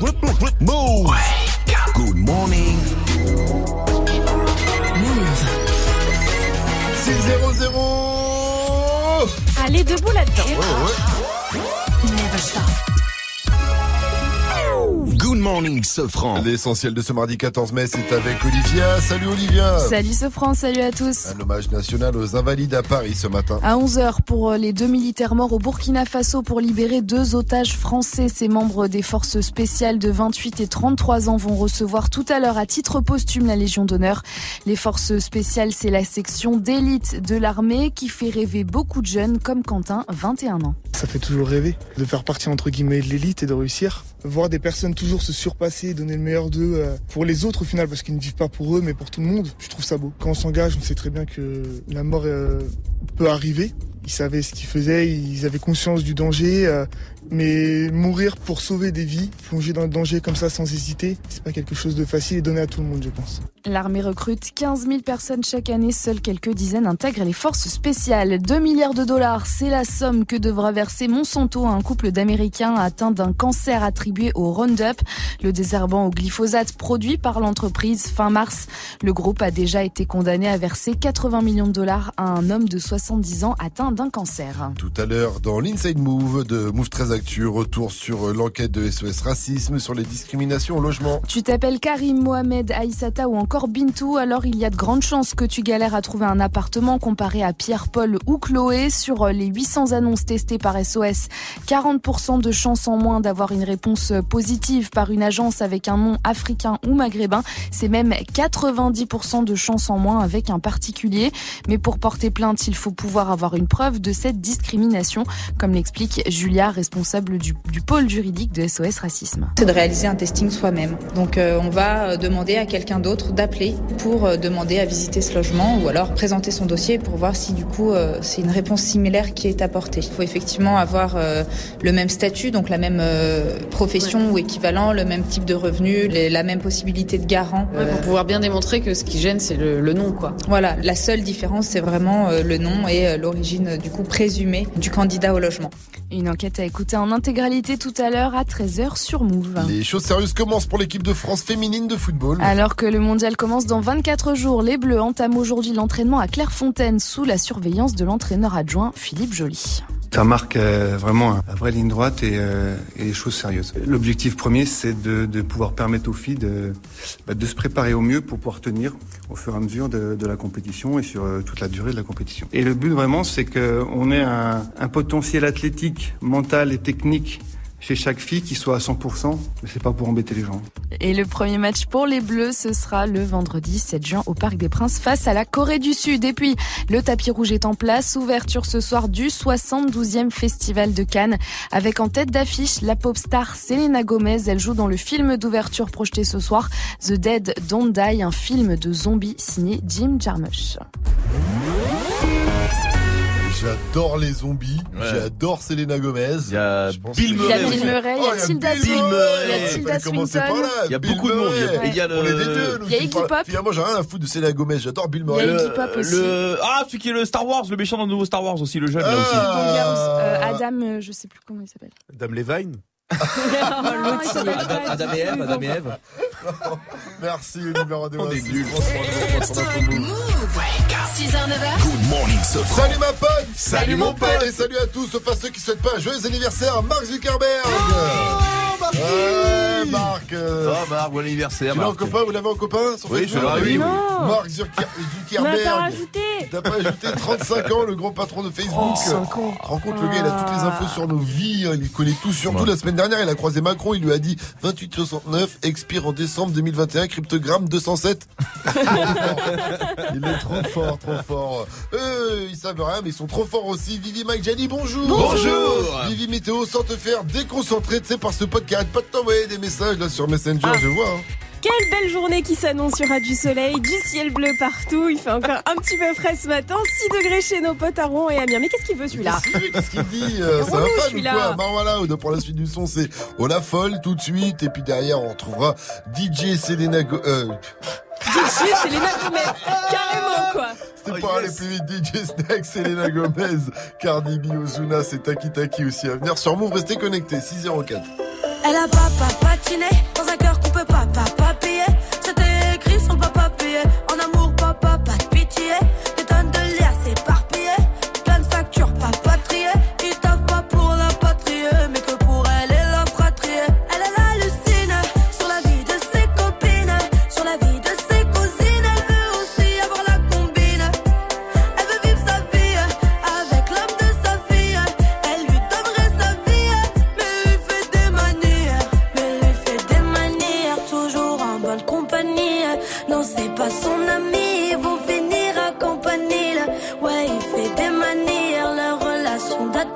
Move. Good morning. Move. 6 0 Allez, debout là-dedans. Never morning, Sofran. L'essentiel de ce mardi 14 mai, c'est avec Olivia. Salut Olivia. Salut Sofran, salut à tous. Un hommage national aux invalides à Paris ce matin. À 11h pour les deux militaires morts au Burkina Faso pour libérer deux otages français. Ces membres des forces spéciales de 28 et 33 ans vont recevoir tout à l'heure à titre posthume la Légion d'honneur. Les forces spéciales, c'est la section d'élite de l'armée qui fait rêver beaucoup de jeunes comme Quentin, 21 ans. Ça fait toujours rêver de faire partie entre guillemets de l'élite et de réussir. Voir des personnes toujours se surpasser, donner le meilleur d'eux euh, pour les autres au final parce qu'ils ne vivent pas pour eux mais pour tout le monde. Je trouve ça beau. Quand on s'engage, on sait très bien que la mort euh, peut arriver. Ils savaient ce qu'ils faisaient, ils avaient conscience du danger, euh, mais mourir pour sauver des vies, plonger dans le danger comme ça sans hésiter, c'est pas quelque chose de facile et donné à tout le monde, je pense. L'armée recrute 15 000 personnes chaque année, seules quelques dizaines intègrent les forces spéciales. 2 milliards de dollars, c'est la somme que devra verser Monsanto à un couple d'Américains atteint d'un cancer attribué au Roundup, le désherbant au glyphosate produit par l'entreprise fin mars. Le groupe a déjà été condamné à verser 80 millions de dollars à un homme de 70 ans atteint d'un cancer. Tout à l'heure, dans l'Inside Move de Move 13 Actu, retour sur l'enquête de SOS Racisme, sur les discriminations au logement. Tu t'appelles Karim, Mohamed, Aïssata ou encore Bintou, alors il y a de grandes chances que tu galères à trouver un appartement comparé à Pierre, Paul ou Chloé. Sur les 800 annonces testées par SOS, 40% de chances en moins d'avoir une réponse positive par une agence avec un nom africain ou maghrébin. C'est même 90% de chances en moins avec un particulier. Mais pour porter plainte, il faut pouvoir avoir une preuve de cette discrimination, comme l'explique Julia, responsable du, du pôle juridique de SOS Racisme. C'est de réaliser un testing soi-même. Donc euh, on va demander à quelqu'un d'autre d'appeler pour euh, demander à visiter ce logement ou alors présenter son dossier pour voir si du coup euh, c'est une réponse similaire qui est apportée. Il faut effectivement avoir euh, le même statut, donc la même euh, profession ou équivalent, le même type de revenu, les- la même possibilité de garant. Ouais, pour pouvoir bien démontrer que ce qui gêne, c'est le, le nom, quoi. Voilà, la seule différence c'est vraiment euh, le nom et euh, l'origine euh, du coup présumée du candidat au logement. Une enquête à écouter en intégralité tout à l'heure à 13h sur Move. Les choses sérieuses commencent pour l'équipe de France féminine de football. Alors que le mondial commence dans 24 jours, les Bleus entament aujourd'hui l'entraînement à Clairefontaine sous la surveillance de l'entraîneur adjoint Philippe Joly. Ça marque euh, vraiment la vraie ligne droite et, euh, les choses sérieuses. L'objectif premier, c'est de, pouvoir permettre aux filles de, bah, de se préparer au mieux pour pouvoir tenir au fur et à mesure de, la compétition et sur euh, toute la durée de la compétition. Et le but vraiment, c'est qu'on ait un potentiel athlétique, mental et technique chez chaque fille qui soit à 100%, mais c'est pas pour embêter les gens. Et le premier match pour les Bleus, ce sera le vendredi 7 juin au Parc des Princes face à la Corée du Sud. Et puis, le tapis rouge est en place. Ouverture ce soir du 72e Festival de Cannes. Avec en tête d'affiche la pop star Selena Gomez. Elle joue dans le film d'ouverture projeté ce soir, The Dead Don't Die, un film de zombies signé Jim Jarmusch. J'adore les zombies. Ouais. J'adore Selena Gomez. Il y a Bill que- Il y a Murray. Bill Murray, il y a Tilda Bill Swinton, Murray. il y a Tilda Swinton. Il y a beaucoup de monde. Il y a- Murray. il y a On est des deux, le. Il y a Iggy Pop. Finalement, j'ai rien à foutre de Selena Gomez. J'adore Bill Il y a Murray. Iggy Pop aussi. le- Ah, celui qui est le Star Wars, le méchant dans le nouveau Star Wars aussi, le jeune là aussi. Ah. Donc, il y a, euh, Adam, euh, je sais plus comment il s'appelle. Dame Levine? Non, Adam, Adam et Eve, Adam et Eve. Merci, Olivier Rodéo. On est nuls. 6h, 9h. Good morning, Sofran. Salut ma pote Salut mon pote Et salut à tous, sauf à ceux qui souhaitent pas un joyeux anniversaire à Mark Zuckerberg Ouais, Marc euh, Oh, Marc, bon anniversaire. Tu l'as en Marc. copain, vous l'avez en copain sur Oui, Facebook je l'ai, oui, oui. Non. Mark Zucker- On n'a pas Zuckerberg rajouté. T'as pas ajouté 35 ans, le grand patron de Facebook 35 ans. Rends compte, le gars, il a toutes les infos sur nos vies, hein, il connaît tout. Surtout la semaine dernière, il a croisé Macron, il lui a dit 2869, expire en décembre 2021, cryptogramme 207. il est trop fort, trop fort. Eux, ils savent rien, mais ils sont trop forts aussi. Vivi Mike Gianni, bonjour. Bonjour. Vivi Météo, sans te faire déconcentrer, tu sais, par ce pote qui arrête pas de t'envoyer des messages là sur Messenger, Ah. je vois. hein. Quelle belle journée qui s'annonce. Il y aura du soleil, du ciel bleu partout. Il fait encore un petit peu frais ce matin. 6 degrés chez nos potes à Rouen et Amiens. Mais qu'est-ce qu'il veut celui-là Qu'est-ce qu'il- Qu'est-ce qu'il dit euh, C'est un fan ou quoi Bah voilà, pour la suite du son, c'est On la folle tout de suite. Et puis derrière, on retrouvera DJ Selena Go... Euh, DJ Selena Gomez. Carrément quoi. C'était Oh, pour aller plus vite, DJ Snack, Selena Gomez, Cardi B, Ozuna, c'est Taki Taki aussi à venir. Sur Move, restez connectés, 604. Elle a pas patiné dans un cœur qu'on peut pas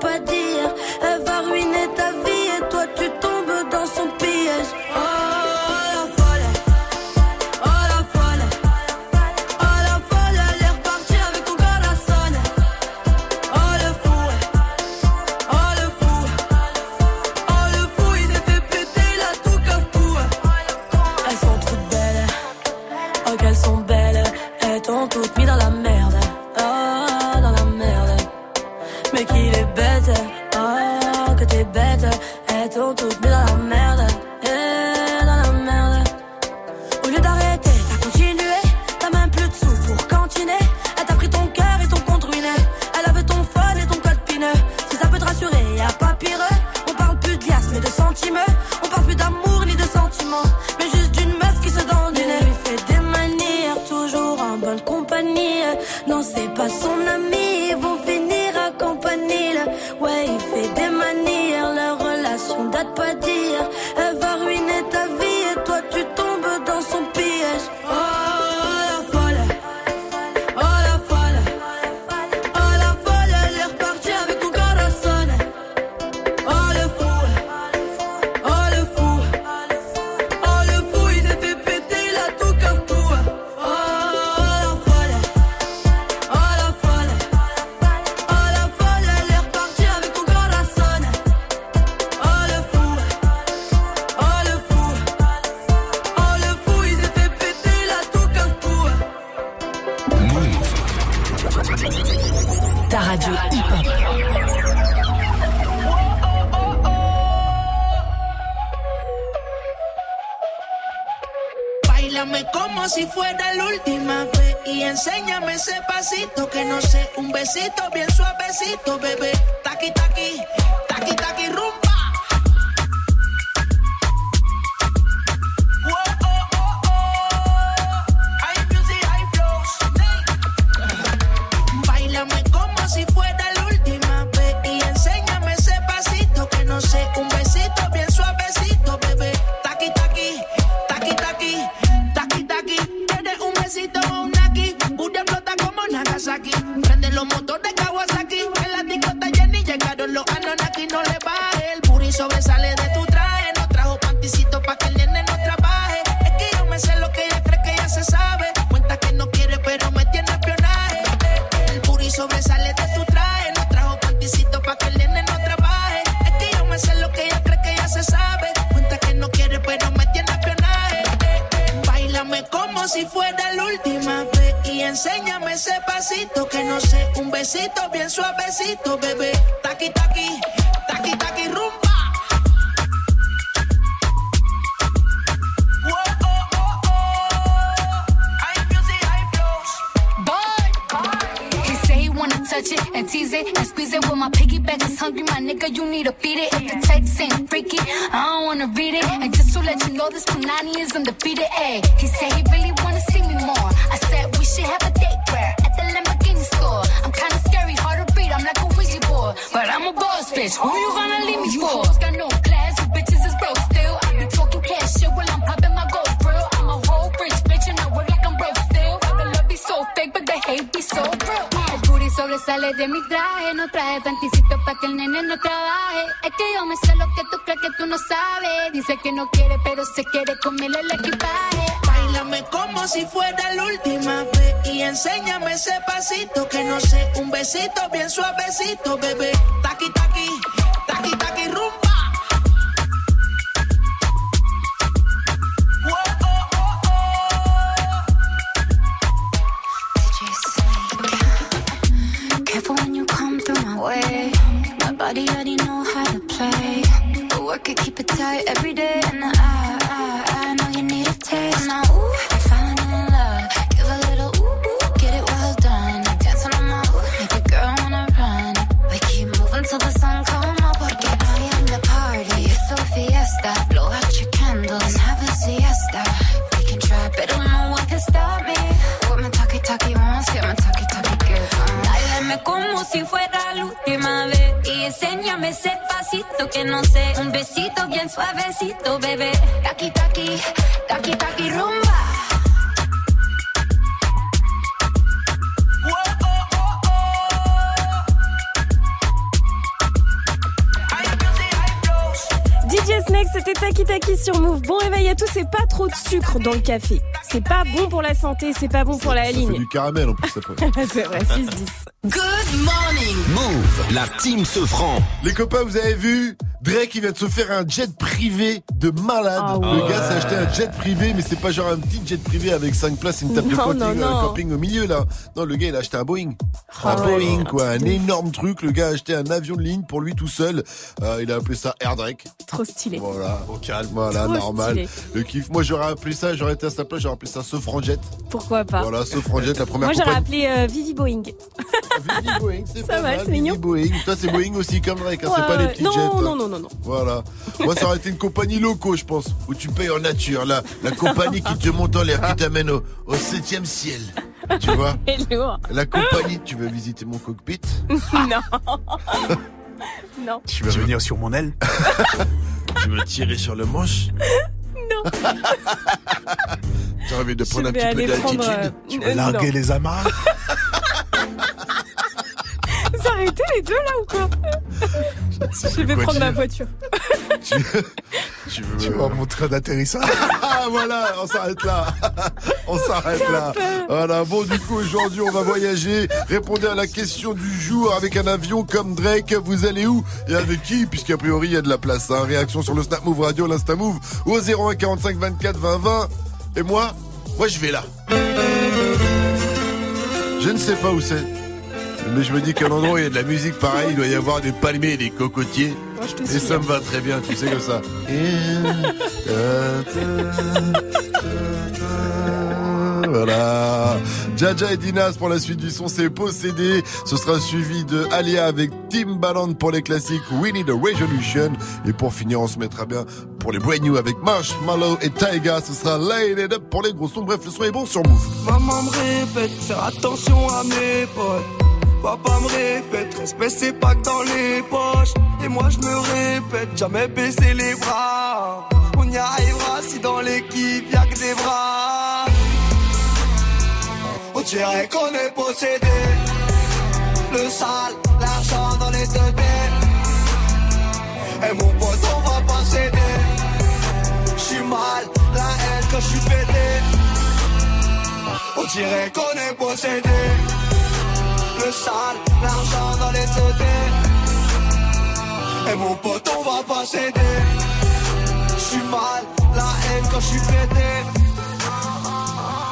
Elle va ruiner ta vie et toi tu tombes dans son piège. Besito, bebé. Dans le café. C'est pas bon pour la santé, c'est pas bon pour la Ça ligne. du caramel en plus après. c'est vrai, 6-10. Good morning. Move, la team se franc. Les copains, vous avez vu? Drake, il vient de se faire un jet privé de malade. Ah Le ouais. gars s'est acheté un jet privé, mais c'est pas genre un petit jet privé avec 5 places et une table de Non, camping, non, un non. camping au milieu là. Non, le gars, il a acheté un Boeing. Ah un ouais, Boeing, c'est quoi. Un énorme truc. Le gars a acheté un avion de ligne pour lui tout seul. Euh, il a appelé ça Air Drake. Trop stylé. Voilà. Au calme. Voilà, Trop normal. stylé. Le kiff. Moi, j'aurais appelé ça, j'aurais été à sa place, j'aurais appelé ça Sofranjet. Pourquoi pas? Voilà, Sofranjet, la première Moi j'aurais appelé euh, Vivi Boeing. Vivi Boeing, c'est Ça pas va, mal, c'est mignon. Boeing. Toi, c'est Boeing aussi comme Drake, hein, c'est Ouais, pas les ouais. petits non, jets. hein. non, non, non, non. Voilà. Moi, ça aurait été une compagnie loco, je pense, où tu payes en nature. La, la compagnie qui te monte en l'air, qui t'amène au, au septième ciel. Tu vois? La compagnie, tu veux visiter mon cockpit? Non. Non. Tu vas venir sur mon aile Tu veux tirer sur le manche Non. Tu as envie de prendre un petit peu d'altitude euh, Tu euh, vas larguer non. les amarres Vous arrêtez les deux là ou quoi Je vais quoi prendre ma voiture. Tu, tu veux Tu mon train d'atterrissage Ah voilà, on s'arrête là. on s'arrête là. Voilà, bon du coup aujourd'hui on va voyager. Répondez à la question du jour avec un avion comme Drake. Vous allez où et avec qui Puisqu'a priori il y a de la place. hein. Réaction sur le Snap Move Radio, l'Insta Move ou au 01 45 24 20 20. Et moi, moi je vais là. Je ne sais pas où c'est. Mais je me dis qu'à un endroit où il y a de la musique pareil, il doit y avoir des palmiers et des cocotiers. Moi, je te Et ça me va très bien, tu sais comme ça. Voilà. Jaja et Dinas pour la suite du son, c'est possédé. Ce sera suivi de Alia avec Timbaland pour les classiques We Need a Resolution. Et pour finir, on se mettra bien pour les brand new avec Marshmallow et Taiga. Ce sera Light It Up pour les gros sons. Bref, le son est bon sur Move. Maman me répète, faire attention à mes potes. Papa me répète, respect c'est pas que dans les poches. Et moi je me répète, jamais baisser les bras. On y arrivera si dans l'équipe y'a que des bras. On dirait qu'on est possédé. Le sale, l'argent dans les deux Et mon pote, on va pas céder. J'suis mal, la haine quand j'suis pété. On dirait qu'on est possédé. Sale, l'argent dans les deux Et mon pote, on va pas céder. J'suis mal, la haine quand j'suis pété.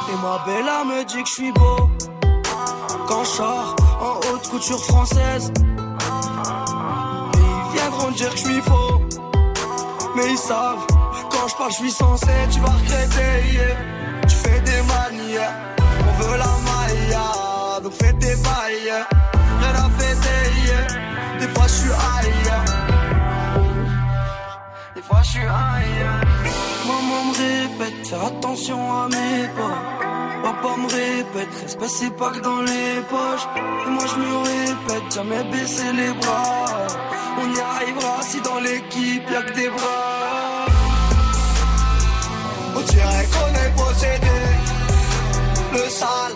Et ma bella me dit que j'suis beau. Quand j'sors en haute couture française. Ils viendront dire que j'suis faux. Mais ils savent, quand je parle, je suis censé, tu vas regretter. Tu fais des manières, on veut la maille, donc fais tes bails. Rien à fêter, des fois je suis ailleurs. Des fois je suis ailleurs. Maman me répète, attention à mes pas. Papa me répète, respect c'est pas que dans les poches. Et moi je me répète, jamais baisser les bras. On y arrivera si dans l'équipe y'a que des bras. On dirait qu'on est possédé. Le sale,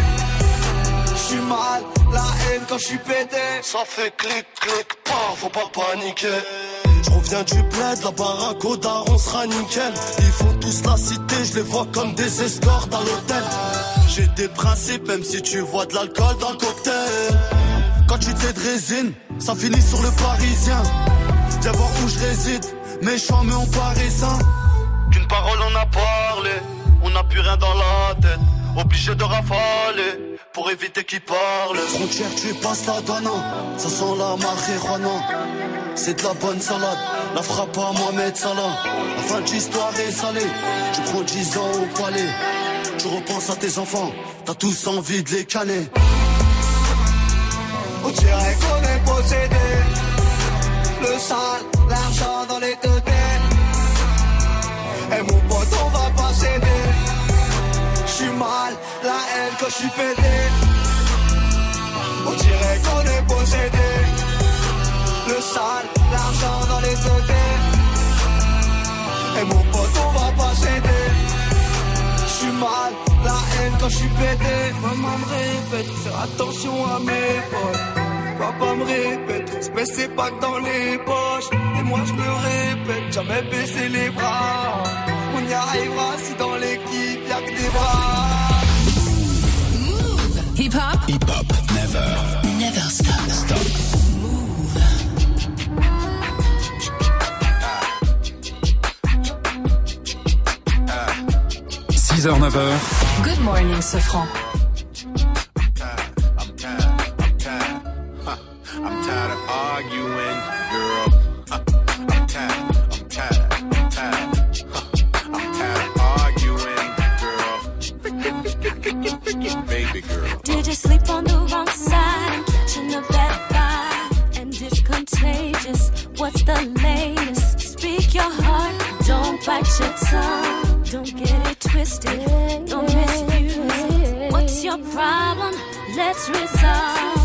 la haine quand je suis pété. Ça fait clic, clic, pas, faut pas paniquer. Je reviens du bled, la baraque au daron sera nickel. Ils font tous la cité, je les vois comme des escorts à l'hôtel. J'ai des principes, même si tu vois de l'alcool dans le cocktail. Quand tu t'es de résine, ça finit sur le parisien. Viens voir où je réside, méchant mais on paraît sain. D'une parole on a parlé, on n'a plus rien dans la tête obligé de rafaler pour éviter qu'ils parlent. Frontière, tu passes la donna, hein. ça sent la marijuana. C'est de la bonne salade, la frappe à Mohamed Salah. La fin de l'histoire est salée, tu prends 10 ans au palais. Tu repenses à tes enfants, t'as tous envie de les caler. On dirait qu'on est possédé. Le sale, l'argent dans les deux têtes. Et mon pote, on va pas céder mal, la haine quand je suis pédé. On dirait qu'on est possédé. Le sale, l'argent dans les côtés. Et mon pote, on va pas céder. Je suis mal, la haine quand je suis pédé. Maman me répète, fais attention à mes potes. Papa me répète, espèce c'est pas que dans les poches. Et moi je me répète, jamais baisser les bras on y arrivera si dans l'équipe y'a que des bras. Move. Hip hop. Hip hop. Never. Never stop. Stop. Move. 6h, 9h. Good morning, Sofran. Did you sleep on the wrong side? I'm catching a bad vibe, and it's contagious. What's the latest? Speak your heart, don't bite your tongue. Don't get it twisted, don't misuse it. What's your problem? Let's resolve.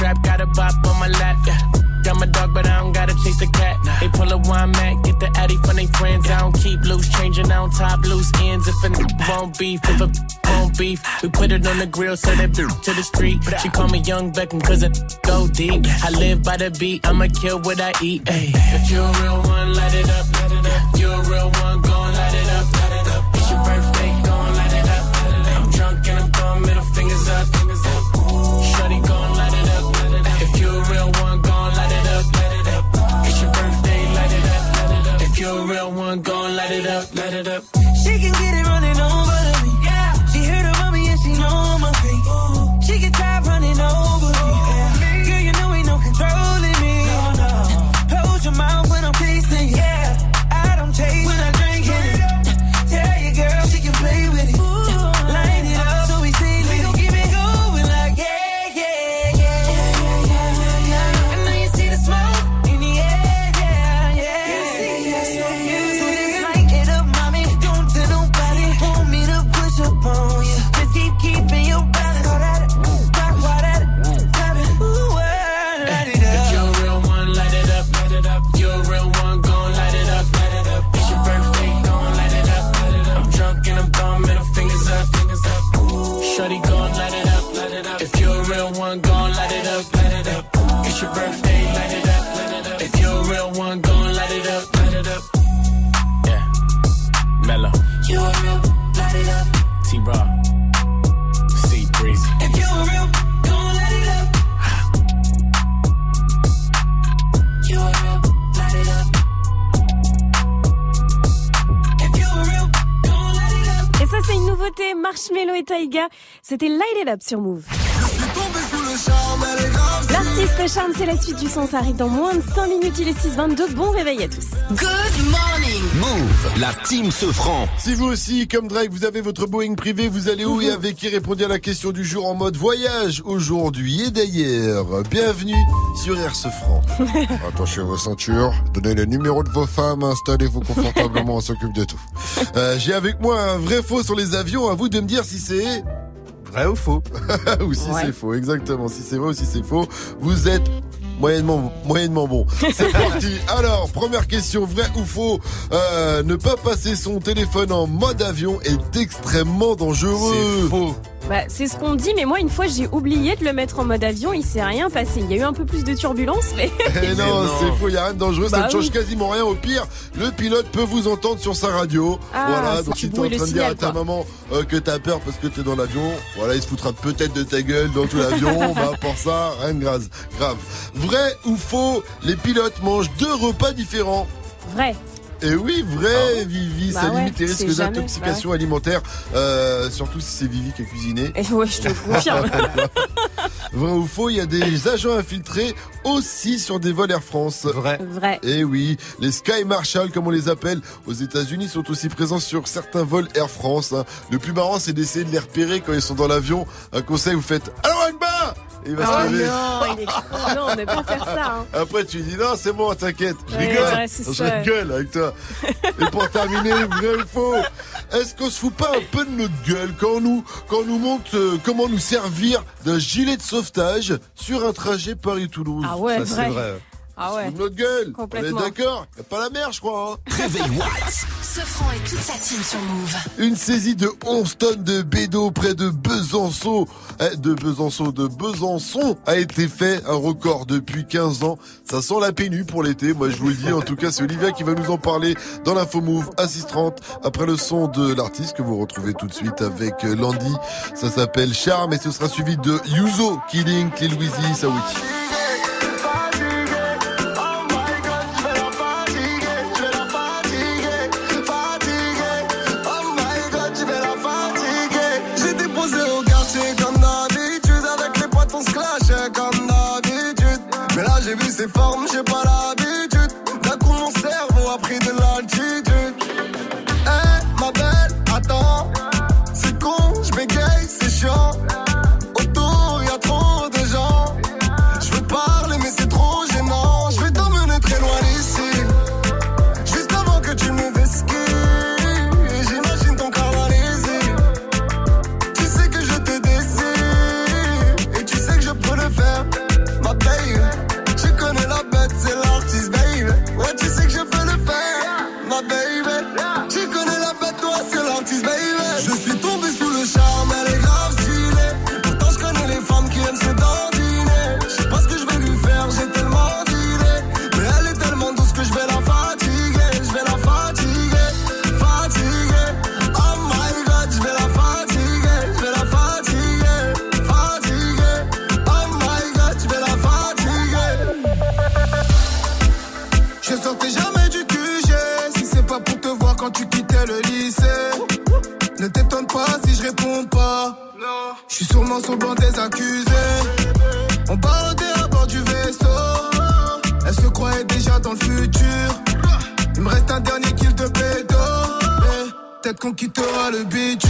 Got a bop on my lap, yeah. Got my dog, but I don't gotta chase the cat. They pull a wine mat, get the addy from they friends. I don't keep loose, changing on top loose ends. If a n- won't beef, if a won't beef, we put it on the grill, so that bitch to the street. She call me Young Beckham, cause it go deep. I live by the beat, I'ma kill what I eat. Ay. If you're a real one, light it up, up. You're a real one, gon' it light it up. Sur Move. L'artiste charme, c'est la suite du son. Ça arrive dans moins de 5 minutes. Il est 6h22. Bon réveil à tous. Good morning. Move, la team se franc. Si vous aussi, comme Drake, vous avez votre Boeing privé, vous allez où et avec qui répondez à la question du jour en mode voyage aujourd'hui et d'ailleurs. Bienvenue sur Air ce franc. Attachez vos ceintures, donnez le numéro de vos femmes, installez-vous confortablement, on s'occupe de tout. Euh, J'ai avec moi un vrai faux sur les avions, à vous de me dire si c'est... Vrai ou faux Ou si Ouais. c'est faux, exactement. Si c'est vrai ou si c'est faux, vous êtes moyennement, moyennement bon. C'est parti. Alors, première question, vrai ou faux Euh, Ne pas passer son téléphone en mode avion est extrêmement dangereux. C'est faux. Bah, c'est ce qu'on dit, mais moi, une fois, j'ai oublié de le mettre en mode avion. Il s'est rien passé. Il y a eu un peu plus de turbulence, mais. Eh non, non. c'est faux, il n'y a rien de dangereux, ça Bah ne change oui. quasiment rien. Au pire, le pilote peut vous entendre sur sa radio. Ah, voilà, donc tu si t'es en train de dire à ta quoi. maman euh, que t'as peur parce que t'es dans l'avion, voilà, il se foutra peut-être de ta gueule dans tout l'avion. bah, pour ça, rien de grave. grave. Vrai ou faux, les pilotes mangent deux repas différents. Vrai. Et oui, vrai, Vivi, Bah ça ouais, limite les risques d'intoxication alimentaire, euh, surtout si c'est Vivi qui a cuisiné. Et ouais, je te confirme. Vrai ou faux, il y a des agents infiltrés aussi sur des vols Air France. Vrai. Vrai. Eh oui, les Sky Marshall, comme on les appelle, aux États-Unis, sont aussi présents sur certains vols Air France. hein. Le plus marrant, c'est d'essayer de les repérer quand ils sont dans l'avion. Un conseil, vous faites Alors Akbar Et il va Oh se lever. non, il est non, on ne pas faire ça. hein. Après, tu lui dis non, c'est bon, t'inquiète. Je Ouais, rigole. ouais, je rigole avec toi. Et pour terminer, vrai ou faux Est-ce qu'on se fout pas un peu de notre gueule quand on nous, quand on nous montre euh, comment nous servir d'un gilet de sauvetage sur un trajet Paris-Toulouse? Ah ouais, Ça, c'est vrai. Ah ouais. Notre gueule. Complètement. On est d'accord Y a pas la mer, je crois. hein. Réveil Watts. Ce franc et toute sa team sur Move. Une saisie de 11 tonnes de bédo près de Besançon, eh, de Besançon, de Besançon a été fait un record depuis 15 ans. Ça sent la pénu pour l'été, moi je vous le dis. En tout cas, c'est Olivia qui va nous en parler dans l'info Move assistante après le son de l'artiste que vous retrouvez tout de suite avec euh, Landy. Ça s'appelle Charme et ce sera suivi de Yuzo, Killing, Lil Weezy, Sawiti. Ses formes, j'ai pas l'habitude Eh, Peut-être qu'on quittera le bitume.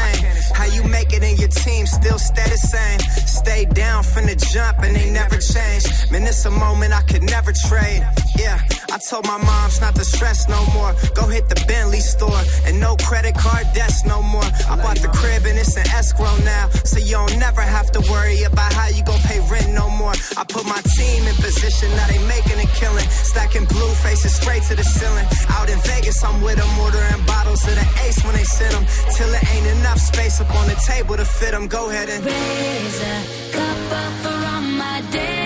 Explain. How you make it and your team still stay the same. Stay down from the jump and they never change. Man, it's a moment I could never trade. Yeah, I told my moms not to stress no more. Go hit the Bentley store and no credit card debts no more. I bought the crib and it's an escrow now, so you don't never have to worry about how you gon' pay rent no more. I put my team in position, now they making a killing. Stacking blue faces straight to the ceiling. Out in Vegas, I'm with them, ordering bottles of the ace when they send them. Till it ain't enough space up on the table to fit them. Go ahead and raise a cup up for all my day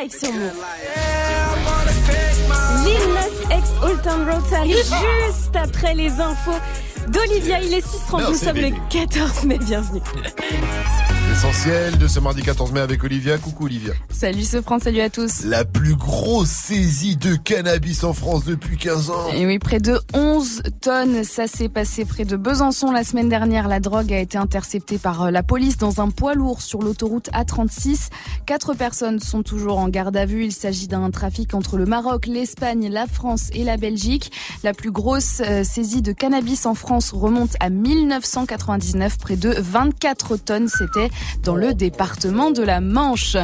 Life sur Move. Lil Nas X Old Town Road, ça arrive juste après les infos d'Olivia. Il est 6h30, nous Merci, sommes le baby. 14 mai, bienvenue. L'essentiel de ce mardi 14 mai avec Olivia. Coucou Olivia. Salut ce France, salut à tous. La plus grosse saisie de cannabis en France depuis 15 ans. Et oui, près de 11 tonnes. Ça s'est passé près de Besançon la semaine dernière. La drogue a été interceptée par euh, la police dans un poids lourd sur l'autoroute A36. Quatre personnes sont toujours en garde à vue. Il s'agit d'un trafic entre le Maroc, l'Espagne, la France et la Belgique. La plus grosse euh, saisie de cannabis en France remonte à 1999. Près de 24 tonnes. C'était dans le département de la Manche.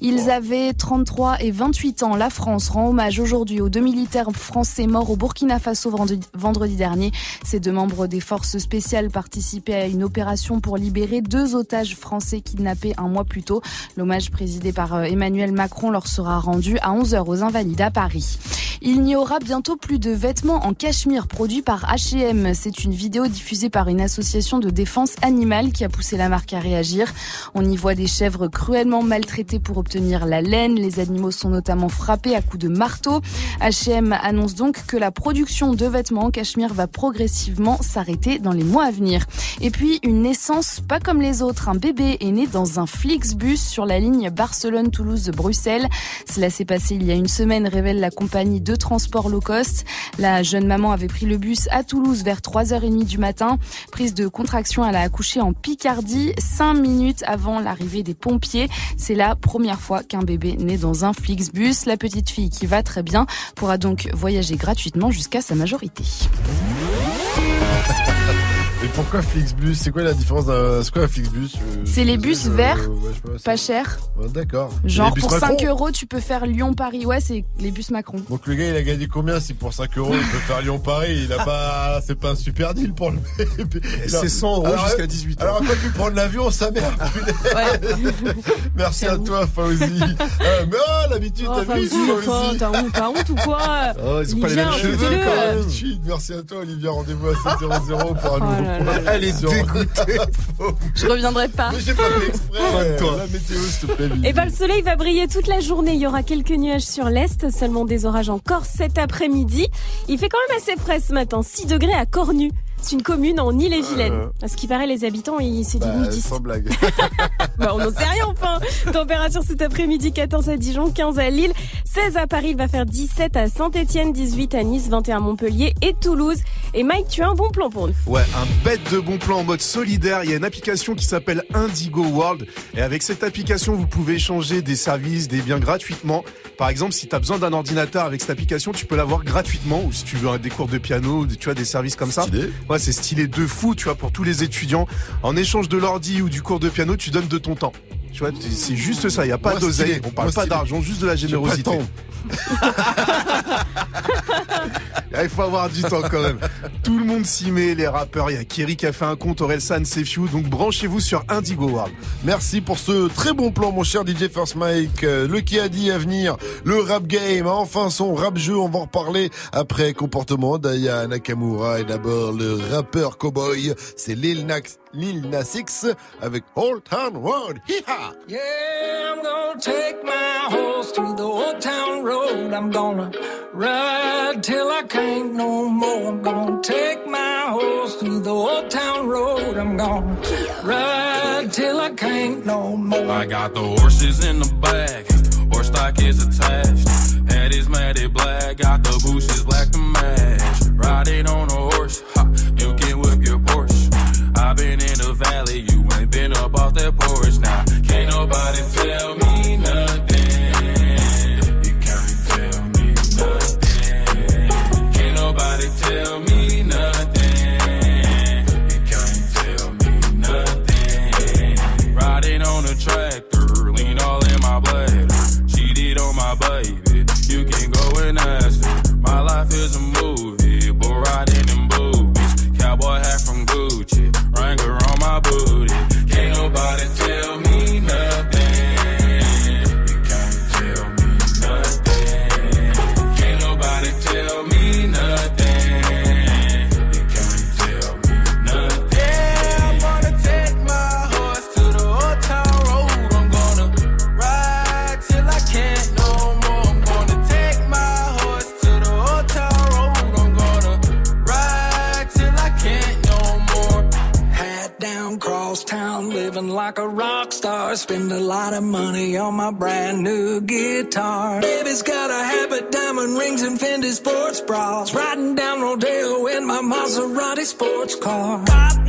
Ils avaient 33 et 28 ans. La France rend hommage aujourd'hui aux deux militaires français morts au Burkina Faso vendredi- dernier. Ces deux membres des forces spéciales participaient à une opération pour libérer deux otages français kidnappés un mois plus tôt. L'hommage présidé par euh, Emmanuel Macron leur sera rendu à 11h aux Invalides à Paris. Il n'y aura bientôt plus de vêtements en cachemire produits par H&M. C'est une vidéo diffusée par une association de défense animale qui a poussé la marque à réagir. On y voit des chèvres cruellement maltraitées pour obtenir la laine. Les animaux sont notamment frappés à coups de marteau. H&M annonce donc que la production de vêtements en cachemire va progressivement s'arrêter dans les mois à venir. Et puis une naissance pas comme les autres. Un bébé est né dans un Flixbus sur la ligne Barcelone-Toulouse-Bruxelles. Cela s'est passé il y a une semaine, révèle la compagnie de transport low cost. La jeune maman avait pris le bus à Toulouse vers 3h30 du matin. Prise de contraction, elle a accouché en Picardie, 5 minutes avant l'arrivée des pompiers. C'est la première fois qu'un bébé naît dans un Flixbus. La petite fille qui va très bien pourra donc voyager gratuitement jusqu'à sa majorité. Et pourquoi Flixbus? C'est quoi la différence d'un. C'est quoi un Flixbus? Euh, C'est les bus euh, verts, ouais, je sais pas, pas c'est- cher. Ouais, D'accord. Genre pour Macron? 5 euros, tu peux faire Lyon-Paris. Ouais, c'est les bus Macron. Donc le gars il a gagné combien? Si pour 5 euros il peut faire Lyon-Paris Il a pas, c'est pas un super deal pour le C'est 100 euros jusqu'à 18 ans. Alors peut plus prendre l'avion, sa mère. Merci à toi Fauzi. Euh, mais oh l'habitude Oh, t'as vu t'as honte, t'as honte ou quoi? Oh, ils ont pas les mêmes cheveux comme d'habitude. Merci à toi Olivia, rendez-vous à 700 pour un Oh nouveau là. Elle est dégoûtée. Je reviendrai pas. Mais j'ai pas fait exprès. Calme-toi. La météo s'il te plaît. Et ben le soleil va briller toute la journée. Il y aura quelques nuages sur l'est, seulement des orages encore cet après-midi. Il fait quand même assez frais ce matin, 6 degrés à Cornu. C'est une commune en Ille-et-Vilaine. Euh. À ce qui paraît, les habitants, ils- c'est du Bah, sans blague. Bah, on n'en sait rien enfin. Température cet après-midi 14 à Dijon, 15 à Lille, 16 à Paris, il va faire 17 à Saint-Etienne, 18 à Nice, 21 à Montpellier et Toulouse. Et Mike, tu as un bon plan pour nous. Ouais, un bête de bon plan en mode solidaire. Il y a une application qui s'appelle Indigo World. Et avec cette application, vous pouvez échanger des services, des biens gratuitement. Par exemple, si tu as besoin d'un ordinateur avec cette application, tu peux l'avoir gratuitement. Ou si tu veux des cours de piano, des- tu vois, des services comme ça. Ouais, c'est stylé de fou, tu vois, pour tous les étudiants. En échange de l'ordi ou du cours de piano, tu donnes de ton temps. Tu vois, c'est juste ça. Il n'y a pas d'oseille. On parle pas d'argent, juste de la générosité. Il faut avoir du temps quand même. Tout le monde s'y met, les rappeurs. Il y a Kerry qui a fait un compte, Orelsan, Sefiu. Donc branchez-vous sur Indigo World. Merci pour ce très bon plan, mon cher DJ First Mike. Euh, Le qui a dit à venir, le rap game enfin son rap jeu. On va en reparler après comportement d'Aya Nakamura. Et d'abord, le rappeur cowboy, c'est Lil Nas, Lil Nas X avec Old Town Road. Hi-ha! Yeah, I'm gonna take my horse to the old town road. I'm gonna ride till I can't no more. I'm gonna take my horse to the old town road. I'm gonna ride till I can't no more. I got the horses in the back, horse stock is attached. Head is matted black, got the bushes black to match. Riding on a that porch. Now, can't nobody tell me Maserati sports car.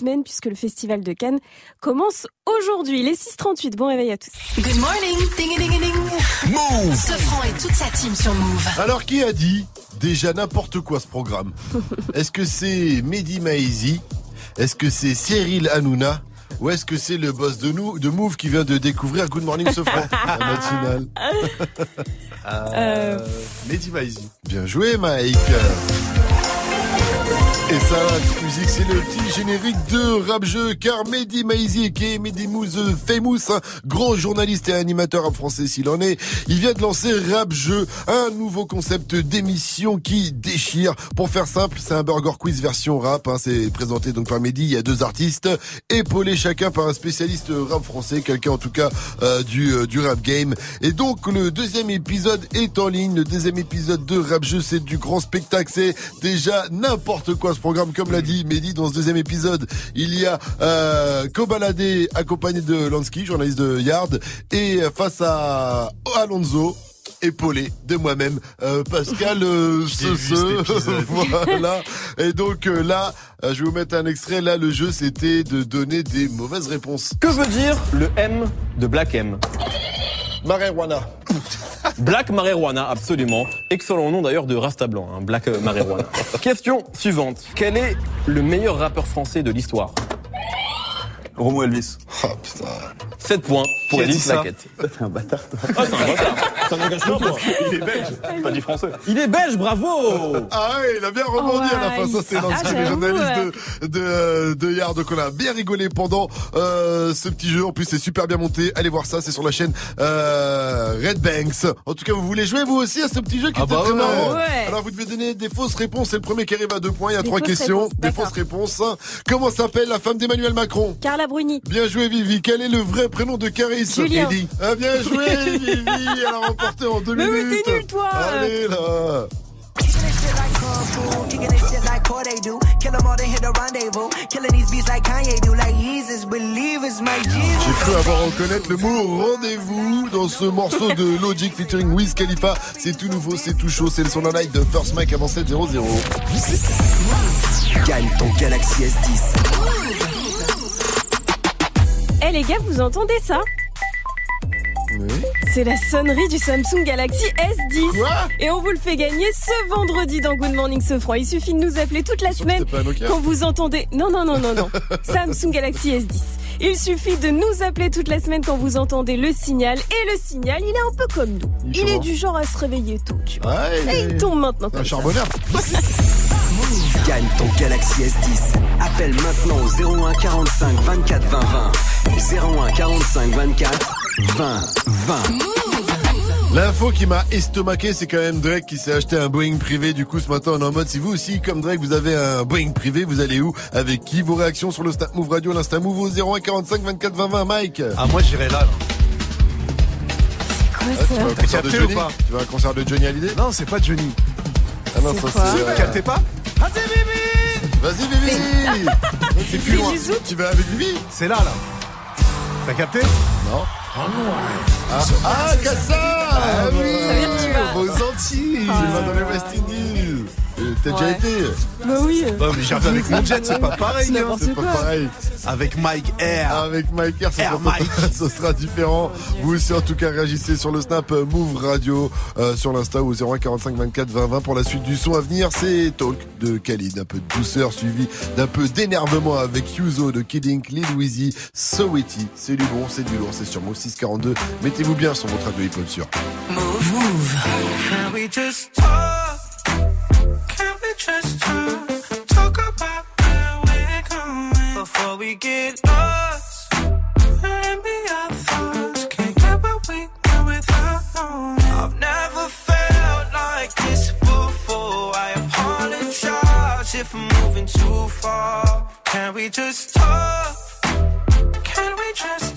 Semaine puisque le festival de Cannes commence aujourd'hui. Les 6h38, bon réveil à tous. Good morning, ding ding ding. Move. Sofran et toute sa team sur Move. Alors qui a dit déjà n'importe quoi ce programme? Est-ce que c'est Mehdi Maizi Est-ce que c'est Cyril Hanouna? Ou est-ce que c'est le boss de nous, de Move qui vient de découvrir Good Morning Sofran, la matinale Euh, Mehdi Maizi. Bien joué Mike et ça, la musique, c'est le petit générique de rap jeu, car Mehdi Maizi, qui est Mehdi Mouz Famous, un grand journaliste et animateur en français s'il en est, il vient de lancer rap jeu, un nouveau concept d'émission qui déchire. Pour faire simple, c'est un burger quiz version rap, hein, c'est présenté donc par Mehdi, il y a deux artistes, épaulés chacun par un spécialiste rap français, quelqu'un en tout cas euh, du, euh, du rap game. Et donc le deuxième épisode est en ligne, le deuxième épisode de rap jeu, c'est du grand spectacle, c'est déjà n'importe quoi programme, comme l'a dit Mehdi dans ce deuxième épisode. Il y a euh, Kobalade accompagné de Lansky, journaliste de Yard, et face à Alonso. Épaulé de moi-même, euh, Pascal euh, voilà. Et donc euh, là, euh, je vais vous mettre un extrait. Là, le jeu, c'était de donner des mauvaises réponses. Que veut dire le M de Black M? Marijuana. Black Marijuana, absolument. Excellent nom d'ailleurs de Rasta Blanc, hein, Black Marijuana. Question suivante. Quel est le meilleur rappeur français de l'histoire? Romo Elvis. Oh putain. 7 points pour Elvis Laquette. T'es un bâtard. toi. Ah, c'est un bâtard. Ça n'engage toi. Il est belge, pas dit français. Il est belge, bravo Ah ouais, il a bien rebondi Oh à la fin. Ça, c'est ouais. l'ancien Ah, des j'avoue, journalistes de, de, euh, de Yard. Donc, on a bien rigolé pendant euh, ce petit jeu. En plus, c'est super bien monté. Allez voir ça, c'est sur la chaîne euh, Red Banks. En tout cas, vous voulez jouer vous aussi à ce petit jeu qui Ah était bah très ouais. marrant. Ouais. Alors, vous devez donner des fausses réponses. C'est le premier qui arrive à deux points. Il y a Des trois questions. réponses, Des fausses réponses. Comment s'appelle la femme d'Emmanuel Macron? Carla Bruni. Bien joué, Vivi. Quel est le vrai prénom de Caris Julien. Ah, bien joué, Vivi. Elle a remporté en deux Mais minutes. t'es nul, toi. Allez, là. Kicking this shit like kung fu, kicking this shit like rapport they do. Kill 'em all, then hit the rendezvous. Killing these beats like Kanye do. Like Jesus, believers, my Jesus. J'ai cru avoir reconnaître le mot rendez-vous dans ce morceau de Logic featuring Wiz Khalifa. C'est tout nouveau, c'est tout chaud, c'est le son en live de First Mike avant 7-0-0. Gagne ton Galaxy S10. Eh les gars, vous entendez ça C'est la sonnerie du Samsung Galaxy S10. Et on vous le fait gagner ce vendredi dans Good Morning Sofran. Il suffit de nous appeler toute la semaine un Nokia quand vous entendez. Non, non, non, non, non. Samsung Galaxy S10. Il suffit de nous appeler toute la semaine quand vous entendez le signal. Et le signal, il est un peu comme nous. Il Il est comment du genre à se réveiller tôt, tu vois. Ouais, Et il tombe maintenant Un charbonneur. Gagne ton Galaxy S10. Appelle maintenant au 01 45 24 20 20. 01 45 24 20 20. L'info qui m'a estomaqué, c'est quand même Drake qui s'est acheté un Boeing privé. Du coup, ce matin, on est en mode, si vous aussi, comme Drake, vous avez un Boeing privé, vous allez où? Avec qui? Vos réactions sur le Snap Move Radio, l'Insta Move au 01 45 24 20 20. Mike Ah, moi, j'irai là, là. Ah, tu vas au concert de Johnny? pas? Tu vas à un concert de Johnny Hallyday? Non, c'est pas Johnny. Ah non, ça c'est... euh, Captez pas? Vas-y, Bibi. Vas-y, Bibi. C'est plus loin. Tu vas avec Bibi C'est là, là. T'as capté Non. Ah, ah Cassa Ah oui Aux Antilles Tu vas dans les West T'as déjà été Bah oui. Non, mais j'ai avec mon jet, c'est pas pareil. C'est hein. C'est pas pareil. Avec Mike Air. Avec Mike Air, ça, Air sera, Mike. ça sera différent. Vous aussi, en tout cas, réagissez sur le Snap euh, Move Radio, euh, sur l'Insta au 01 45 24 20 20 pour la suite du son à venir. C'est Talk de Khalid, un peu de douceur suivi d'un peu d'énervement avec Yuzo de Kidding, Lil Weezy, So Witty. C'est du bon, c'est du lourd, c'est sur Move 642. Mettez-vous bien sur votre radio hip-hop sûr. Move, move. Can we just talk? Just talk? Talk about where we're going before we get lost. And be our thoughts. Can't get what we want without knowing. I've never felt like this before. I apologize if I'm moving too far. Can we just talk? Can we just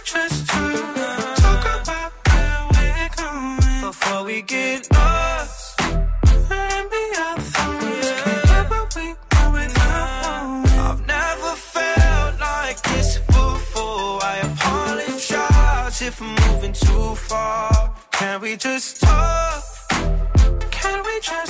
Can we just talk? Talk about where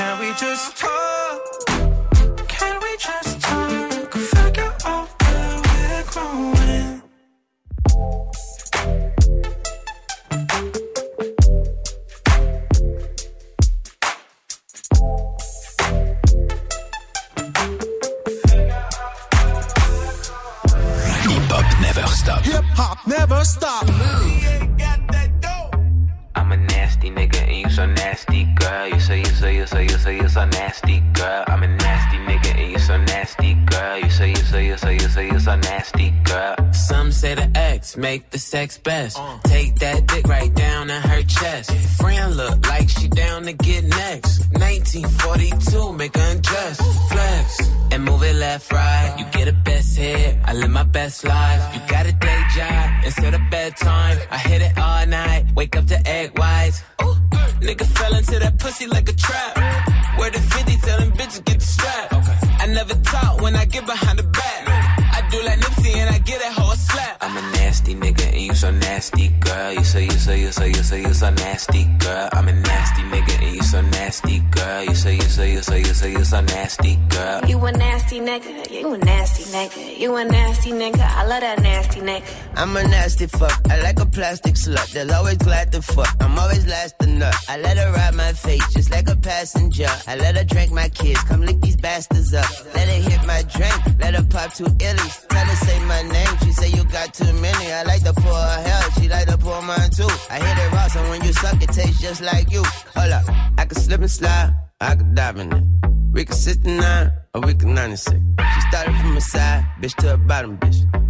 Can we just talk? Sex best. Take that dick I'm a nasty fuck. I like a plastic slut. They'll always glad to fuck. I'm always last to nut. I let her ride my face just like a passenger. I let her drink my kids. Come lick these bastards up. Let her hit my drink. Let her pop two illies. Tell her say my name. She say you got too many. I like to pour her hell. She like to pour mine too. I hit it raw, so when you suck, it tastes just like you. Hold up. I can slip and slide. I can dive in it. We can 69 or we can 96. She started from the side, bitch to the bottom, bitch.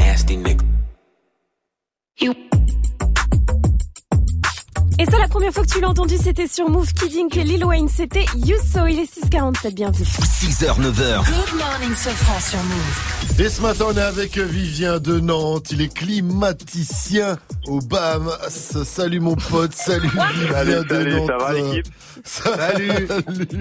nasty nigga. Et ça, la première fois que tu l'as entendu, c'était sur Move Kidding que Lil Wayne, c'était You So. Il est 6h47, bienvenue. 6h, 9h. Good morning, Sofran sur Move. Et ce matin, on est avec Vivien de Nantes. Il est climaticien au Bahamas. Salut mon pote, salut Vivien Salut, de salut, Nantes. ça va, l'équipe? Salut.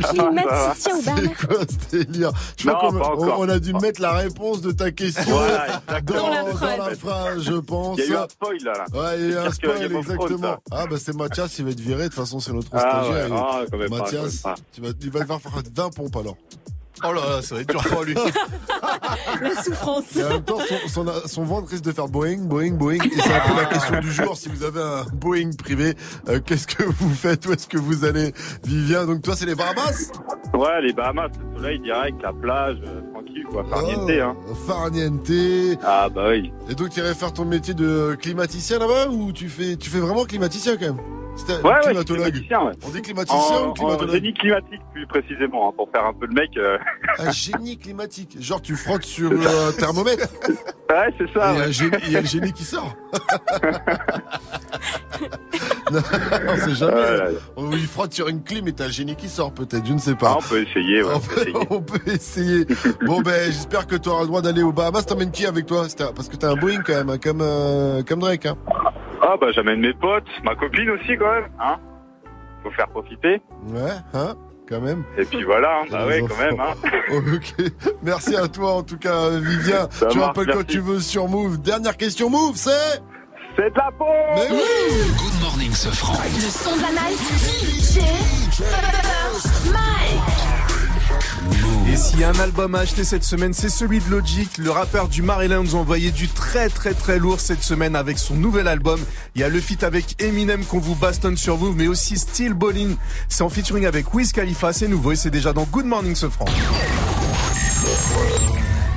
Climaticien au Bahamas. C'est quoi ce délire? Je crois Non, qu'on- pas on, a dû mettre la réponse de ta question Voilà, dans. Dans la phrase. dans la phrase, je pense. Il y a eu un spoil là. là. Ouais, il y a eu un spoil, exactement. Ah, bah c'est Mathias, il va être viré. De toute façon, c'est notre Ah, stagiaire. ouais. Ah, quand même pas, quand Mathias, même pas. tu vas, il va devoir faire 20 pompes alors. Oh là là, ça va être dur pour lui. La souffrance. Et en même temps, son, son- son ventre risque de faire Boeing, Boeing, Boeing. Et c'est un peu la question du jour. Si vous avez un Boeing privé, euh, qu'est-ce que vous faites? Où est-ce que vous allez? Vivien, donc toi, c'est les Bahamas? Ouais, les Bahamas, le soleil direct, la plage, euh, tranquille quoi, farniente, hein. Oh, Farniente. Ah bah oui. Et donc, tu irais faire ton métier de climaticien là-bas ou tu fais, tu fais vraiment climaticien quand même? C'était Ouais, ouais, climatologue. ouais. On dit climaticien En, ou en climatologue génie climatique plus précisément, hein, pour faire un peu le mec. euh. Un génie climatique. Genre, tu frottes sur euh, un thermomètre. Ouais, c'est ça. Il y a le génie qui sort. non, on sait jamais. Ouais. On il frotte sur une clim et t'as le génie qui sort peut-être, je ne sais Ah, pas. on peut essayer, ouais, on, peut essayer. on peut essayer. Bon ben j'espère que tu auras le droit d'aller au Bahamas. T'emmènes qui avec toi? Parce que t'as un Boeing quand même, hein, comme, euh, comme Drake. Hein. Ah bah j'amène mes potes, ma copine aussi quand même, hein. Faut faire profiter. Ouais, hein quand même. Et puis voilà, hein, bah ouais quand même, hein. ok. Merci à toi en tout cas, Vivien. Ça tu marche, m'appelles quand tu veux sur Move. Dernière question Move, c'est C'est de la peau Mais oui Good morning, ce franc. Le son de la night, DJ Mike. Et s'il y a un album à acheter cette semaine, c'est celui de Logic. Le rappeur du Maryland nous a envoyé du très très très lourd cette semaine avec son nouvel album. Il y a le feat avec Eminem qu'on vous bastonne sur vous, mais aussi Steel Ballin. C'est en featuring avec Wiz Khalifa, c'est nouveau et c'est déjà dans Good Morning ce franc.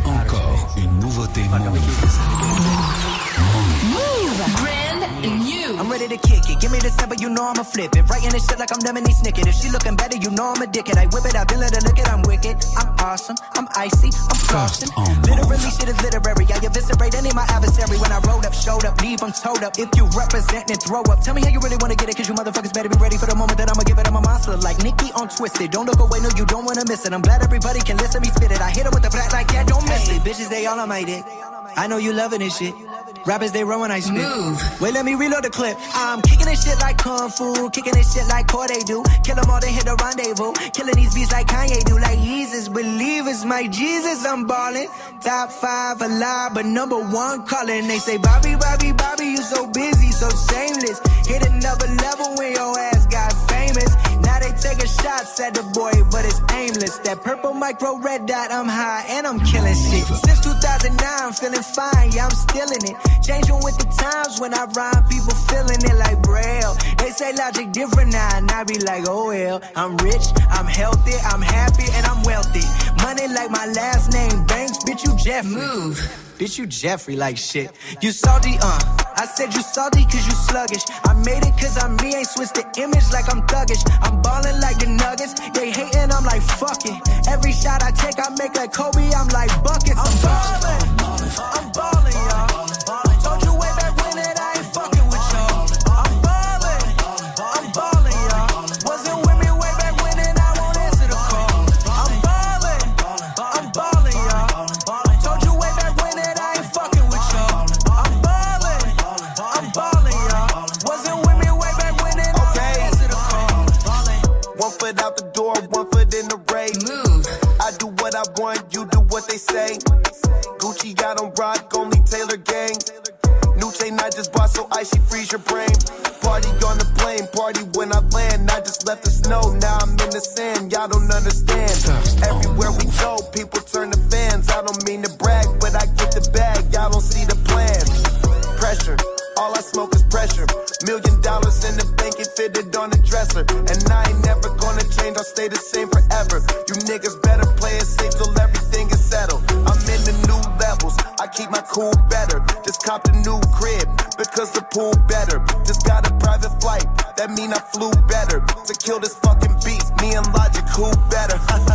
Encore une nouveauté Move. Move. Brand I'm ready to kick it. Give me the simple, you know I'ma flip it. Writing this shit like I'm Lemony Snicket. If she looking better, you know I'm a dickhead. I whip it out, then let her look it. I'm wicked. I'm awesome. I'm icy. I'm frosting. Literally, shit is literary. I eviscerate any of my adversary when I rolled up, showed up, leave them towed up. If you represent and throw up, tell me how you really wanna get it, cause you motherfuckers better be ready for the moment that I'ma give it. I'm a monster like Nikki on Twisted. Don't look away, no, you don't wanna miss it. I'm glad everybody can listen me spit it. I hit 'em with the flat like yeah, don't miss it. Bitches, they all on my dick. I know you loving this shit. Rappers, they run when I spit. Move. Wait, let me reload the clip. I'm kicking this shit like Kung Fu, kicking this shit like Corday do. Kill them all, they hit the rendezvous. Killing these beats like Kanye do. Like Jesus, believers, my Jesus, I'm ballin'. Top five alive, but number one calling. They say, Bobby, Bobby, Bobby, you so busy, so shameless. Hit another level when your ass taking shots at the boy, but it's aimless. That purple micro red dot, I'm high and I'm killing shit. Since 2009, I'm feeling fine, yeah, I'm still in it. Changing with the times when I rhyme, people feeling it like braille. They say logic different now, and I be like, oh well. I'm rich, I'm healthy, I'm happy, and I'm wealthy. Money like my last name, Banks, bitch, you Jeffrey. Move. Bitch, you Jeffrey like shit. You salty, uh. I said you salty cause you sluggish. I made it cause I'm me, ain't switched the image like I'm thuggish. I'm ballin' like the nuggets. They hating, I'm like, fuck it. Every shot I take, I make like Kobe, I'm like buckets. I'm ballin'. I'm ballin', say. Gucci got on rock, only Taylor gang. New chain I just bought, so icy freeze your brain. Party on the plane, party when I land. I just left the snow, now I'm in the sand. Y'all don't understand. Everywhere we go, people turn to fans. I don't mean to brag, but I get the bag. Y'all don't see the plan. Pressure. All I smoke is pressure. Million dollars in the bank, it fitted on the dresser. And I ain't never gonna change, I'll stay the same forever. You niggas better cool better. Just copped a new crib, because the pool better. Just got a private flight, that mean I flew better. To kill this fucking beat, me and Logic, who better?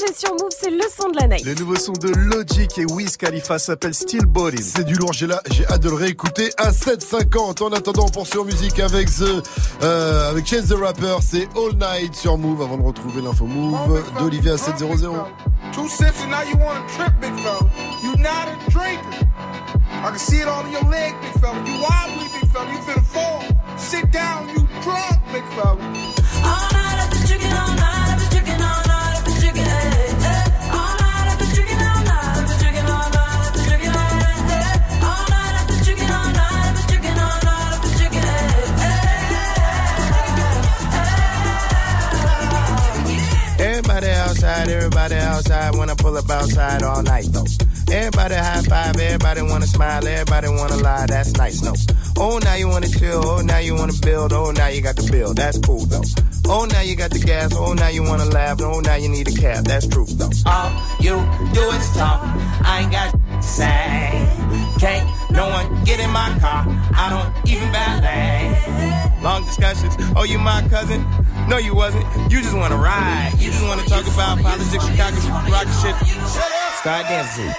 déjà sur Move, c'est le son de la night. Le nouveau son de Logic et Wiz Khalifa s'appelle Still Body. C'est du lourd, j'ai là, j'ai hâte de le réécouter à 7,50. En attendant, on poursuit en musique avec The, euh, avec Chance the Rapper. C'est All Night sur Move avant de retrouver l'info Move d'Olivier à 700. Two sips and now you want to trip, big fella. You not a drinker. I can see it all in your leg, big fella. You wobbly, big fella. You finna fall. Sit down, you drunk, big fella. Everybody outside. When I pull up outside all night though. Everybody high five, everybody wanna smile, everybody wanna lie. That's nice, no. Oh, now you wanna chill. Oh, now you wanna build. Oh, now you got the bill. That's cool though. Oh, now you got the gas. Oh, now you wanna laugh. Oh, now you need a cab. That's true though. All you do is talk. I ain't got to say. Can't no one get in my car. I don't even valet. Long discussions. Oh, you my cousin? No, you wasn't. You just wanna ride. You just wanna talk about politics, Chicago, rock shit. Start dancing.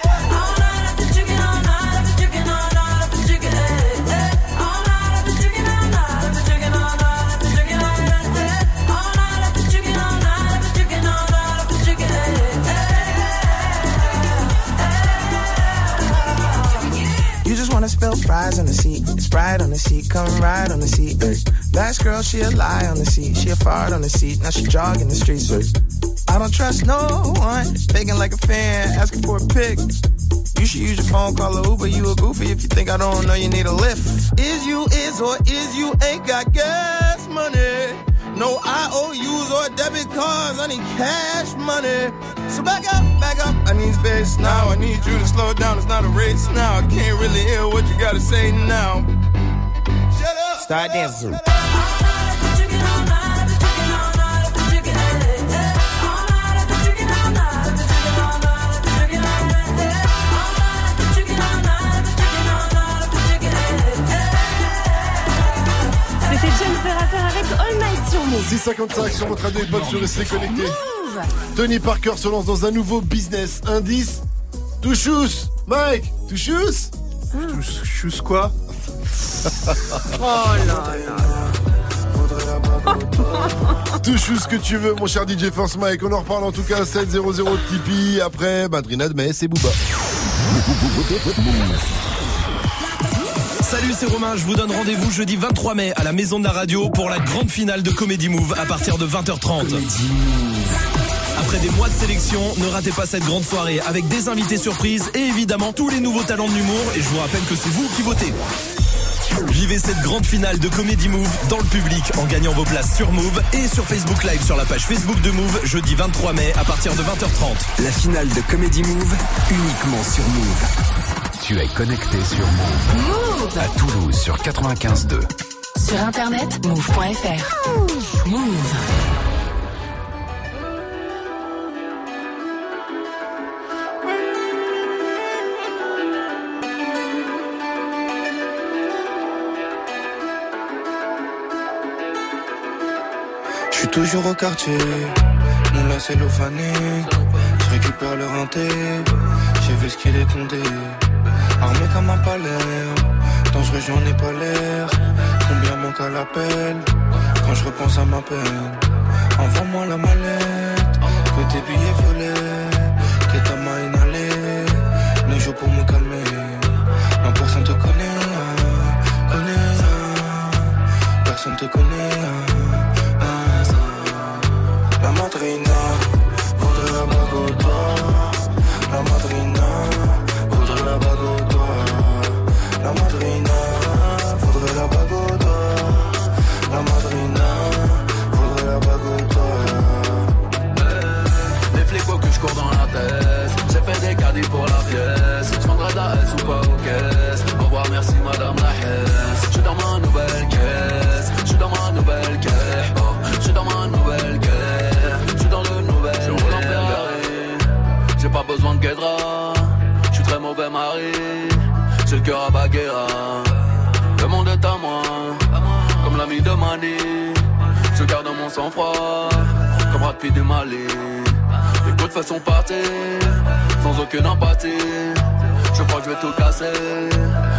You just wanna spill fries on the seat. Sprite on the seat, come ride on the seat. Ay. Last girl, she a lie on the seat. She a fart on the seat, now she jogging the streets. I don't trust no one. Begging like a fan, asking for a pic. You should use your phone, call a Uber. You a goofy if you think I don't know you need a lift. Is you is or is you ain't got gas money? No IOUs or debit cards, I need cash money. So back up, back up, I need space now. I need you to slow down, it's not a race now. I can't really hear what you gotta say now. Shut up. Start dancing. 655 sur votre radio hip-hop sur Restez Connecté. Tony Parker se lance dans un nouveau business. Indice Touchous Mike Touchous Touchous quoi Oh là Touchous ce que tu veux, mon cher DJ Force Mike. On en reparle en tout cas 700 Tipeee. Après, Madrina de Metz et Booba. Salut, c'est Romain. Je vous donne rendez-vous jeudi 23 mai à la Maison de la Radio pour la grande finale de Comedy Move à partir de 20h30. Après des mois de sélection, ne ratez pas cette grande soirée avec des invités surprises et évidemment tous les nouveaux talents de l'humour. Et je vous rappelle que c'est vous qui votez. Vivez cette grande finale de Comedy Move dans le public en gagnant vos places sur Move et sur Facebook Live sur la page Facebook de Move jeudi 23 mai à partir de 20h30. La finale de Comedy Move, uniquement sur Move. Tu es connecté sur Move. Move. À Toulouse sur 95.2. Sur internet, move.fr. Move. Je suis toujours au quartier, mon là c'est fané. Je récupère le renté, j'ai vu ce qu'il est condé. Armé comme un palais, dangereux j'en ai pas l'air. Combien manque à l'appel quand je repense à ma peine. Envoie-moi la mallette, que tes billets violets, que ta main inhalée. Ne joue pour me calmer, non personne te connaît, connaît. Personne te connaît. J'ai le cœur à Baguera. Le monde est à moi. Comme l'ami de Mani. Je garde mon sang-froid. Comme Brad Pitt du Mali. Les coups de façon partie, sans aucune empathie. Je crois que je vais tout casser.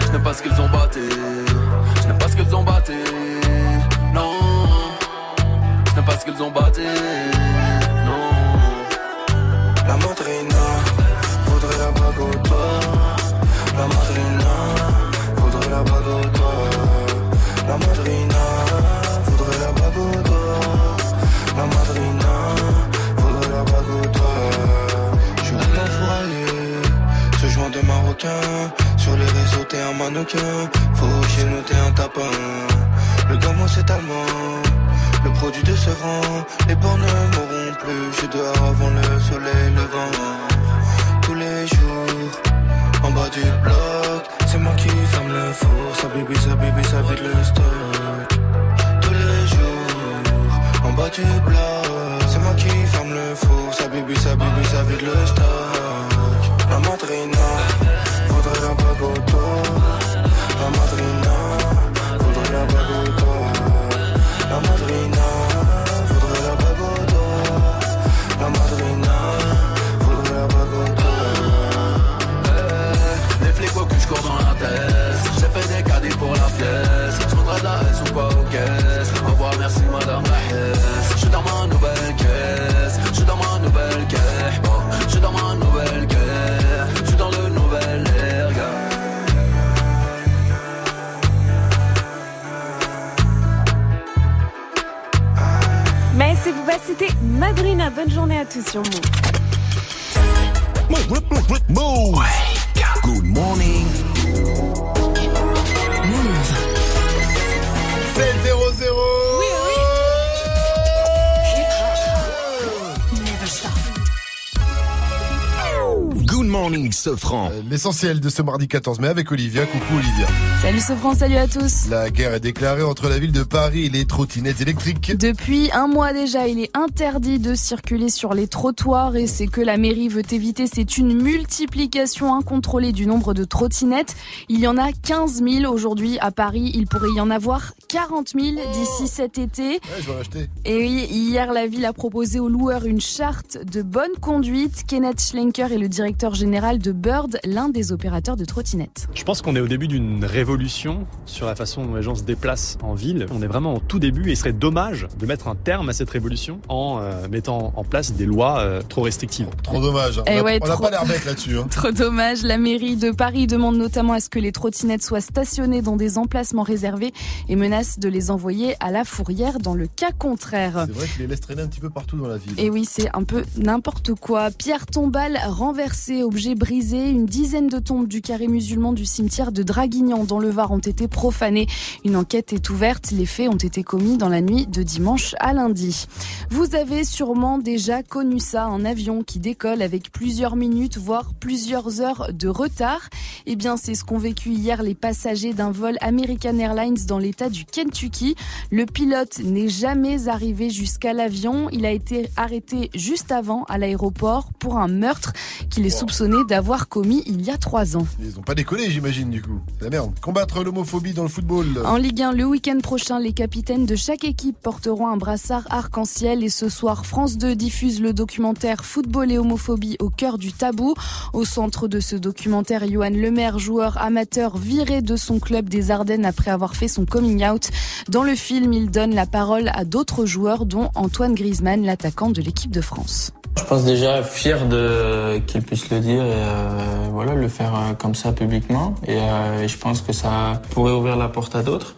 Je n'aime pas ce qu'ils ont battu. Je n'aime pas ce qu'ils ont battu. Non, je n'aime pas ce qu'ils ont battu. Mannequin. Faut chez nous, un tapin. Le gamin, c'est allemand. Le produit de ce rang, les bords ne mourront plus. Je dehors avant le soleil levant. Tous les jours, en bas du bloc, c'est moi qui ferme le four. Sa bibi, sa bibi, ça vide le stock. Tous les jours, en bas du bloc, c'est moi qui ferme le four. Sa bibi, sa bibi, ça vide le stock. La madrina, voudrait la bague cours dans la tête. J'ai fait des caddies pour la pièce. Je voudrais de la S ou pas aux caisses. Au revoir, merci madame la Hesse. Je suis dans ma nouvelle caisse. Je suis dans ma nouvelle caisse. Oh, je suis dans ma nouvelle caisse. Je suis dans le nouvel air, gars. Mais c'est vous, c'était Madrina. Bonne journée à tous sur Move. Morning, Sofran. Euh, L'essentiel de ce mardi 14 mai avec Olivia. Coucou Olivia. Salut Sofran, salut à tous. La guerre est déclarée entre la ville de Paris et les trottinettes électriques. Depuis un mois déjà, il est interdit de circuler sur les trottoirs et c'est que la mairie veut éviter. C'est une multiplication incontrôlée du nombre de trottinettes. Il y en a 15 000 aujourd'hui à Paris. Il pourrait y en avoir 40 000 d'ici cet été. Ouais, je vais acheter. Et oui, hier, la ville a proposé aux loueurs une charte de bonne conduite. Kenneth Schlenker est le directeur général de Bird, l'un des opérateurs de trottinettes. Je pense qu'on est au début d'une révolution sur la façon dont les gens se déplacent en ville. On est vraiment au tout début et il serait dommage de mettre un terme à cette révolution en euh, mettant en place des lois euh, trop restrictives. Trop dommage. hein. Eh On ouais, n'a trop- pas l'air bête là-dessus. hein. Trop dommage. La mairie de Paris demande notamment à ce que les trottinettes soient stationnées dans des emplacements réservés et menace de les envoyer à la fourrière dans le cas contraire. C'est vrai qu'il les laisse traîner un petit peu partout dans la ville. Et oui, c'est un peu n'importe quoi. Pierre tombale renversée, objet brisé. Une dizaine de tombes du carré musulman du cimetière de Draguignan dans le Var ont été profanées. Une enquête est ouverte. Les faits ont été commis dans la nuit de dimanche à lundi. Vous avez sûrement déjà connu ça, un avion qui décolle avec plusieurs minutes, voire plusieurs heures de retard. Eh bien, c'est ce qu'ont vécu hier les passagers d'un vol American Airlines dans l'état du Kentucky. Le pilote n'est jamais arrivé jusqu'à l'avion. Il a été arrêté juste avant à l'aéroport pour un meurtre qu'il est soupçonné d'avoir commis il y a trois ans. Ils ont pas décollé, j'imagine, du coup. La merde. Combattre l'homophobie dans le football. En Ligue 1, le week-end prochain, les capitaines de chaque équipe porteront un brassard arc-en-ciel et ce soir, France 2 diffuse le documentaire Football et homophobie au cœur du tabou. Au centre de ce documentaire, Johan Lemaire, joueur amateur viré de son club des Ardennes après avoir fait son coming out. Dans le film, il donne la parole à d'autres joueurs dont Antoine Griezmann, l'attaquant de l'équipe de France. Je pense déjà fier de qu'il puisse le dire et euh, voilà le faire euh, comme ça publiquement. Et, euh, je pense que ça pourrait ouvrir la porte à d'autres.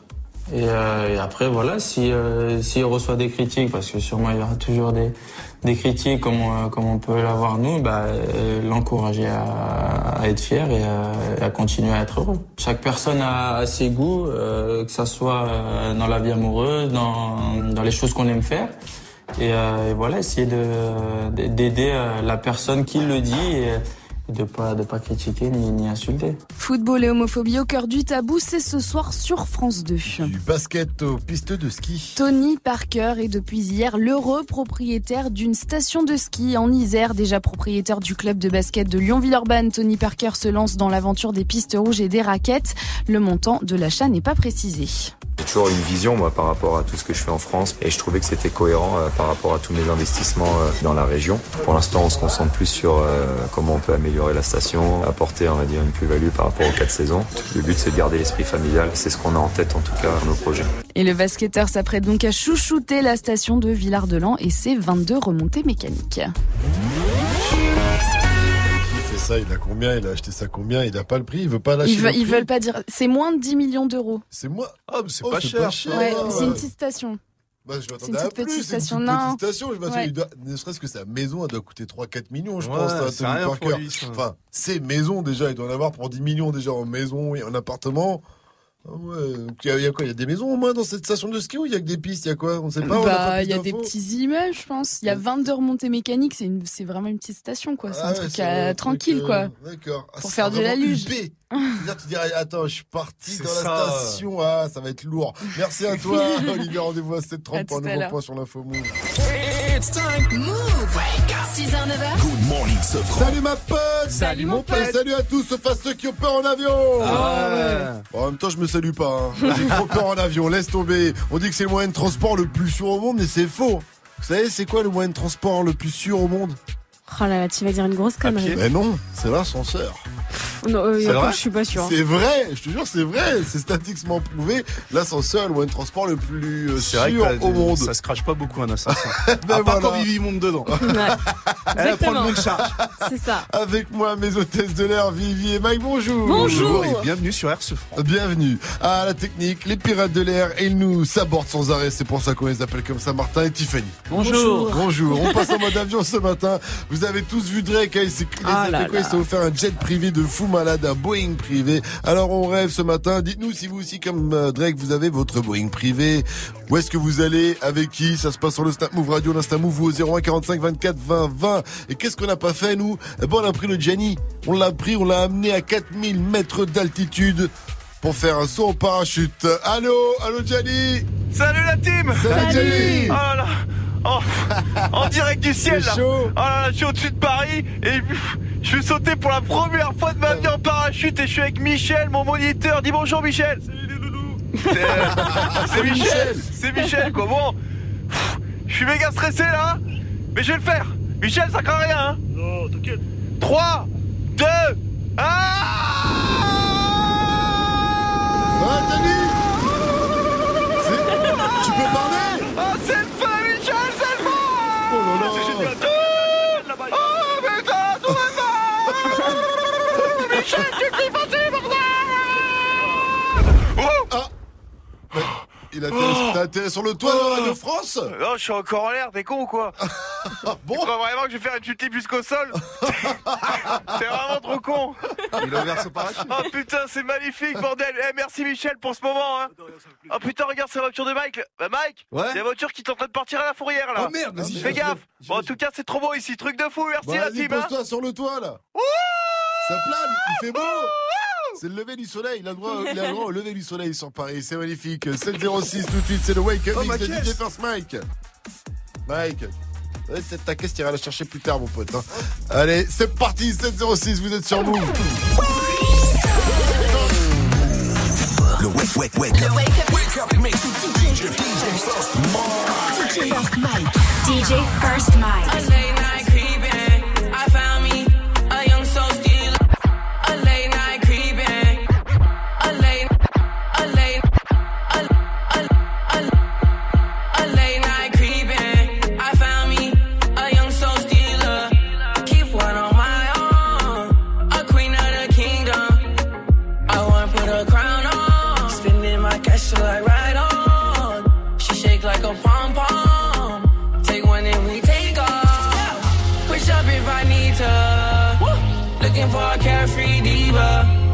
Et, euh, et après voilà si euh, s'il reçoit des critiques parce que sûrement il y aura toujours des des critiques comme on, comme on peut l'avoir nous bah euh, l'encourager à, à être fier et à, à continuer à être heureux. Chaque personne a, a ses goûts euh, que ça soit euh, dans la vie amoureuse dans dans les choses qu'on aime faire et, euh, et voilà, essayer de- d'aider euh, la personne qui le dit et de pas de pas critiquer ni, ni insulter. Football et homophobie au cœur du tabou, c'est ce soir sur France 2. Du basket aux pistes de ski. Tony Parker est depuis hier l'heureux propriétaire d'une station de ski en Isère. Déjà propriétaire du club de basket de Lyon-Villeurbanne, Tony Parker se lance dans l'aventure des pistes rouges et des raquettes. Le montant de l'achat n'est pas précisé. J'ai toujours une vision moi par rapport à tout ce que je fais en France et je trouvais que c'était cohérent euh, par rapport à tous mes investissements euh, dans la région. Pour l'instant, on se concentre plus sur euh, comment on peut améliorer la station, apporter on va dire une plus-value par rapport aux quatre saisons. Le but c'est de garder l'esprit familial, c'est ce qu'on a en tête en tout cas dans nos projets. Et le basketteur s'apprête donc à chouchouter la station de Villard-de-Lans et ses 22 remontées mécaniques. Ça, il a combien Il a acheté ça combien Il a pas le prix, il veut pas lâcher. Ils, le ve- ils prix. veulent pas dire. C'est moins de 10 millions d'euros. C'est moi. Ah, mais c'est Oh, pas, cher. pas cher. Ouais, c'est une petite station. Bah, je C'est m'attendais à plus. petite C'est une station, toute non. petite station. Je m'attendais, Ouais. il doit- ne serait-ce que sa maison, elle doit coûter 3-4 millions, je Ouais, pense. à c'est Tony rien pour Parker. lui. Enfin, ses maisons déjà, il doit en avoir pour 10 millions déjà en maison et en appartement. Ah ouais. Il y, a- il y a quoi Il y a des maisons au moins dans cette station de ski ou il y a que des pistes Il y a quoi On sait pas. Bah, il y a des petits immeubles, je pense. Il y a 22 remontées mécaniques. C'est une, c'est vraiment une petite station, quoi. C'est Ah un ouais, truc c'est euh, un truc, tranquille, euh, quoi. D'accord. Ah, Pour faire de la luge. huppé. C'est-à-dire, tu dirais, attends, je suis parti dans la station. Ah, ça va être lourd. Merci à toi, Olivier. Rendez-vous à À 7h30 pour un nouveau point sur l'info Move. It's time. Move. 6h, 9h. Good morning. Salut ma pote Salut, mon pote. Salut à tous, sauf à ceux qui ont peur en avion Ah Bon, En même temps, je me salue pas. hein. J'ai trop peur en avion, laisse tomber. On dit que c'est le moyen de transport le plus sûr au monde, mais c'est faux. Vous savez, c'est quoi le moyen de transport le plus sûr au monde? Oh là là, tu vas dire une grosse connerie. Mais non, c'est l'ascenseur. Non, euh, C'est encore, vrai je suis pas sûre. C'est vrai, je te jure, c'est vrai. C'est statistiquement prouvé. L'ascenseur est le moyen de transport le plus euh, vrai sûr au monde. ça se crache pas beaucoup un ascenseur. Ben à part voilà. quand Vivi monte dedans. Ouais, Elle prend le monde charge. c'est ça. Avec moi, mes hôtesses de l'air, Vivi et Mike, bonjour. Bonjour. et bienvenue sur Air franc. Bienvenue à la technique, les pirates de l'air, et ils nous sabordent sans arrêt. C'est pour ça qu'on les appelle comme ça, Martin et Tiffany. Bonjour. Bonjour. On passe en mode avion ce matin. Vous avez tous vu Drake, hein, il s'est Ah s'est là fait quoi? Il là. s'est offert un jet privé de fou malade, un Boeing privé. Alors on rêve ce matin. Dites-nous si vous aussi, comme euh, Drake, vous avez votre Boeing privé. Où est-ce que vous allez? Avec qui? Ça se passe sur le Snap Move Radio, l'Insta Move ou au 01 45 24 20 20. Et qu'est-ce qu'on n'a pas fait nous? Eh ben on a pris le Gianni. On l'a pris, on l'a amené à 4000 mètres d'altitude pour faire un saut en parachute. Allô, allô Gianni Salut la team Salut, Gianni Oh là Oh, En direct du ciel là. Chaud. Oh là là, je suis au-dessus de Paris et je vais sauter pour la première fois de ma vie en parachute et je suis avec Michel, mon moniteur. Dis bonjour Michel. Salut les doudous. C'est Michel. C'est Michel quoi, bon Je suis méga stressé là. Mais je vais le faire. Michel, ça craint rien hein. Non, t'inquiète. 3, 2, 1 Ah, tu cries pas, bordel Oh Il a atterri, t'as atterri sur le toit de Radio France Non, je suis encore en l'air, t'es con ou quoi Bon Tu crois vraiment que je vais faire une chute jusqu'au sol T'es vraiment trop con Il a ouvert son parachute. Oh putain, c'est magnifique, bordel. Eh, merci Michel pour ce moment, hein. Oh putain, regarde, la voiture de Mike. Bah Mike, Ouais c'est la voiture qui est en train de partir à la fourrière, là. Oh, merde, vas-y, Fais je- gaffe. je- Bon, en tout cas, c'est trop beau ici, truc de fou, merci Bon, la team, hein. pose-toi sur le toit là Ça plane, il fait beau C'est le lever du soleil, il a le droit, il a le droit au lever du soleil sur Paris, c'est magnifique 706 tout de suite, c'est le Wake Up Oh, Mix ma de. DJ First Mike Mike Ouais, c'est ta caisse, t'iras la chercher plus tard, mon pote. hein. Allez, c'est parti, 706, vous êtes sur Move. Le wake, wake, wake up. Wake up mix with DJ, DJ First Mike. DJ First Mike. A late night Looking for a carefree diva.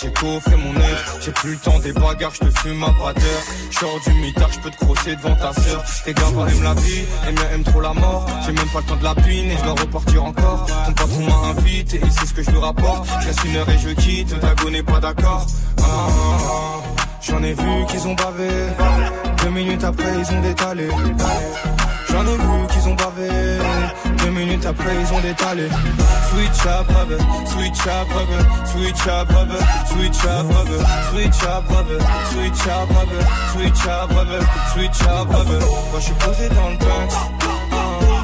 J'ai coffré mon œuf. J'ai plus le temps des bagarres, je te fume à pas d'heure. J'sors du mitard, je peux te crosser devant ta sœur. Tes gars aiment la vie, les miens aiment trop la mort. J'ai même pas le temps de la pine et je dois repartir encore. Ton patron m'a invité et c'est ce que je lui rapporte. Laisse une heure et je quitte, Dago n'est pas d'accord. Ah, ah, ah. J'en ai vu qu'ils ont bavé. Deux minutes après, ils ont détalé. J'en ai vu qu'ils. Deux minutes après, ils ont détalé. Switch up, rubber, switch up, rubber, switch up, rubber, switch up, rubber, switch up, rubber, switch up, rubber, switch up, rubber, switch up, rubber. Moi, je suis posé dans le Banks.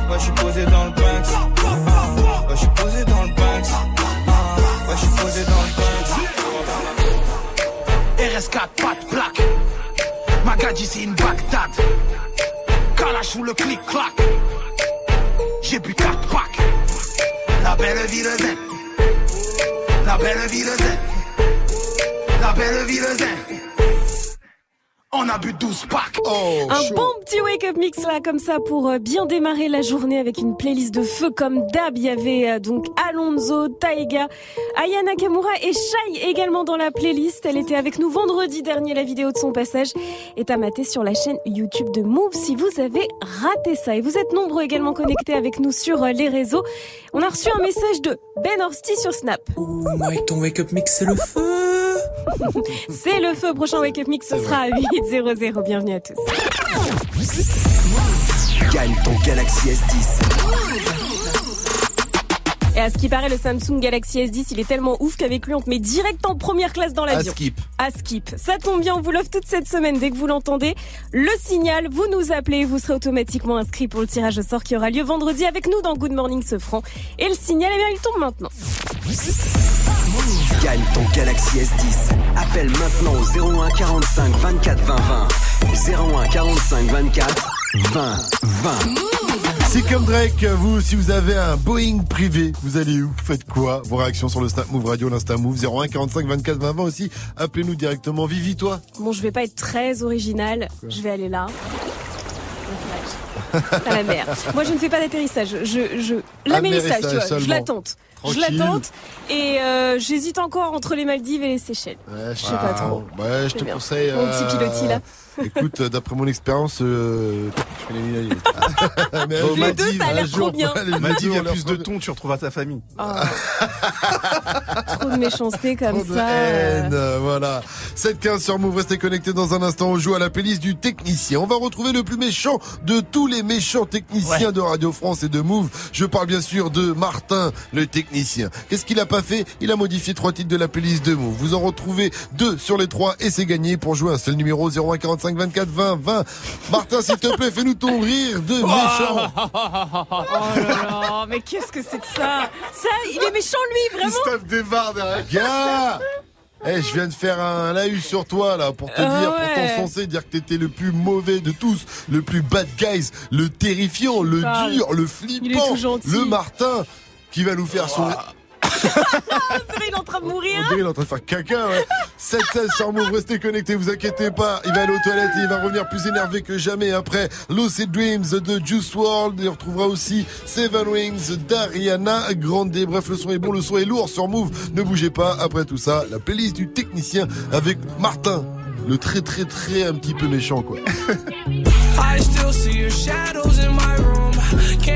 Moi, je suis posé dans le Banks. Moi, je suis posé dans le Banks. Moi, je suis posé dans le Banks. RS4, pas de plaque. Magadji, c'est une Bagdad. Kalash ou le clic-clac. J'ai bu 4 packs. La belle vie de zen. La belle vie de zen. La belle vie de zen. On a bu 12 packs. Un bon petit wake-up mix là, comme ça, pour euh, bien démarrer la journée avec une playlist de feu comme d'hab. Il y avait euh, donc Alonso, Taiga, Aya Nakamura et Shai également dans la playlist. Elle était avec nous vendredi dernier. La vidéo de son passage est à mater sur la chaîne YouTube de Move si vous avez raté ça. Et vous êtes nombreux également connectés avec nous sur euh, les réseaux. On a reçu un message de Ben Orsti sur Snap. Mike, ton wake-up mix, c'est le feu. C'est le feu. Prochain wake-up mix, ce sera à 8.00. Bienvenue à tous. Gagne ton Galaxy S10. Et à ce qui paraît, le Samsung Galaxy S10, il est tellement ouf qu'avec lui, on te met direct en première classe dans l'avion. À skip. À skip. Ça tombe bien, on vous l'offre toute cette semaine. Dès que vous l'entendez, le signal, vous nous appelez, vous serez automatiquement inscrit pour le tirage au sort qui aura lieu vendredi avec nous dans Good Morning Sofran. Et le signal, eh bien, il tombe maintenant. Gagne ton Galaxy S10. Appelle maintenant au 01 45 24 20 20. 01 45 24 20 20. C'est comme Drake, vous, si vous avez un Boeing privé, vous allez où? Faites quoi? Vos réactions sur le Snap Move Radio, l'Insta Move, 01 45 24 20 20 aussi. Appelez-nous directement. Vivi, toi? Bon, je vais pas être très original. Je vais aller là. à la mer. Moi, je ne fais pas d'atterrissage. Je, je, l'amérissage, tu vois. Je seulement. Je la tente. Et euh, j'hésite encore entre les Maldives et les Seychelles. Ouais, Je sais pas trop. Ouais, je te bien. conseille. Mon petit pilotis, là. Écoute, euh, d'après mon expérience, euh, je fais les Mais Les deux, ça a l'air trop bien. Maldives, il y a plus de thon, tu retrouveras ta famille. Trop de méchanceté comme Trop de ça. haine, euh, voilà. 7-15 sur Move, restez connectés dans un instant. On joue à la playlist du technicien. On va retrouver le plus méchant de tous les méchants techniciens de Radio France et de Move. Je parle bien sûr de Martin, le technicien. Qu'est-ce qu'il a pas fait? Il a modifié trois titres de la playlist de Move. Vous en retrouvez deux sur les trois et c'est gagné pour jouer un seul numéro 0145 24 20 20. Martin, s'il te plaît, fais-nous ton rire de méchant. Oh là là, mais qu'est-ce que c'est que ça? Ça, il est méchant lui, vraiment? Christophe débarre derrière. Gars Eh, je viens de faire un laïus sur toi là pour te Ah dire, ouais. pour t'encenser, dire que t'étais le plus mauvais de tous, le plus bad guys, le terrifiant, le dur, le flippant, le Martin qui va nous faire son. C'est vrai, il est en train de On mourir. dirait, il est en train de faire caca, ouais. 7-16 sur Move, restez connectés, vous inquiétez pas. Il va aller aux toilettes et il va revenir plus énervé que jamais après Lucid Dreams de Juice WRLD. Il retrouvera aussi Seven Wings d'Ariana Grande. Bref, le son est bon, le son est lourd sur Move. Ne bougez pas. Après tout ça, la playlist du technicien avec Martin. Le très très très un petit peu méchant quoi. I still see your shadows.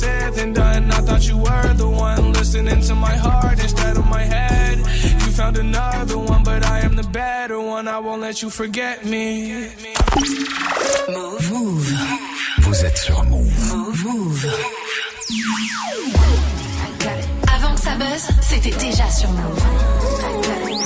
said than done. I thought you were the one listening to my heart instead of my head. You found another one, but I am the better one. I won't let you forget me. Move. Move. Vous êtes sur Move. Move. Avant que ça buzz, c'était déjà sur Move.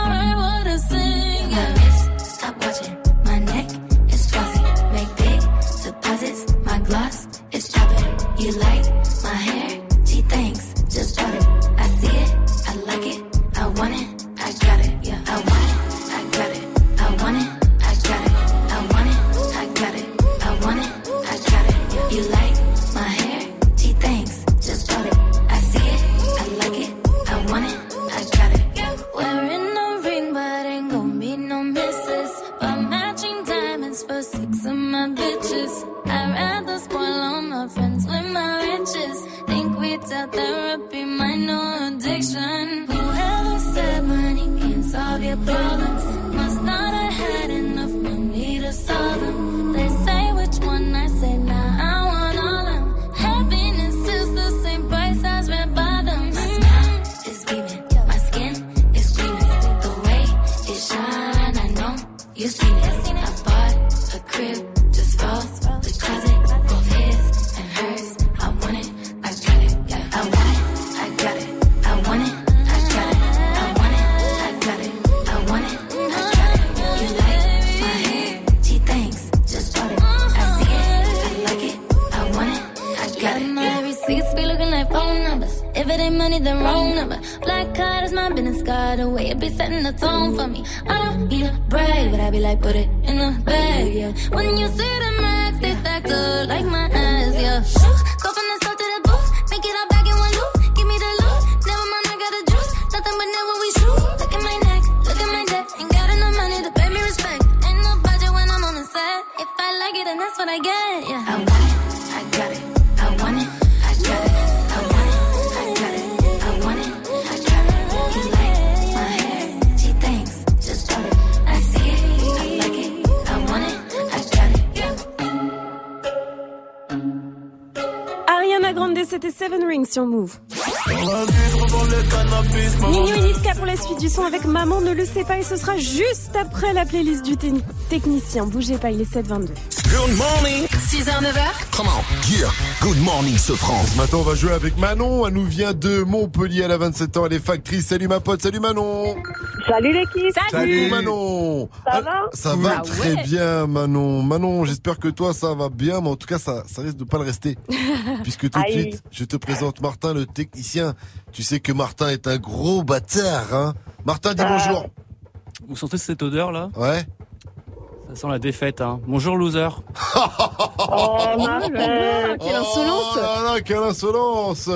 card. The way it be setting the tone for me. I don't need a brag, but I be like, put it in the bag, yeah. When you see the max, they stack up like my ass, yeah. C'était Seven Rings sur Move. Nino et pour la suite du son avec Maman ne le sait pas et ce sera juste après la playlist du te- technicien. Bougez pas, il est 7h22. Good morning. 6h, 9h. Come on. Yeah. Good morning, ce France. Maintenant, on va jouer avec Manon. Elle nous vient de Montpellier. Elle a 27 ans. Elle est factrice. Salut ma pote. Salut Manon. Salut l'équipe. Salut Manon. Ça Ah, va Ça va Ah très ouais. bien Manon. Manon, j'espère que toi ça va bien, mais en tout cas ça, ça risque de pas le rester. Puisque tout de suite, je te présente Martin le technicien. Tu sais que Martin est un gros bâtard, hein Martin, dis Euh, bonjour. Vous sentez cette odeur là? Ouais. Ça sent la défaite. Hein. Bonjour loser. Oh, Martin. quelle insolence. Oh là là, quelle insolence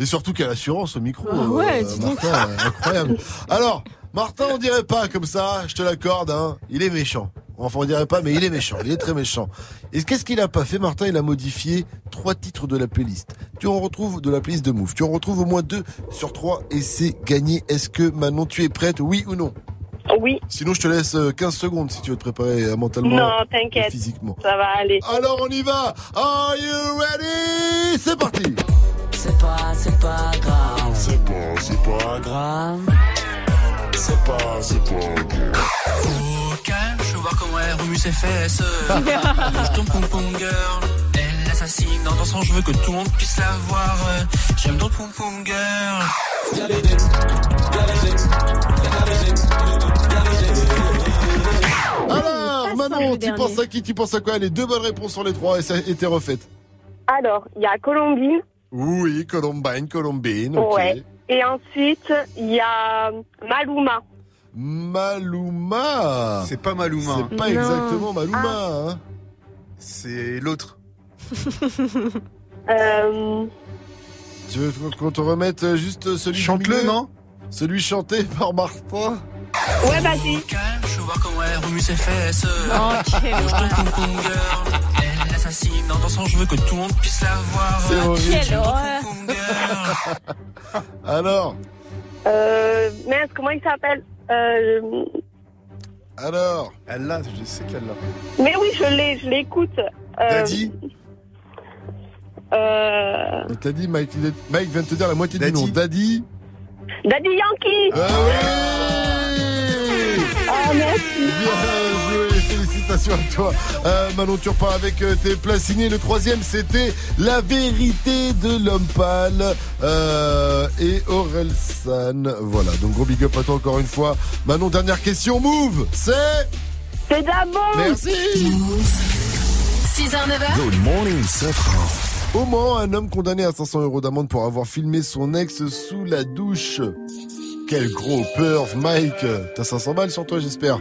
Et surtout quelle assurance au micro. Ah ouais, euh, dis donc. Martin, euh, incroyable. Alors, Martin, on dirait pas comme ça, je te l'accorde, hein. Il est méchant. Enfin, on dirait pas, mais il est méchant. Il est très méchant. Et qu'est-ce qu'il a pas fait, Martin? Il a modifié trois titres de la playlist. Tu en retrouves de la playlist de Move. Tu en retrouves au moins deux sur trois et c'est gagné. Est-ce que Manon, tu es prête? Oui ou non? Oui. Sinon, je te laisse euh, 15 secondes si tu veux te préparer euh, mentalement Non, et t'inquiète. physiquement. Ça va aller. Alors, on y va Are you ready? C'est parti C'est pas, c'est pas grave. C'est pas, c'est pas grave. C'est pas, c'est pas grave. Veux voir comment elle remue ses fesses. Bouge ton pom pom girl. Elle assassine dans ton sang, je veux que tout le monde puisse la voir. J'aime ton pom pom girl. Alors, Manon, le tu penses à qui Tu penses à quoi? Les deux bonnes réponses sur les trois et ça a été refaites. Alors, il y a Colombine. Oui, Columbine, Columbine, ok. Ouais. Et ensuite, il y a Maluma. Maluma C'est pas Maluma. C'est pas Non. exactement Maluma, hein C'est l'autre. Euh, Tu veux qu'on te remette euh, juste celui Chante-le, non? Celui chanté par Martin Ouais, vas-y. Je veux voir comment elle remue ses fesses. Ok, girl. Elle assassine dans ton sang, je veux que tout le monde puisse la voir. C'est horrible. Quelle horreur. Alors? Euh, mince, comment il s'appelle? Euh, Alors Elle l'a, je sais qu'elle l'a. Mais oui, je l'ai, je l'écoute. Euh, Daddy Euh, T'as dit, Mike, Mike vient de te dire la moitié du nom. Daddy Daddy Yankee. Ah oui Ah merci. Bien joué, félicitations à toi. Euh, Manon, tu repars avec euh, tes plats signés. Le troisième, c'était La vérité de l'homme pâle euh, et Orelsan. Voilà, donc gros big up à toi encore une fois. Manon, dernière question. Move, c'est... C'est d'abord. Merci. 6h, 9h. Good morning, Safran. Au Mans, un homme condamné à 500 euros d'amende pour avoir filmé son ex sous la douche. Quel gros perf, Mike. T'as 500 balles sur toi, j'espère.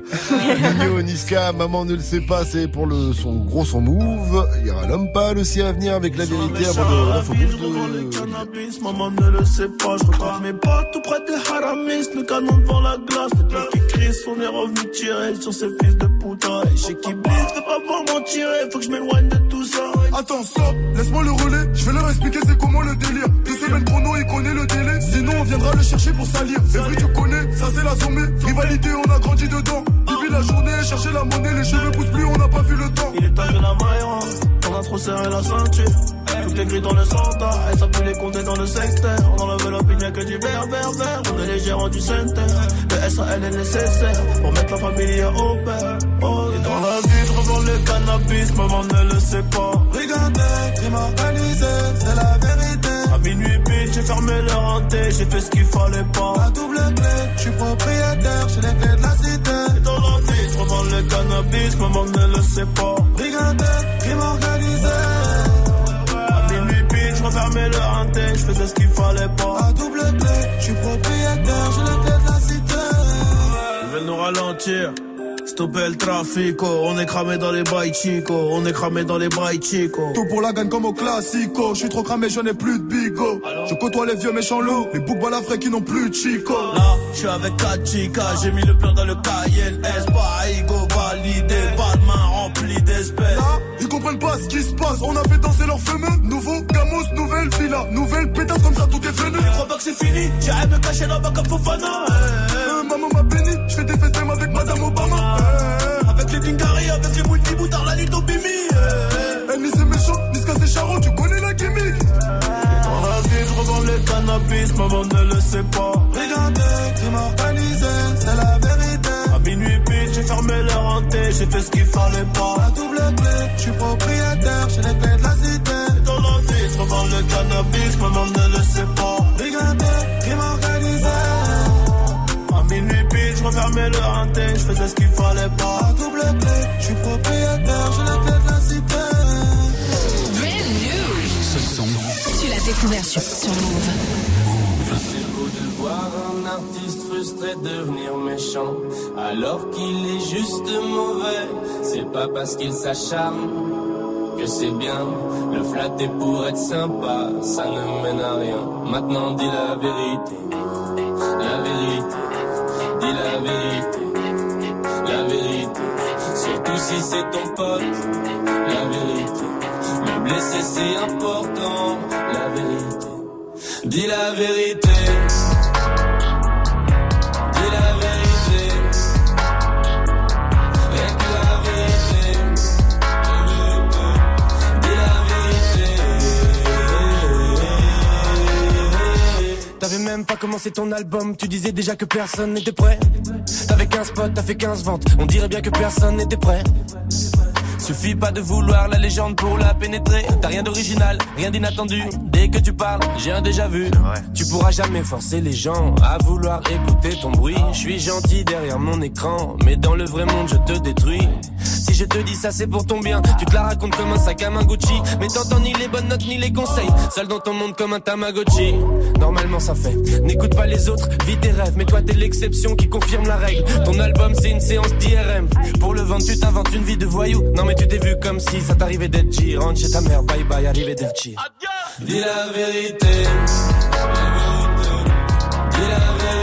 Nino, Niska, maman ne le sait pas, c'est pour le son gros son move. Il y aura l'homme pâle aussi à venir avec la vérité avant de l'infobus de... cannabis, maman ne le sait pas. Je regarde mes potes tout près des haramis, le canon devant la glace. Le truc qui crie, on est revenu tirer sur ces fils de putain. Et chez qui blisse, fais pas pour m'en tirer, faut que je m'éloigne de. Attends, stop, laisse-moi le relais. Je vais leur expliquer c'est comment le délire. Deux semaines chrono, il connaît le délai. Sinon, on viendra le chercher pour salir. C'est vrai, tu connais, ça c'est la sommée. Rivalité, on a grandi dedans. Depuis la journée, chercher la monnaie, les cheveux poussent plus, on n'a pas vu le temps. Il est temps de la maillera, on a trop serré la ceinture. Tout est gris dans le centre, et ça les compter dans le secteur. On enlève l'opinion que du vert, vert, vert. On est les gérants du centre. Le SAL est nécessaire pour mettre la famille au père. Revends le cannabis, maman ne le sait pas. Regardez, crime organisé, c'est la vérité. À minuit pile, j'ai fermé le renté, j'ai fait ce qu'il fallait pas. La double clé, je suis propriétaire, j'ai les clés de la cité. Et dans la vie, je revends le cannabis, maman ne le sait pas. Regardez, crime organisé. À minuit pile, je refermais le renté, je faisais ce qu'il fallait pas. La double clé, je suis propriétaire, j'ai les clés de la cité. Ils veulent nous ralentir. Stopper le trafic, oh. on est cramé dans les bails chico, on est cramé dans les bails chico. Tout pour la gagne comme au classico. Je suis trop cramé, je n'ai plus de bigo. Je côtoie les vieux méchants loups, les boucs balafrés qui n'ont plus de chico. Là, je suis avec 4 chicas, j'ai mis le plan dans le Cayenne S, pas ego validé, pas de main remplie d'espèces. Là, ils comprennent pas ce qui se passe. On a fait danser leurs fameux. Nouveau Gamos, nouvelle villa, nouvelle pétasse comme ça, tout est venu. Je crois pas que c'est fini, j'arrête de me cacher là-bas comme Fofana. Euh, maman m'a béni, je fais des festins avec Madame Obama. Avec les Dingari, avec les multiboutards, la Lito Bimi. Eh, ni c'est méchant, ni ce c'est charron, tu connais la gimmick. Dans la vie, je revends le cannabis, maman ne le sait pas. Regardez, crime organisé, c'est la vérité. À minuit pile, j'ai fermé le renté, j'ai fait ce qu'il fallait pas. La double clé, je suis propriétaire, j'ai les clés de la cité. Dans la vie, je revends le cannabis, maman ne le sait pas. Je refermais le je faisais ce qu'il fallait pas. La double clé, je suis propriétaire, j'ai les clés de la cité. Brand new. Ce son. Tu l'as découvert sur, sur Move. C'est beau de voir un artiste frustré devenir méchant, alors qu'il est juste mauvais. C'est pas parce qu'il s'acharne que c'est bien. Le flatter pour être sympa, ça ne mène à rien. Maintenant dis la vérité, la vérité, dis la vérité, la vérité. Surtout si c'est ton pote, la vérité. Le blesser c'est important, la vérité. Dis la vérité. T'avais même pas commencé ton album, tu disais déjà que personne n'était prêt. T'avais 15 potes, t'as fait 15 ventes, on dirait bien que personne n'était prêt. Suffit pas de vouloir la légende pour la pénétrer. T'as rien d'original, rien d'inattendu. Dès que tu parles, j'ai un déjà vu. Tu pourras jamais forcer les gens à vouloir écouter ton bruit. Je suis gentil derrière mon écran, mais dans le vrai monde je te détruis. Je te dis ça, c'est pour ton bien. Tu te la racontes comme un sac à main Gucci, mais t'entends ni les bonnes notes ni les conseils. Seul dans ton monde comme un Tamagotchi. Normalement ça fait. N'écoute pas les autres, vis tes rêves. Mais toi t'es l'exception qui confirme la règle. Ton album c'est une séance d'IRM. Pour le vendre, tu t'inventes une vie de voyou. Non mais tu t'es vu comme si ça t'arrivait d'être G. Rentre chez ta mère, bye bye, arrivé d'être Dis la vérité. Dis la vérité.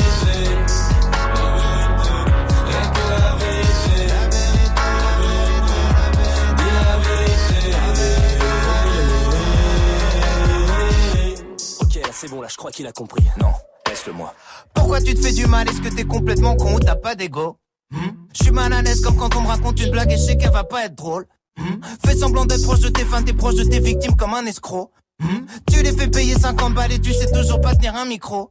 C'est bon, là je crois qu'il a compris. Non, laisse-le moi. Pourquoi tu te fais du mal? Est-ce que t'es complètement con ou t'as pas d'ego? Je suis mal à l'aise comme quand on me raconte une blague et je sais qu'elle va pas être drôle. Hmm? Fais semblant d'être proche de tes fans, t'es proche de tes victimes comme un escroc. Hmm? Tu les fais payer 50 balles et tu sais toujours pas tenir un micro.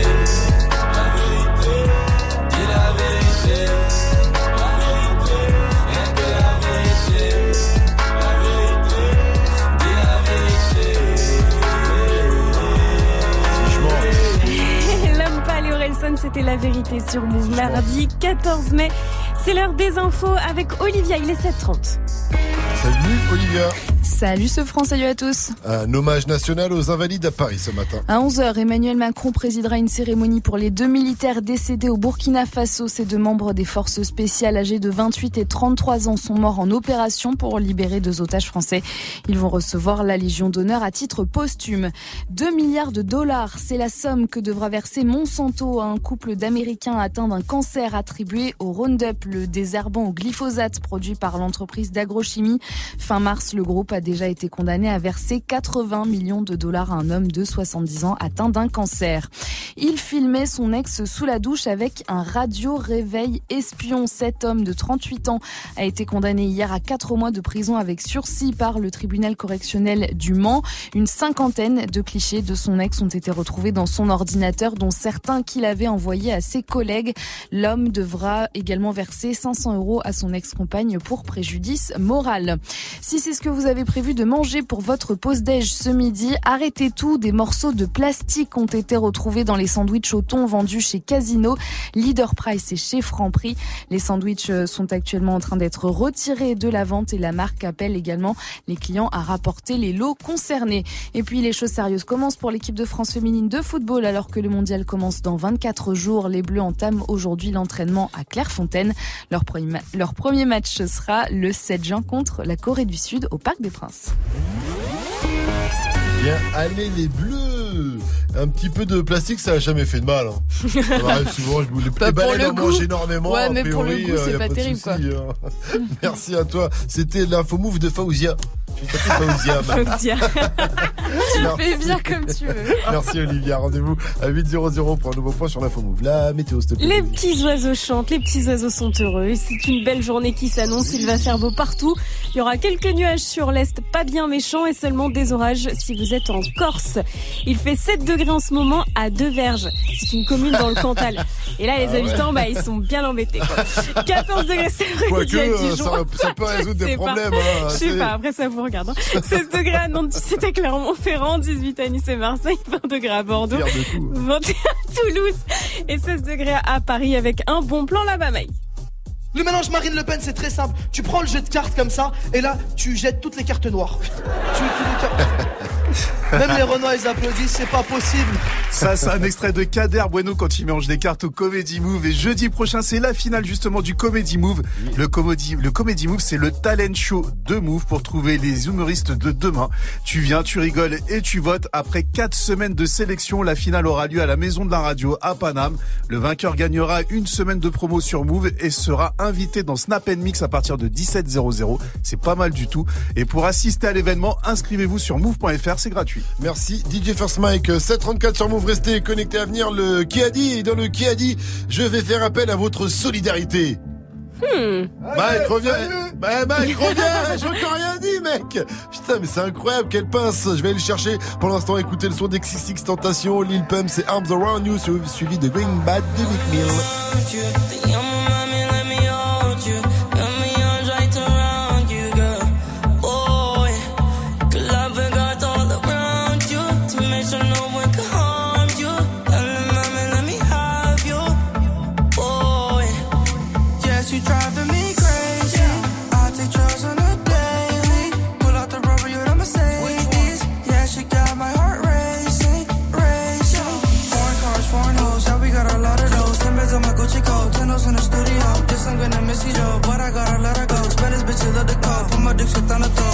C'était la vérité sur Move. Mardi 14 mai, c'est l'heure des infos avec Olivia, il est 7h30. Salut Olivia. Salut ce France, salut à tous. Un hommage national aux invalides à Paris ce matin. À 11h, Emmanuel Macron présidera une cérémonie pour les deux militaires décédés au Burkina Faso. Ces deux membres des forces spéciales âgés de 28 et 33 ans sont morts en opération pour libérer deux otages français. Ils vont recevoir la Légion d'honneur à titre posthume. 2 milliards de dollars, c'est la somme que devra verser Monsanto à un couple d'Américains atteints d'un cancer attribué au Roundup, le désherbant au glyphosate produit par l'entreprise d'agrochimie. Fin mars, le groupe a déjà été condamné à verser 80 millions de dollars à un homme de 70 ans atteint d'un cancer. Il filmait son ex sous la douche avec un radio réveil espion. Cet homme de 38 ans a été condamné hier à 4 mois de prison avec sursis par le tribunal correctionnel du Mans. Une cinquantaine de clichés de son ex ont été retrouvés dans son ordinateur, dont certains qu'il avait envoyés à ses collègues. L'homme devra également verser 500 euros à son ex-compagne pour préjudice moral. Si c'est ce que vous avez prévu de manger pour votre pause déj ce midi, arrêtez tout. Des morceaux de plastique ont été retrouvés dans les sandwichs au thon vendus chez Casino, Leader Price et chez Franprix. Les sandwichs euh, sont actuellement en train d'être retirés de la vente et la marque appelle également les clients à rapporter les lots concernés. Et puis les choses sérieuses commencent pour l'équipe de France féminine de football alors que le mondial commence dans 24 jours. Les Bleus entament aujourd'hui l'entraînement à Clairefontaine. Leur premier, leur premier match sera le 7 juin contre la Corée du Sud au Parc des Princes. Bien, allez les bleus Un petit peu de plastique, ça a jamais fait de mal. hein. Ça souvent, je les, Pas les en mangent énormément. Ouais, mais pour le priori, goût, euh, c'est pas terrible, hein. Merci à toi. C'était l'info move de Faouzia. Merci. fais bien comme tu veux. Merci Olivia. Rendez-vous à 8.00 pour un nouveau point sur l'info move. La météo, s'il te plaît. Les petits oiseaux chantent, les petits oiseaux sont heureux. C'est une belle journée qui s'annonce, il va faire beau partout. Il y aura quelques nuages sur l'est, pas bien méchants, et seulement des orages si vous êtes en Corse. Il fait 7 degrés en ce moment à Deux-Verges. C'est une commune dans le Cantal. Et là, les Ah ouais. habitants, bah, ils sont bien embêtés. Quoi. 14 degrés, c'est vrai. Quoique, euh, 10 ça, ça peut résoudre des problèmes. hein, Je sais pas, après ça vous regarde. Hein. 16 degrés à Nantes, 17 à Clermont-Ferrand, 18 à Nice et Marseille, 20 degrés à Bordeaux, Pire de tout. 21 à Toulouse et 16 degrés à Paris avec un bon plan là-bas. Le mélange Marine Le Pen, c'est très simple. Tu prends le jeu de cartes comme ça, et là, tu jettes toutes les cartes noires. Tu- tu- tu- Même les Renois, ils applaudissent, c'est pas possible. Ça, c'est un extrait de Kader Bueno quand il mélange des cartes au Comedy Move. Et jeudi prochain, c'est la finale justement du Comedy Move. Le Comedy, le Comedy Move, c'est le talent show de Move pour trouver les humoristes de demain. Tu viens, tu rigoles et tu votes. Après quatre semaines de sélection, la finale aura lieu à la Maison de la Radio à Paname. Le vainqueur gagnera une semaine de promo sur Move et sera invité dans Snap Mix à partir de 17h00. C'est pas mal du tout. Et pour assister à l'événement, inscrivez-vous sur move.fr, c'est gratuit. Merci DJ First Mike, 734 sur Move, restez connectés à venir le qui a dit et dans le qui a dit, je vais faire appel à votre solidarité. Hmm. Mike, reviens. Bah, Mike, reviens. J'ai encore rien dit, mec. Putain, mais c'est incroyable. Quelle pince. Je vais aller le chercher. Pour l'instant, écoutez le son d'X66 Tentation. Lil Pump, c'est Arms Around You, suivi de Green Bad de Mick Mill. pussy though, but I gotta let her go. Spanish bitches love the car. Put my dick shit on the throat.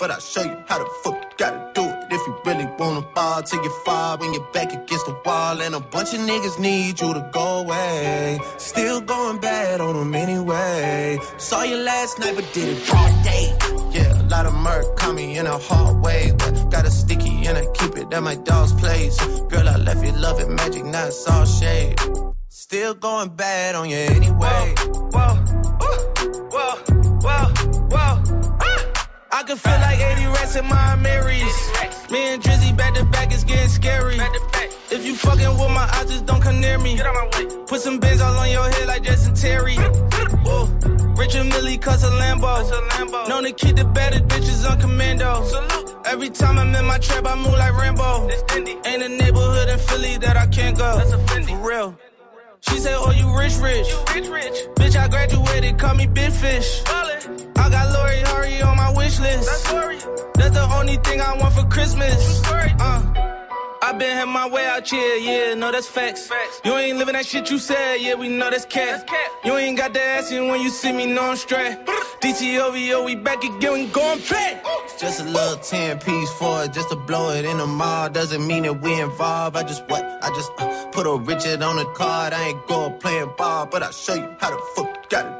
But I'll show you how the fuck you gotta do it. If you really wanna ball till you fall when you're back against the wall. And a bunch of niggas need you to go away. Still going bad on them anyway. Saw you last night, but did it that's facts. You ain't living that shit you said, yeah, we know that's cat. You ain't got the ass in when you see me, no, I'm straight. DTOVO, we back again, we going back. It's just a little 10 piece for it, just to blow it in the mall. Doesn't mean that we involved. I just what? I just uh, put a Richard on the card. I ain't going playing ball, but I'll show you how the fuck you gotta it.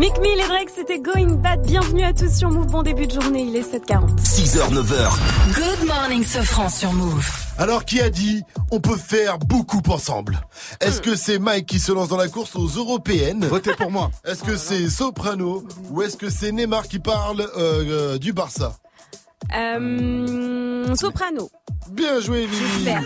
Mick Mill et Drake, c'était Going Bad. Bienvenue à tous sur Move. Bon début de journée, il est 7h40. 6h, 9h. Good morning, Sofran sur Move. Alors qui a dit on peut faire beaucoup ensemble? Est-ce que c'est Mike qui se lance dans la course aux européennes? Votez pour moi. Est-ce que c'est Soprano ou est-ce que c'est Neymar qui parle euh, euh, du Barça? Euh, soprano. Bien joué. Super.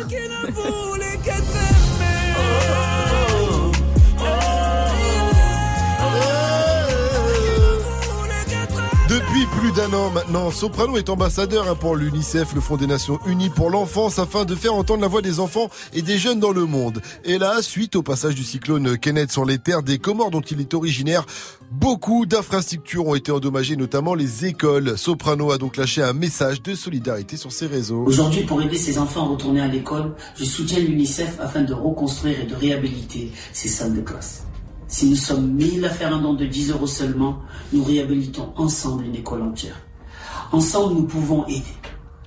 Depuis plus d'un an maintenant, Soprano est ambassadeur hein, pour l'UNICEF, le Fonds des Nations Unies pour l'enfance, afin de faire entendre la voix des enfants et des jeunes dans le monde. Et là, suite au passage du cyclone Kenneth sur les terres des Comores dont il est originaire, beaucoup d'infrastructures ont été endommagées, notamment les écoles. Soprano a donc lâché un message de solidarité sur ses réseaux. Aujourd'hui, pour aider ces enfants à retourner à l'école, je soutiens l'UNICEF afin de reconstruire et de réhabiliter ces salles de classe. Si nous sommes 1000 à faire un don de 10 euros seulement, nous réhabilitons ensemble une école entière. Ensemble, nous pouvons aider.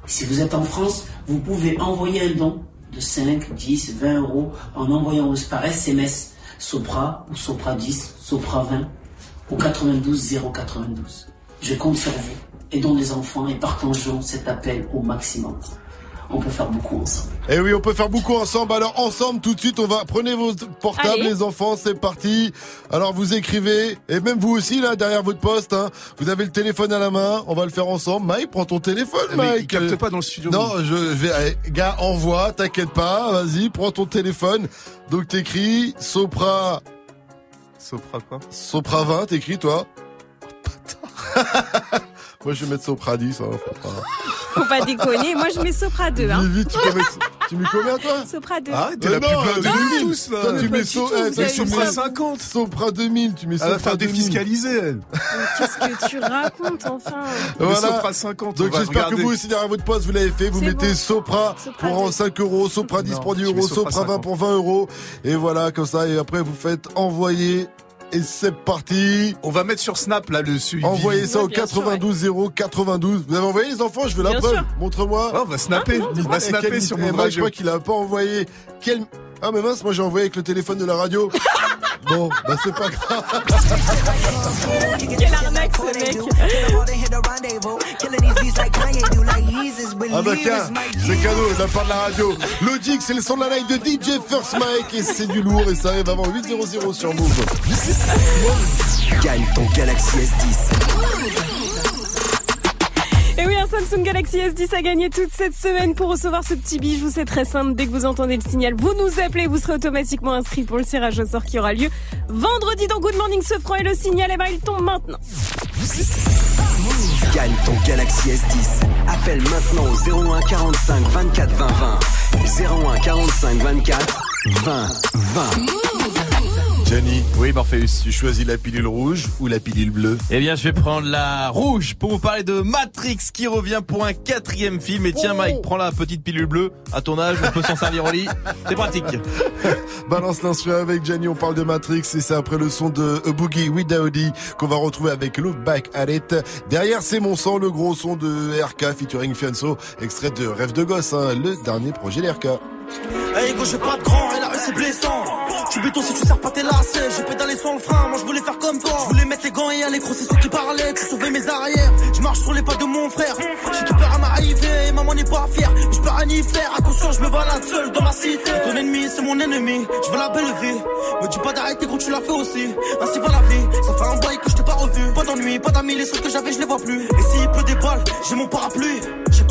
Si vous êtes en France, vous pouvez envoyer un don de 5, 10, 20 euros en envoyant par SMS Sopra ou Sopra 10, Sopra 20 au 92 092. Je compte sur vous. Aidons les enfants et partageons cet appel au maximum. On peut faire beaucoup ensemble. Et oui, on peut faire beaucoup ensemble. Alors ensemble, tout de suite, on va prenez vos portables, Allez. les enfants, c'est parti. Alors vous écrivez, et même vous aussi là derrière votre poste, hein, vous avez le téléphone à la main. On va le faire ensemble. Mike, prends ton téléphone, Mais Mike. il capte pas dans le studio. Non, je vais, allez, gars, envoie, t'inquiète pas, vas-y, prends ton téléphone. Donc t'écris Sopra. Sopra quoi? Sopra 20, t'écris toi. Moi je vais mettre Sopra 10, hein, faut pas. Faut pas déconner. Moi, je mets Sopra 2. Hein. Vite, vite, tu, mettre- tu mets combien toi Sopra 2. Ah, t'es la plus blinde de nous tous, là. Toi, tu mets So- tout, mets Sopra 50. Sopra 2000, tu mets Elle va Sopra faire 2000. défiscaliser, elle. Qu'est-ce que tu racontes, enfin Voilà. Sopra 50, on Donc j'espère que vous aussi derrière votre poste vous l'avez fait. Vous mettez bon. Sopra Sopra pour en 10. 5 euros, Sopra 10 Non, pour 10 tu mets euros, Sopra Sopra 20 50. pour 20 euros. Et voilà, comme ça. Et après vous faites envoyer. Et c'est parti. On va mettre sur Snap là le suivi. Envoyez ça au bien sûr, 92 0 92. Vous avez envoyé les enfants? Je veux la Bien preuve. Montre-moi. Ouais, on va snapper. Ah, il va snapper quel- sur mon moi, je crois qu'il a pas envoyé. Quel... Ah mais mince, moi j'ai envoyé avec le téléphone de la radio. bon, bah c'est pas grave. Quelle arnaque, ce mec Ah bah tiens, c'est cadeau de la part de la radio. Logic, c'est le son de la live de DJ First Mike et c'est du lourd et ça arrive avant 8.00 sur Move. Gagne ton Galaxy S10. Et oui, un Samsung Galaxy S10 a gagné toute cette semaine pour recevoir ce petit bijou. C'est très simple. Dès que vous entendez le signal, vous nous appelez. Vous serez automatiquement inscrit pour le tirage au sort qui aura lieu vendredi dans Good Morning Sofran. Et le signal, eh ben, il tombe maintenant. Gagne ton Galaxy S10. Appelle maintenant au 01 45 24 20 20. 01 45 24 20 20. Jenny, Oui, Morpheus. tu choisis la pilule rouge ou la pilule bleue? Eh bien, je vais prendre la rouge pour vous parler de Matrix qui revient pour un quatrième film. Et tiens, Oh. Mike, prends la petite pilule bleue. À ton âge, on peut s'en servir au lit. C'est pratique. Balance l'instru avec Jenny, on parle de Matrix et c'est après le son de A Boogie with Daoudi qu'on va retrouver avec Look Back at It. Derrière c'est mon sang, le gros son de RK featuring Fianso, extrait de Rêve de gosse, hein, le dernier projet d'RK. Hey gros j'ai pas de grand et la rue c'est blessant Tu béton si tu sers pas tes lacets J'ai pédalé sur le frein, moi je voulais faire comme toi. Je voulais mettre les gants et aller gros c'est ceux qui parlaient Tu sauvais mes arrières, je marche sur les pas de mon frère. J'ai tout peur à m'arriver maman n'est pas fière. Mais je peux rien y faire, attention je me balade seul dans la cité. Ton ennemi c'est mon ennemi, je veux la belle vie. Me dis pas d'arrêter gros tu l'as fait aussi. Ainsi va la vie, ça fait un bail que je t'ai pas revu. Pas d'ennui, pas d'amis, les seuls que j'avais je les vois plus. Et s'il pleut des balles, j'ai mon parapluie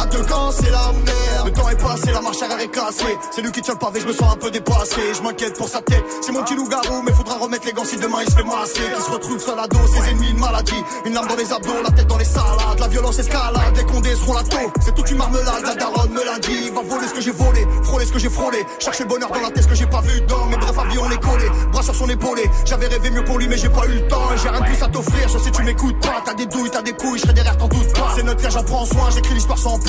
à deux camps, c'est la merde. Le temps est passé, la marche arrière est cassée. C'est lui qui tient le pavé, je me sens un peu dépassé. Je m'inquiète pour sa tête. C'est mon petit loup-garou, mais faudra remettre les gants si demain il se fait masser. Qui se retrouve seul à dos, ses ennemis, une maladie. Une lame dans les abdos, la tête dans les salades. La violence escalade, les condés seront la taux. C'est toute une marmelade, la daronne me l'a dit. Va voler ce que j'ai volé, frôler ce que j'ai frôlé. Chercher le bonheur dans la tête, ce que j'ai pas vu dans mes brefs avis, on est collé. Bras sur son épaulé. J'avais rêvé mieux pour lui, mais j'ai pas eu le temps. J'ai rien de plus à t'offrir, je sais tu m'écoutes pas. T'as des douilles, t'as des couilles, je serai derrière, t'en doute pas. C'est notre frère, j'en prends soin, j'écris l'histoire sans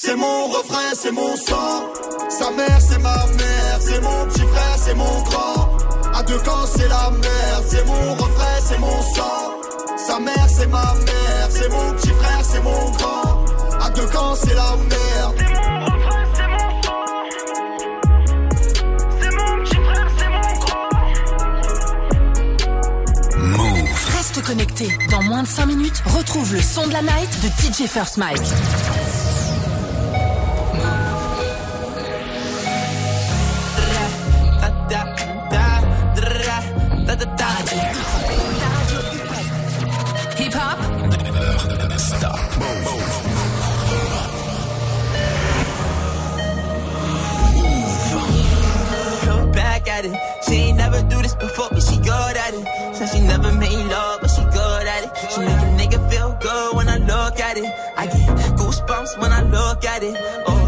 C'est mon refrain, c'est mon sang. Sa mère, c'est ma mère. C'est mon petit frère, c'est mon grand. À deux camps, c'est la merde. C'est mon refrain, c'est mon sang. Sa mère, c'est ma mère. C'est mon petit frère, c'est mon grand. À deux camps, c'est la merde. C'est mon refrain, c'est mon sang. C'est mon petit frère, c'est mon grand. Move. Reste connecté. Dans moins de 5 minutes, retrouve le son de la night de DJ First Mike. Hip hop, Stop. Look back at it. She ain't never do this before, but she good at it. Said she never made love, but she good at it. She make a nigga feel good when I look at it. I get goosebumps when I look at it. Oh,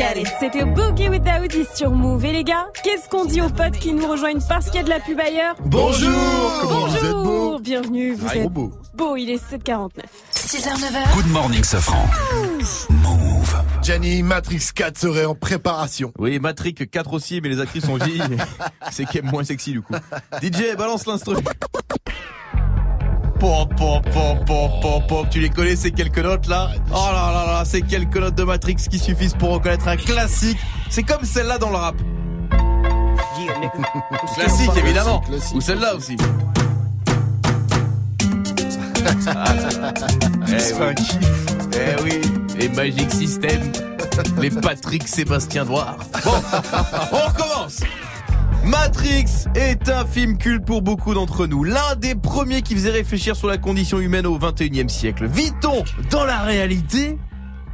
It. C'était Boogie with Daoudi sur Move. Et les gars, qu'est-ce qu'on dit aux potes qui nous rejoignent parce qu'il y a de la pub ailleurs Bonjour Comment vous êtes Bonjour beau Bienvenue, vous Ah, êtes beau. beau, il est 7h49. 6h-9h, Good morning, Safran. Gianni, Matrix 4 serait en préparation. Oui, Matrix 4 aussi, mais les actrices sont vieilles. C'est quand même moins sexy du coup. DJ, balance l'instru. Pop, pop, pop, pop, pop, pop. Tu les connais ces quelques notes là Oh là là là, ces quelques notes de Matrix qui suffisent pour reconnaître un classique. C'est comme celle-là dans le rap. Classique évidemment. Ou celle-là aussi. Eh oui. Eh oui. Et Magic System. Les Patrick Sébastien Noir. Bon, on recommence. Matrix est un film culte pour beaucoup d'entre nous. L'un des premiers qui faisait réfléchir sur la condition humaine au 21e siècle. Vit-on dans la réalité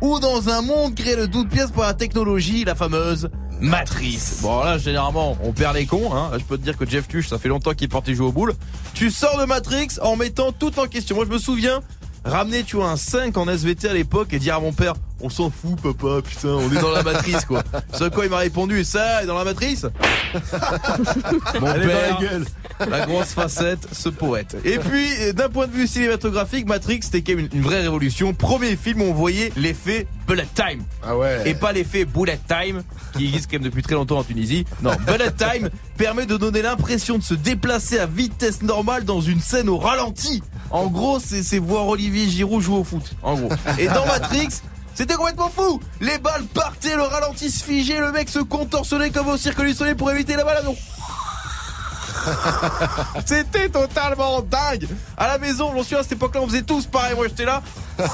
ou dans un monde créé de toutes pièces par la technologie, la fameuse Matrice. Bon là généralement on perd les cons, hein. je peux te dire que Jeff Tuch ça fait longtemps qu'il est parti jouer au boule. Tu sors de Matrix en mettant tout en question. Moi je me souviens ramener tu vois un 5 en SVT à l'époque et dire à mon père on s'en fout papa putain on est dans la matrice quoi. Ce quoi il m'a répondu ça est dans la matrice? Mon Elle est dans père, la gueule. la grosse facette, ce poète. Et puis, d'un point de vue cinématographique, Matrix, c'était quand même une, une vraie révolution. Premier film où on voyait l'effet bullet time. Ah ouais. Et pas l'effet bullet time, qui existe quand même depuis très longtemps en Tunisie. Non, bullet time permet de donner l'impression de se déplacer à vitesse normale dans une scène au ralenti. En gros, c'est c'est voir Olivier Giroud jouer au foot. En gros. Et dans Matrix, c'était complètement fou Les balles partaient, le ralenti se figeait, le mec se contorsionnait comme au cirque du soleil pour éviter la balle. Non. C'était totalement dingue À la maison, j'en suis à cette époque-là, on faisait tous pareil, moi j'étais là.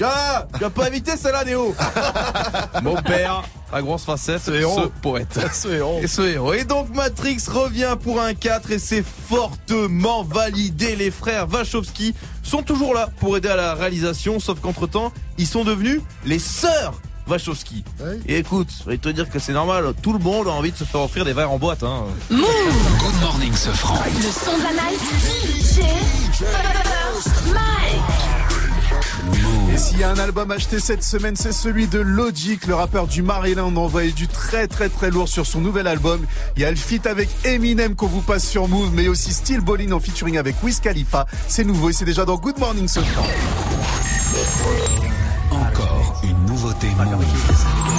Tu vas pas éviter celle-là, Néo Mon père, la grosse facette, ce, héros. poète. Ce héros. Et ce héros. Et donc Matrix revient pour un 4 et c'est fortement validé. Les frères Wachowski sont toujours là pour aider à la réalisation, sauf qu'entre temps, ils sont devenus les sœurs Wachowski. Et écoute, je vais te dire que c'est normal, tout le monde a envie de se faire offrir des verres en boîte. Hein. Move Good morning, ce franc. Le son de la night. DJ First Mike. S'il y a un album acheté cette semaine, c'est celui de Logic, le rappeur du Maryland, envoyé du très très très lourd sur son nouvel album. Il y a le feat avec Eminem qu'on vous passe sur Move, mais aussi Steel Ballin en featuring avec Wiz Khalifa. C'est nouveau et c'est déjà dans Good Morning ce franc. Encore une nouveauté Move.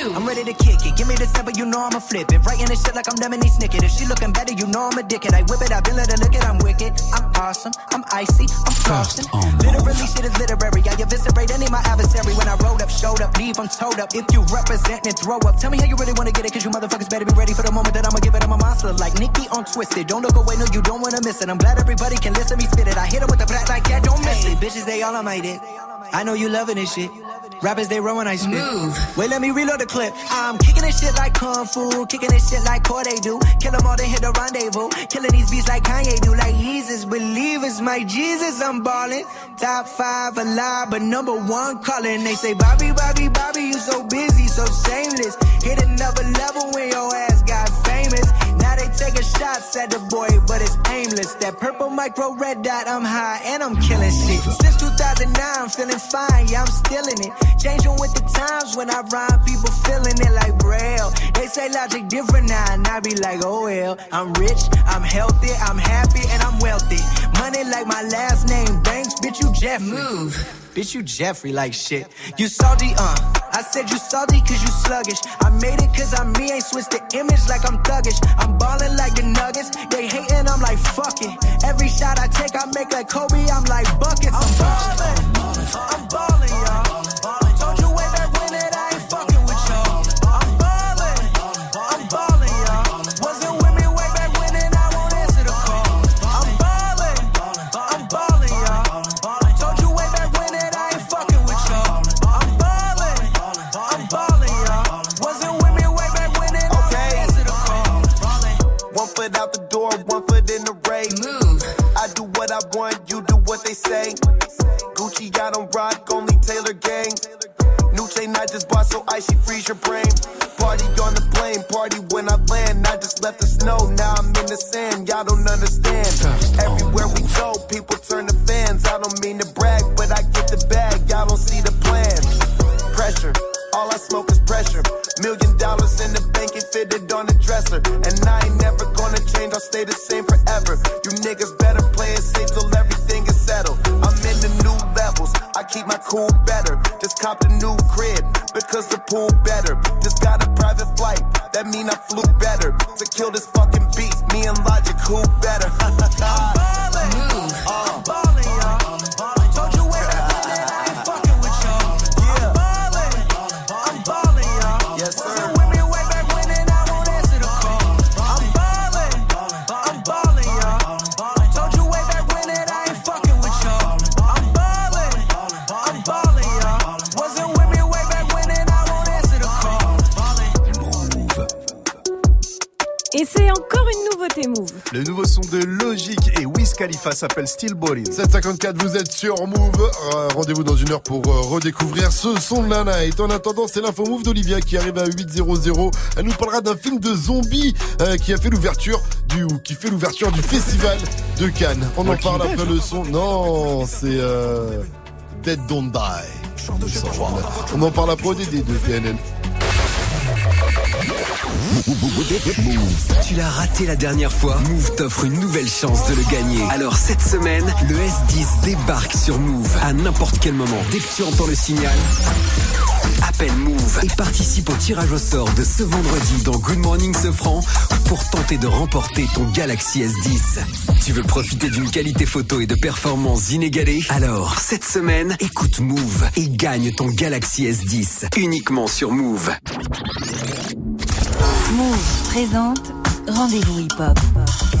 New. I'm ready to kick it. Give me the number, you know I'ma flip it. Writing this shit like I'm Lemony Snicket. If she looking better, you know I'm addicted. I whip it, I been let her look it. I'm wicked. I'm awesome. I'm icy. I'm frosting. Literally, shit is literary. I eviscerate any my adversary. When I rolled up, showed up, leave, I'm told up. If you represent and throw up, tell me how you really wanna get it. Cause you motherfuckers better be ready for the moment that I'ma give it. I'm a monster like Nikki on Twisted. Don't look away, no, you don't wanna miss it. I'm glad everybody can listen me spit it. I hit it with the flat like that, don't miss it. Bitches, they all on my dick. I know you loving this shit. Rappers, they run when I spit. Move. Wait, let me reload the clip. I'm kicking this shit like Kung Fu. Kicking this shit like Corday do. Kill them all, then hit the rendezvous. Killing these beats like Kanye do. Like Jesus, believers, my Jesus, I'm ballin'. Top five alive, but number one calling. They say, Bobby, Bobby, Bobby, you so busy, so shameless. Hit another level when your ass taking shots at the boy, but it's aimless. That purple micro red dot, I'm high and I'm killing shit. Since 2009, I'm feeling fine, yeah, I'm still in it. Changing with the times when I rhyme, people feeling it like braille. They say logic different now, and I be like, oh well. I'm rich, I'm healthy, I'm happy, and I'm wealthy. Money like my last name, Banks, bitch, you Jeffrey. Move. Bitch, you Jeffrey like shit. You salty, uh. I said you salty cause you sluggish. I made it cause I'm me, ain't switched the image like I'm thuggish. I'm ballin' like the nuggets. They hating, I'm like, fuck it. Every shot I take, I make like Kobe, I'm like buckets. I'm ballin'. Out one foot in the race. Move. I do what I want, you do what they say. Gucci, I don't rock, only Taylor gang. New chain I just bought, so icy freeze your brain. Party on the plane, party when I land. I just left the snow, now I'm in the sand. Y'all don't understand. Everywhere we go, people turn to fans. I don't mean to brag, but I get the bag. Y'all don't see the plan. Pressure, all I smoke is pressure. Million dollars in the bank, it fitted on the dresser. And I I'll stay the same forever. You niggas better play it safe till everything is settled. I'm in the new levels, I keep my cool better. Just copped a new crib, because the pool better. Just got a private flight, that mean I flew better. To kill this fucking Le nouveau son de Logic et Wiz Khalifa s'appelle Still Ballin'. 754, vous êtes sur Move. Euh, Rendez-vous dans une heure pour euh, redécouvrir ce son de la night. En attendant, c'est l'info Move d'Olivia qui arrive à 8.00. Elle nous parlera d'un film de zombies euh, qui a fait l'ouverture du ou qui fait l'ouverture du festival de Cannes. On en parle après le son. Non, c'est euh, Dead Don't Die. On en parle après ODD de VNN. Tu l'as raté la dernière fois Move t'offre une nouvelle chance de le gagner. Alors cette semaine, le S10 débarque sur Move à n'importe quel moment. Dès que tu entends le signal, appelle Move et participe au tirage au sort de ce vendredi dans Good Morning Sofran pour tenter de remporter ton Galaxy S10. Tu veux profiter d'une qualité photo et de performances inégalées? Alors, cette semaine, écoute Move et gagne ton Galaxy S10 uniquement sur Move. Move présente Rendez-vous hip-hop.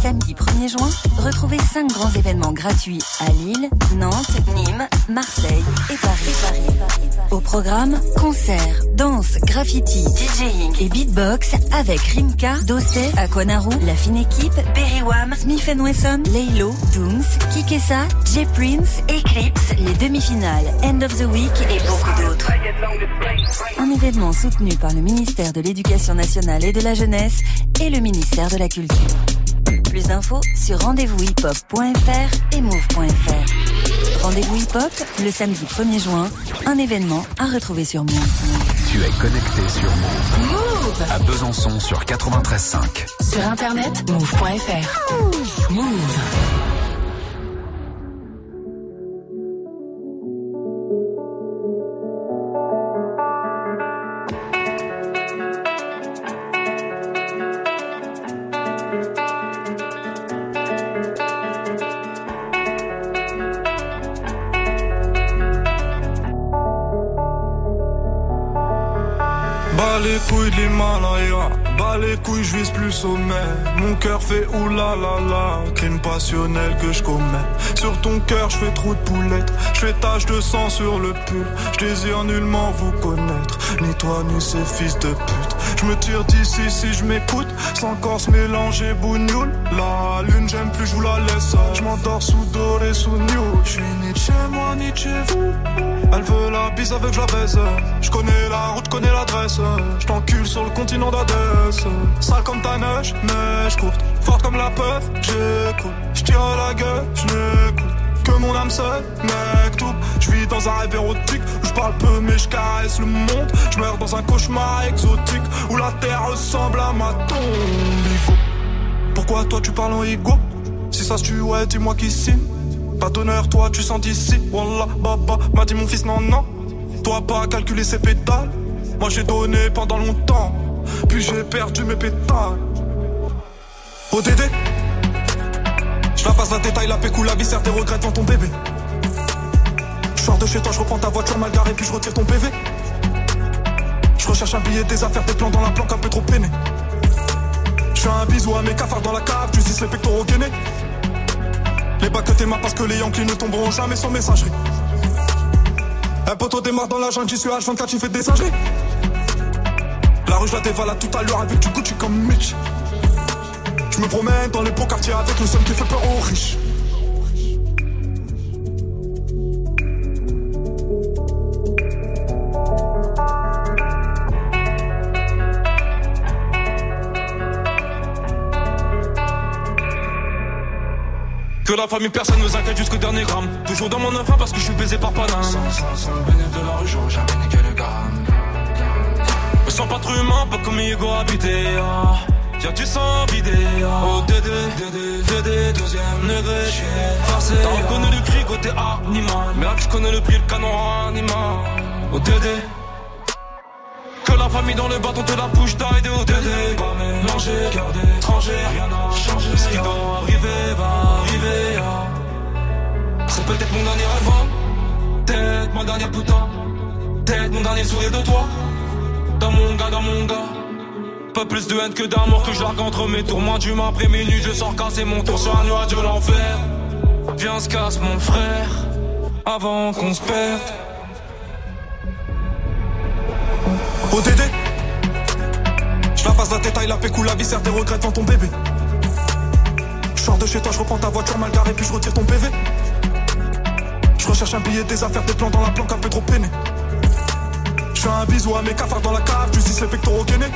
samedi 1er juin, retrouvez 5 grands événements gratuits à Lille, Nantes, Nîmes, Marseille et Paris. Au programme, concerts, danse, graffiti, DJing et beatbox avec Rimka, Dossé, Aquanaru, La Fine Équipe, Berry Wham, Smith Wesson, Laylo, Dooms, Kikessa, J Prince, Eclipse, les demi-finales, End of the Week et beaucoup d'autres. Un événement soutenu par le ministère de l'Éducation nationale et de la jeunesse et le ministère de la Culture. Plus d'infos sur rendez-vous-hip-hop.fr et move.fr. Rendez-vous hip-hop le samedi 1er juin, un événement à retrouver sur Move. Tu es connecté sur Move. Move À Besançon sur 93.5. Sur internet, move.fr. Move. Couilles les couilles, je vise plus sommet. Mon cœur fait oulala, crime passionnel que je commets. Sur ton cœur, je fais trop de poulettes, je fais tache de sang sur le pull. Je désire nullement vous connaître, ni toi ni ces fils de pute. Je me tire d'ici si je m'écoute, sans corps se mélanger bougnoule. La lune, j'aime plus, je vous la laisse. Je m'endors sous doré, sous new. Je suis ni de chez moi, ni de chez vous. Elle veut la bise avec je la baise. Je connais la route, connais l'adresse. Je sur le continent d'Adès. Sale comme ta neige, neige courte. Forte comme la peur, j'écoute. Je tire à la gueule, je n'écoute. Que mon âme seule, mec, tout. Je vis dans un rêve érotique où je parle peu mais je caresse le monde. Je meurs dans un cauchemar exotique où la terre ressemble à ma tombe. Pourquoi toi tu parles en ego? Si ça se tue, dis-moi qui signe. Pas d'honneur, toi tu sens d'ici. Wallah, baba, m'a dit mon fils, non, non. Toi pas calculer ses pétales. Moi j'ai donné pendant longtemps. Puis j'ai perdu mes pétales. ODD Je la passe la détail, la pécou, la viscère, tes regrets devant ton bébé. Je sors de chez toi, je reprends ta voiture mal garée, puis je retire ton PV. Je recherche un billet, des affaires, des plans dans la planque, un peu trop peiné. Je fais un bisou à mes cafards dans la cave, tu dis les pectoraux gainés. Les bacs que t'es parce que les Yankees ne tomberont jamais sans messagerie. Un poteau démarre dans la jungle, j'y suis H24, tu fais des singeries. La rue, je la dévale à tout à l'heure avec du Gucci comme Mitch. Je me promène dans les beaux quartiers avec le seul qui fait peur aux riches. Que la famille, personne nous inquiète jusqu'au dernier gramme. Toujours dans mon enfant parce que je suis baisé par Paname. Sans le bénéfice de la rue, j'aurais jamais niqué le gramme. Sens pas trop humain, pas comme Hugo habité. Ah. Y'a du sang vidé. Ah. Oh, Dédé, Dédé, Dédé, deuxième degré. Forcé. T'as reconnu le cri côté animal. Mais là, tu connais le prix, le canon animal. Oh, Dédé. Que la famille dans le bâton te la bouche d'aide au Dédé. Pas mélangé, cœur d'étranger, rien n'a changé. Ce qui doit arriver va arriver. ah. C'est peut-être mon dernier rêve, hein. peut-être ma dernière putain, peut-être mon dernier sourire de toi. Dans mon gars, dans mon gars. Pas plus de haine que d'amour que je largue entre mes tours. Moins d'humain après minuit, je sors casser mon tour sur un nuage de l'enfer. Viens, se casse mon frère, avant qu'on se perde. ODD Je la passe la détail, la pécou, la viscère, tes regrets devant ton bébé. Je sors de chez toi, je reprends ta voiture mal garée, puis je retire ton PV. Je recherche un billet, des affaires, des plans dans la planque, un peu trop peiné. Je fais un bisou à mes cafards dans la cave, tu dis les pectoraux gainés.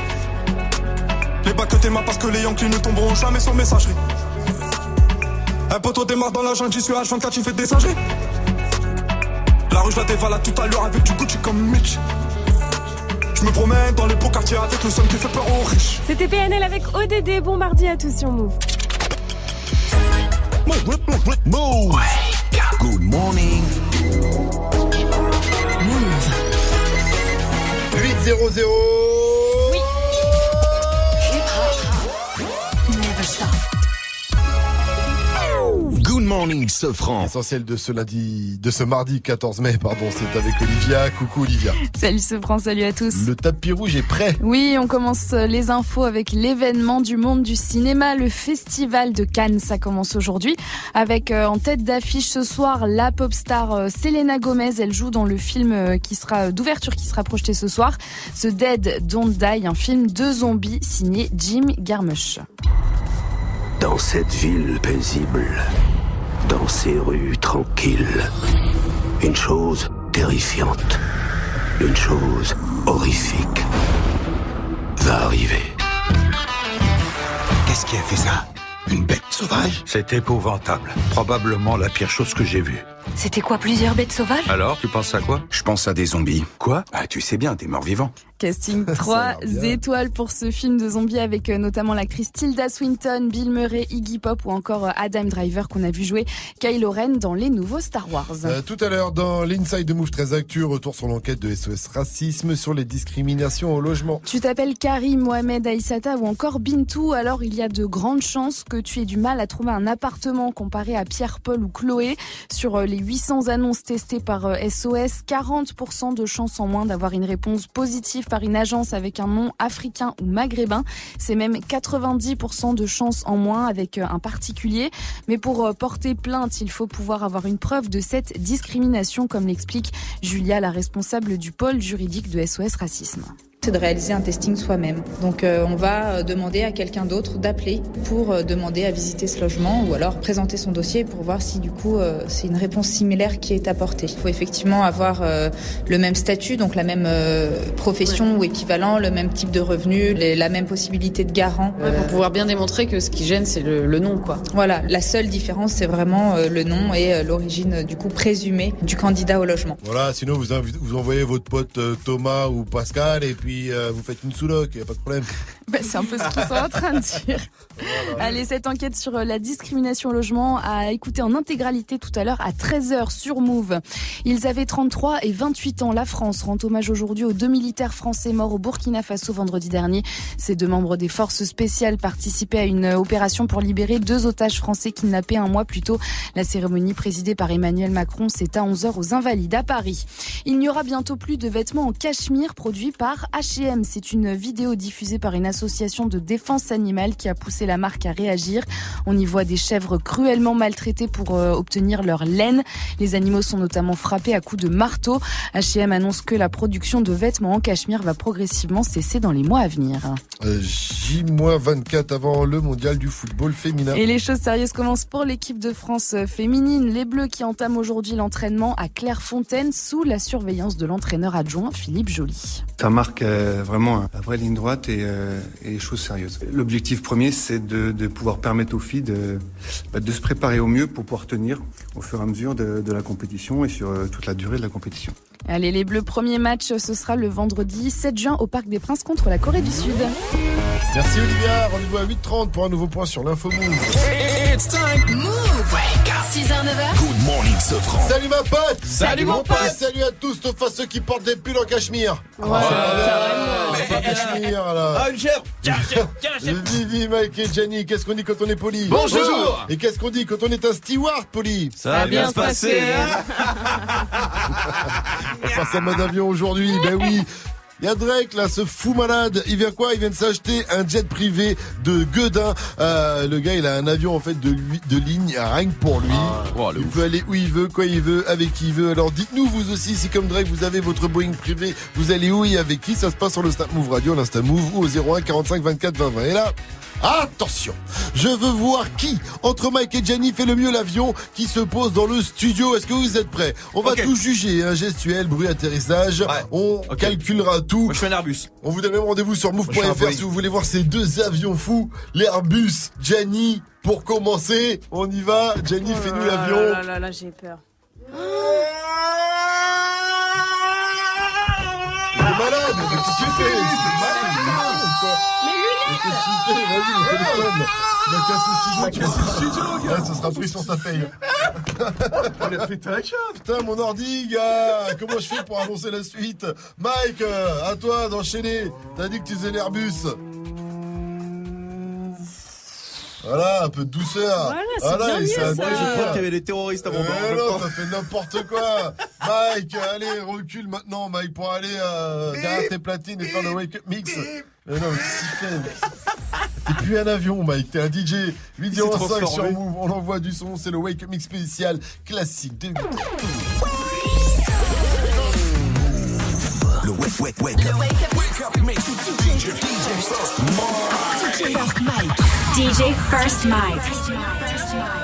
Les bacs que t'es parce que les Yankees ne tomberont jamais sans messagerie. Un poteau démarre dans la jungle, j'y suis H24, tu fais des singeries. La rue, je la dévale à tout à l'heure avec du Gucci comme Mitch. Je me promène dans les beaux quartiers avec le son qui fait peur aux riches. C'était PNL avec ODD. Bon mardi à tous sur Move. Move. Good morning. 8-0-0. Good morning. Sofran. L'essentiel de ce lundi, de ce mardi 14 mai, pardon, c'est avec Olivia. Coucou Olivia. Salut Sofran, salut à tous. Le tapis rouge est prêt. Oui, on commence les infos avec l'événement du monde du cinéma, le festival de Cannes. Ça commence aujourd'hui avec euh, en tête d'affiche ce soir la pop star euh, Selena Gomez. Elle joue dans le film euh, qui sera d'ouverture qui sera projeté ce soir, The Dead Don't Die, un film de zombies signé Jim Garmush. Dans cette ville paisible, dans ces rues tranquilles, une chose terrifiante, une chose horrifique va arriver. Qu'est-ce qui a fait ça? Une bête sauvage? C'est épouvantable. Probablement la pire chose que j'ai vue. C'était quoi, plusieurs bêtes sauvages? Alors, tu penses à quoi? Je pense à des zombies. Quoi? Ah, tu sais bien, des morts vivants. Casting 3 étoiles pour ce film de zombies avec euh, notamment l'actrice Tilda Swinton, Bill Murray, Iggy Pop ou encore euh, Adam Driver qu'on a vu jouer Kylo Ren dans les nouveaux Star Wars. Euh, tout à l'heure, dans l'Inside de Move 13 Actu, retour sur l'enquête de SOS Racisme sur les discriminations au logement. Tu t'appelles Karim, Mohamed, Aïssata ou encore Bintou, alors il y a de grandes chances que tu aies du mal à trouver un appartement comparé à Pierre, Paul ou Chloé. Sur les 800 annonces testées par SOS, 40% de chances en moins d'avoir une réponse positive par une agence avec un nom africain ou maghrébin. C'est même 90% de chances en moins avec un particulier. Mais pour porter plainte, il faut pouvoir avoir une preuve de cette discrimination, comme l'explique Julia, la responsable du pôle juridique de SOS Racisme c'est de réaliser un testing soi-même. Donc euh, on va demander à quelqu'un d'autre d'appeler pour euh, demander à visiter ce logement ou alors présenter son dossier pour voir si du coup euh, c'est une réponse similaire qui est apportée. Il faut effectivement avoir le même statut, donc la même profession ou équivalent, le même type de revenu, les, la même possibilité de garant. Ouais, pour pouvoir bien démontrer que ce qui gêne c'est le, le, nom quoi. Voilà, la seule différence c'est vraiment le nom et l'origine du coup présumée du candidat au logement. Voilà, sinon vous, vous envoyez votre pote Thomas ou Pascal et puis euh, vous faites une sous-loc, il a pas de problème. Bah, c'est un peu ce qu'ils sont en train de dire. Allez, cette enquête sur la discrimination au logement a écouté en intégralité tout à l'heure à 13h sur Move. Ils avaient 33 et 28 ans. La France rend hommage aujourd'hui aux deux militaires français morts au Burkina Faso vendredi dernier. Ces deux membres des forces spéciales participaient à une opération pour libérer deux otages français kidnappés un mois plus tôt. La cérémonie présidée par Emmanuel Macron, c'est à 11h aux Invalides à Paris. Il n'y aura bientôt plus de vêtements en cachemire produits par H&M. C'est une vidéo diffusée par une association de défense animale qui a poussé la marque à réagir. On y voit des chèvres cruellement maltraitées pour euh, obtenir leur laine. Les animaux sont notamment frappés à coups de marteau. H&M annonce que la production de vêtements en cachemire va progressivement cesser dans les mois à venir. Euh, J-24 avant le mondial du football féminin. Et les choses sérieuses commencent pour l'équipe de France féminine. Les Bleus qui entament aujourd'hui l'entraînement à Clairefontaine sous la surveillance de l'entraîneur adjoint Philippe Joly. Ça marque euh, vraiment la vraie ligne droite et, euh, et choses sérieuses. L'objectif premier, c'est de, de, pouvoir permettre aux filles de, bah, de se préparer au mieux pour pouvoir tenir au fur et à mesure de, de la compétition et sur euh, toute la durée de la compétition. Allez, les Bleus, premier match, ce sera le vendredi 7 juin au Parc des Princes contre la Corée du Sud. Merci Olivia, rendez-vous à 8h30 pour un nouveau point sur l'info Move. It's time. Move. 6h, 9h. Good morning, Sofran. Salut ma pote. Salut mon pote. Salut à tous, sauf à ceux qui portent des pulls en cachemire. Ouais, oh, cachemire là. Ah, une chèvre Tiens, tiens, tiens, chèvre Vivi, Mike et Jenny, qu'est-ce qu'on dit quand on est poli Bonjour. Et qu'est-ce qu'on dit quand on est un steward poli Ça va bien se passer On passe en mode avion aujourd'hui, ben oui il y a Drake là, ce fou malade. Il vient quoi? Il vient de s'acheter un jet privé de Guedin. Euh, le gars, il a un avion en fait de, lui, de ligne rien que pour lui. Ah, il peut aller où il veut, quoi il veut, avec qui il veut. Alors dites-nous vous aussi si comme Drake vous avez votre Boeing privé, vous allez où et avec qui? Ça se passe sur le Snap Move Radio, l'Insta Move ou au 01 45 24 20 20. Et là. Attention, je veux voir qui, entre Mike et Jenny, fait le mieux l'avion qui se pose dans le studio. Est-ce que vous êtes prêts? On va tout juger, hein, gestuel, bruit, atterrissage. On calculera tout. je fais un Airbus. On vous donne même rendez-vous sur move.fr si vous voulez voir ces deux avions fous. L'Airbus, Jenny. Pour commencer, on y va. Jenny, fais-nous Oh l'avion. là là là, j'ai peur. Il est malade, mais qu'est-ce que tu fais Le ça sera pris sur ta paye. On a pété la. Putain, mon ordi, gars. Comment je fais pour annoncer la suite? Mike, à toi d'enchaîner. T'as dit que tu faisais l'Airbus. Voilà, un peu de douceur. Voilà, c'est bien il mieux, s'est ça. habillé. Je crois qu'il y avait des terroristes à mon Eh bord. non, t'as fait n'importe quoi. Mike, allez, recule maintenant, Mike, pour aller euh, derrière tes platines et faire le wake up mix. Mais non, fait mec T'es plus un avion, Mike, t'es un DJ. 805 sur. Move, on envoie du son, c'est le wake up mix spécial classique de 8 Le wake, wake, wake up. Wake up mix. DJ, DJ First Mike. DJ First Mike.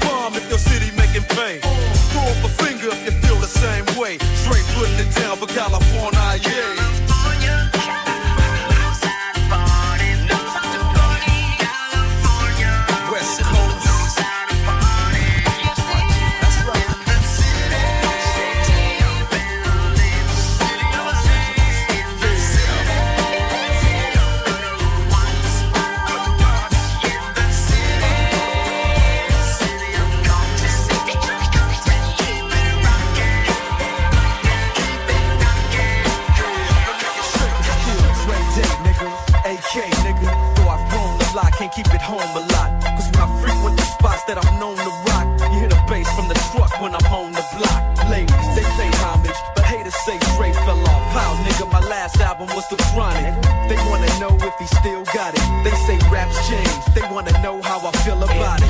face. Keep it home a lot. Cause when I frequent the spots that I'm known to rock, you hear the bass from the truck when I'm on the block. Ladies, they pay homage, but haters say Dre fell off. How, nigga, my last album was The Chronic. They wanna know if he still got it. They say raps change, they wanna know how I feel about it.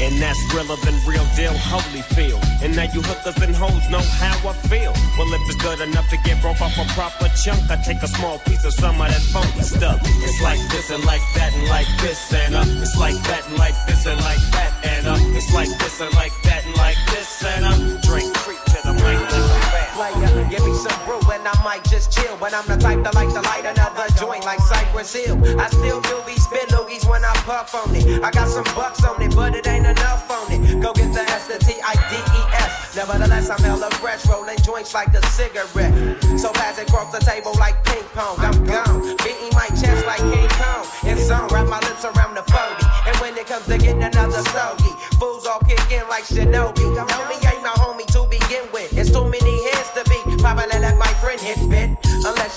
And that's realer than real deal, holy feel. And now you hookers and hoes know how I feel. Well, if it's good enough to get broke off a proper chunk, I take a small piece of some of that funky stuff. It's like this and like that and like this and uh, it's like that and like this and like that and uh, it's like this and like that and like this and uh, drink creep to the mic. Player, give me some brew and I might just chill. But I'm the type to like to light another joint like Cypress Hill. I still do be spit loogies when I puff on it. I got some bucks on it, but it ain't enough on it. Go get the S, the T, I, D, E, S. Nevertheless, I'm hella fresh, rolling joints like a cigarette. So pass it across the table like ping pong. I'm gone, beating my chest like King Kong. And some wrap my lips around the 40. And when it comes to getting another stogie, fools all kick in like Shinobi. Homie ain't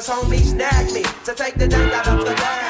Cause homie snagged me to take the dank out of the bag.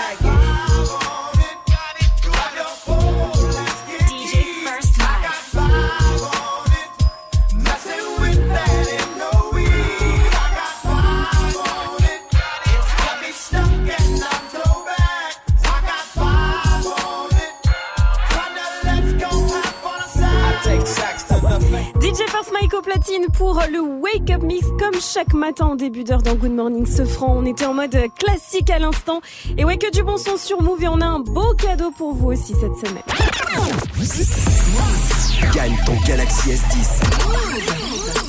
Mike au platine pour le Wake Up Mix comme chaque matin en début d'heure dans Good Morning Sofran. On était en mode classique à l'instant. Et ouais, que du bon son sur Move et on a un beau cadeau pour vous aussi cette semaine. Gagne ton Galaxy S10.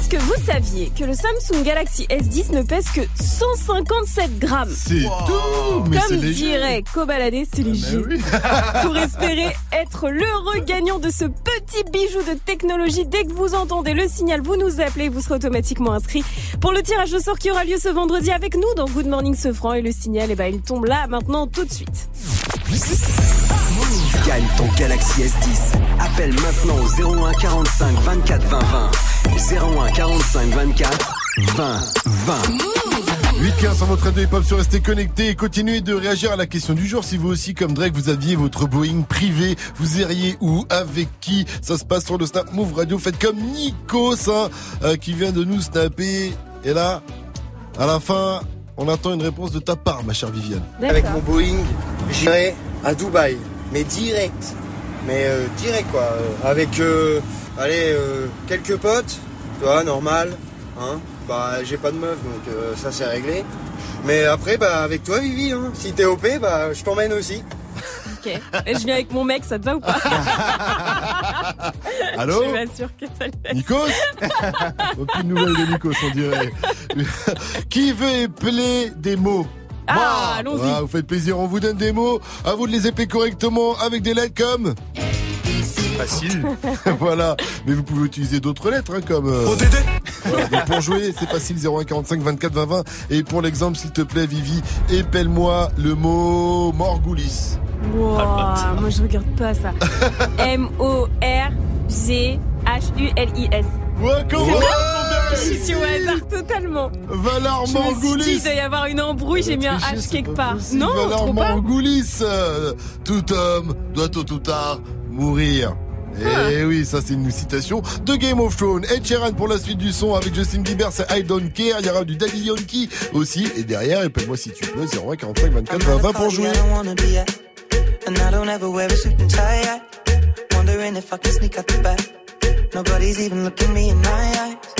Est-ce que vous saviez que le Samsung Galaxy S10 ne pèse que 157 grammes? C'est tout mais c'est Comme dirait Kobalade, c'est léger. Pour espérer être l'heureux gagnant de ce petit bijou de technologie, dès que vous entendez le signal, vous nous appelez, vous serez automatiquement inscrit pour le tirage au sort qui aura lieu ce vendredi avec nous dans Good Morning Sofran. Et le signal, eh ben, il tombe là, maintenant, tout de suite. Gagne ton Galaxy S10. Appelle maintenant au 01 45 24 20 20. 01 45 24 20 20. 8-15 sur votre radio hip-hop sur Restez connectés et continuez de réagir à la question du jour. Si vous aussi, comme Drake, vous aviez votre Boeing privé, vous iriez où, avec qui? Ça se passe sur le Snap Move Radio. Faites comme Nikos, hein, euh, qui vient de nous snapper. Et là, à la fin, on attend une réponse de ta part, ma chère Viviane. Avec mon Boeing, j'irai à Dubaï, mais direct. Mais euh, direct quoi. euh, avec, euh, allez, euh, quelques potes, tu vois, normal. Hein bah, j'ai pas de meuf, donc euh, ça c'est réglé. Mais après, bah, avec toi, Vivi, hein, si t'es OP, bah, je t'emmène aussi. Ok. Et je viens avec mon mec, ça te va ou pas? Allô? Je sûre que ça le fait. Nikos? Aucune nouvelle de Nikos, on dirait. Qui veut épeler des mots? Ah, allons-y. Vous faites plaisir, on vous donne des mots. À vous de les épeler correctement avec des lettres comme. Facile. voilà. Mais vous pouvez utiliser d'autres lettres, hein, comme. euh, voilà. Donc pour jouer, c'est facile 0145 24 20 20. Et pour l'exemple, s'il te plaît, Vivi, épelle-moi le mot Morgoulis. Wow, moi je regarde pas ça. M-O-R-G-H-U-L-I-S. Ouais, comment C'est Ouais, vrai Je suis au hasard totalement. Valar Je me suis dit, Morgoulis. il doit y avoir une embrouille, j'ai mis un H quelque part. Non, Valar euh, Tout homme doit tôt ou tard mourir. Ah. Et oui, ça c'est une citation de Game of Thrones. Ed Sheeran pour la suite du son avec Justin Bieber, c'est I Don't Care. Il y aura du Daddy Yankee aussi. Et derrière, appelle-moi si tu peux, 01 45 24 20 20 pour jouer. And I don't ever wear a suit and tie. I, wondering if I can sneak out the back. Nobody's even looking me in my eyes.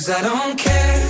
Cause I don't care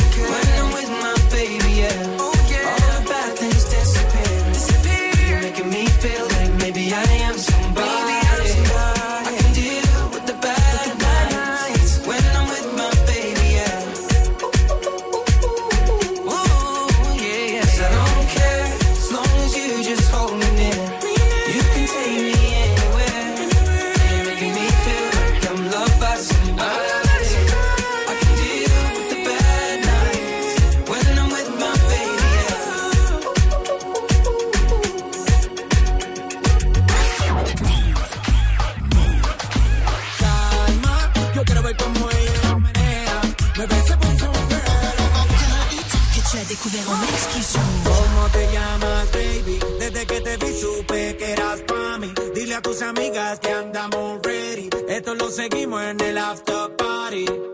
seguimos en el after party.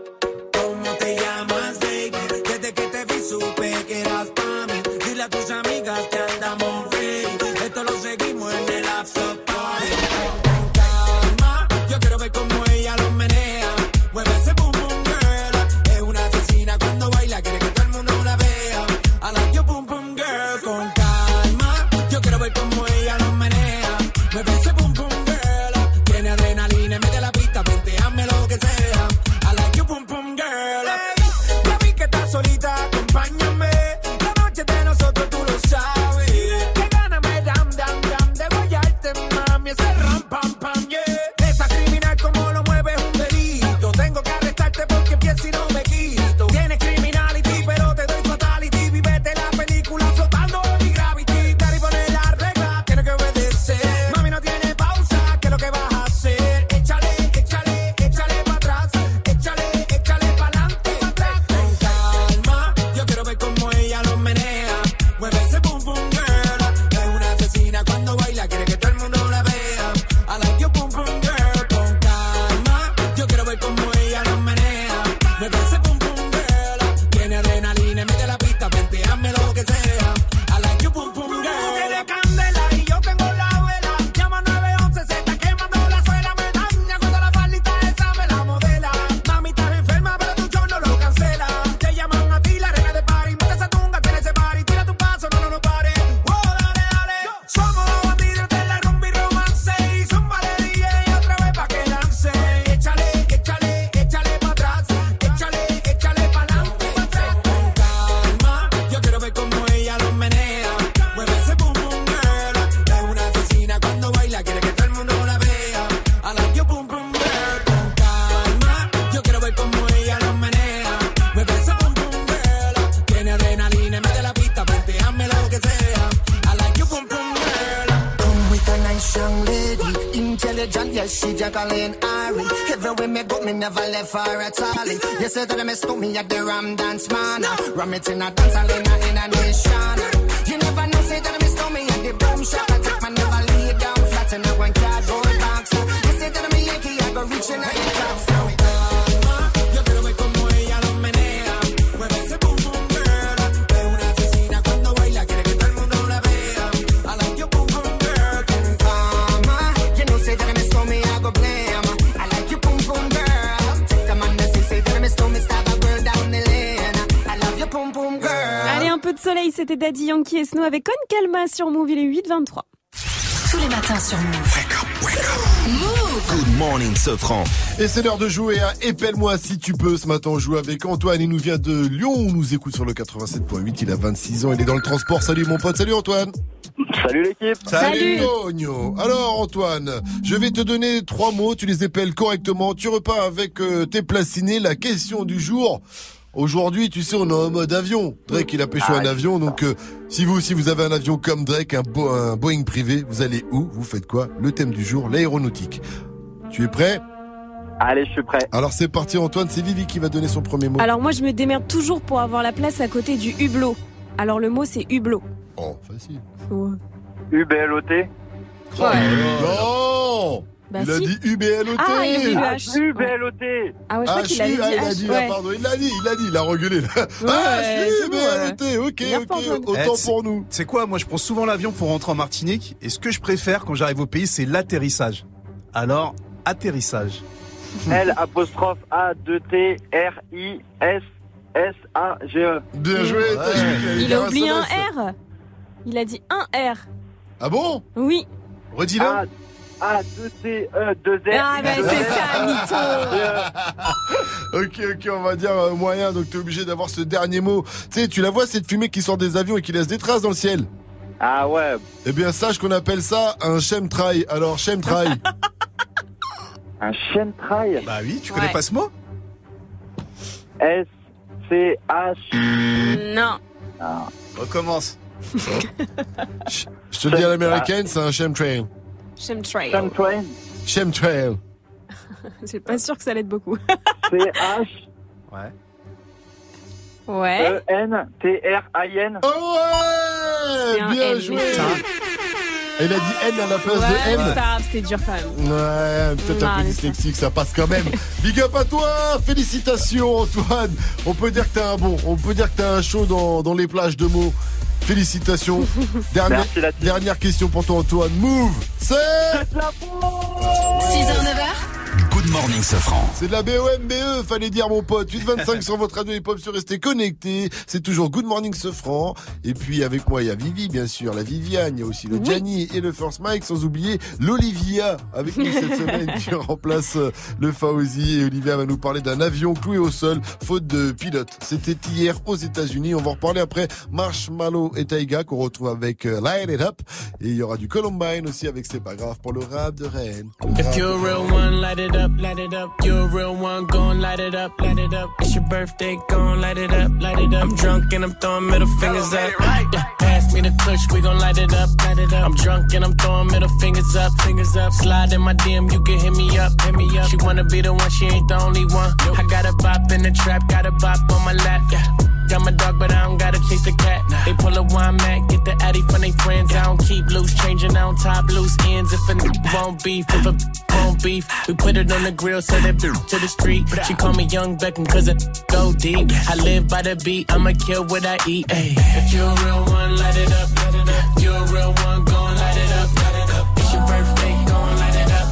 You say that I miss me at the Ram Dance Man. Ram it in a dance, a, in a nation. C'était Daddy Yankee et Snow avec Con Calma sur Move, il est 8h23. Tous les matins sur Move. Move Good morning, Sofran. Et c'est l'heure de jouer à Épelle-moi si tu peux. Ce matin, on joue avec Antoine. Il nous vient de Lyon. On nous écoute sur le 87.8. Il a 26 ans. Il est dans le transport. Salut, mon pote. Salut, Antoine. Salut l'équipe. Salut, Tonio. Alors, Antoine, je vais te donner trois mots. Tu les épelles correctement. Tu repars avec euh, tes placinés. La question du jour. Aujourd'hui, tu sais, on est en mode avion. Drake, il a pêché un avion. Donc, euh, si vous aussi, vous avez un avion comme Drake, un, Bo- un Boeing privé, vous allez où? Vous faites quoi? Le thème du jour, l'aéronautique. Tu es prêt? Allez, je suis prêt. Alors, c'est parti, Antoine. C'est Vivi qui va donner son premier mot. Alors moi, je me démerde toujours pour avoir la place à côté du hublot. Alors le mot, c'est hublot. Oh, facile. UBLOT. Non Bah Il a dit UBLOT Ah, il a dit H. UBLOT. Ah ouais, je crois qu'il HU, dit ah, il a dit, ouais. ah, pardon, il l'a dit, il l'a dit, il a regueulé là. Ouais, ah, bon, UBLOT, ok, ok, autant Eh, pour nous. C'est quoi Moi, je prends souvent l'avion pour rentrer en Martinique. Et ce que je préfère quand j'arrive au pays, c'est l'atterrissage. Alors, atterrissage. L apostrophe A 2 T R I S S A G E. Bien joué, t'as joué, il a oublié un. R. Il a dit un R. Ah bon? Oui. Redis-le. A, A 2 T E 2 R. Ah bah c'est ça, mytho. Ok, ok, on va dire euh, moyen, donc t'es obligé d'avoir ce dernier mot. Tu sais, tu la vois, cette fumée qui sort des avions et qui laisse des traces dans le ciel. Ah ouais. Eh bien, sache qu'on appelle ça un chemtrail. Alors, chemtrail. Un chemtrail. Bah oui, tu connais Ouais. pas ce mot? S C H. Non. Recommence. Je te le dis à l'américaine, c'est un chemtrail. Chemtrail. Chemtrail. Chemtrail. C'est pas sûr que ça l'aide beaucoup. C H Ouais. Ouais. E N T R I N. Oh C'est ouais un Bien N, joué mais c'est- Elle a dit N à la place Ouais, de c'est M. pas grave, c'était dur quand même. Ouais, peut-être un Non, peu dyslexique, ça passe quand même. Big up à toi, félicitations Antoine. On peut dire que t'as un bon, on peut dire que t'as un show dans, dans les plages de mots. Félicitations. Dernière, Merci, dernière question pour toi Antoine. Move, c'est 6h, 9h, Good morning, Sofran. c'est de la BOMBE, fallait dire mon pote. 825 sur votre radio hip-hop sur rester connecté. C'est toujours Good Morning Sofran. Et puis avec moi, il y a Vivi, bien sûr, la Viviane, il y a aussi le Gianni et le First Mike, sans oublier l'Olivia avec nous cette semaine qui remplace euh, le Fauzi. Et Olivia va nous parler d'un avion cloué au sol, faute de pilote. C'était hier aux États-Unis. On va en reparler après Marshmallow et Taiga qu'on retrouve avec euh, Light It Up. Et il y aura du Columbine aussi avec C'est pas grave pour le rap de Rennes. If you're a real one, light it up, light it up. You're a real one, gon' light it up, light it up. It's your birthday, gon' light it up, light it up. I'm drunk and I'm throwing middle fingers up. Yeah, pass me the push, we gon' light it up, light it up. I'm drunk and I'm throwing middle fingers up, fingers up. Slide in my DM, you can hit me up, hit me up. She wanna be the one, she ain't the only one. I got a bop in the trap, got a bop on my lap, yeah. Got my dog, but I don't gotta chase the cat. They pull a wine mat, get the addy from they friends. I don't keep loose, changing, I don't top loose ends. If a n- won't beef, if a won't beef, we put it on the grill, send it to the street. She call me Young Beckham, cause it go deep. I live by the beat, I'ma kill what I eat. Ay. If you're a real one, light it up, light it up. You're a real one, gon' light it up, light it up. It's your birthday, light light it up.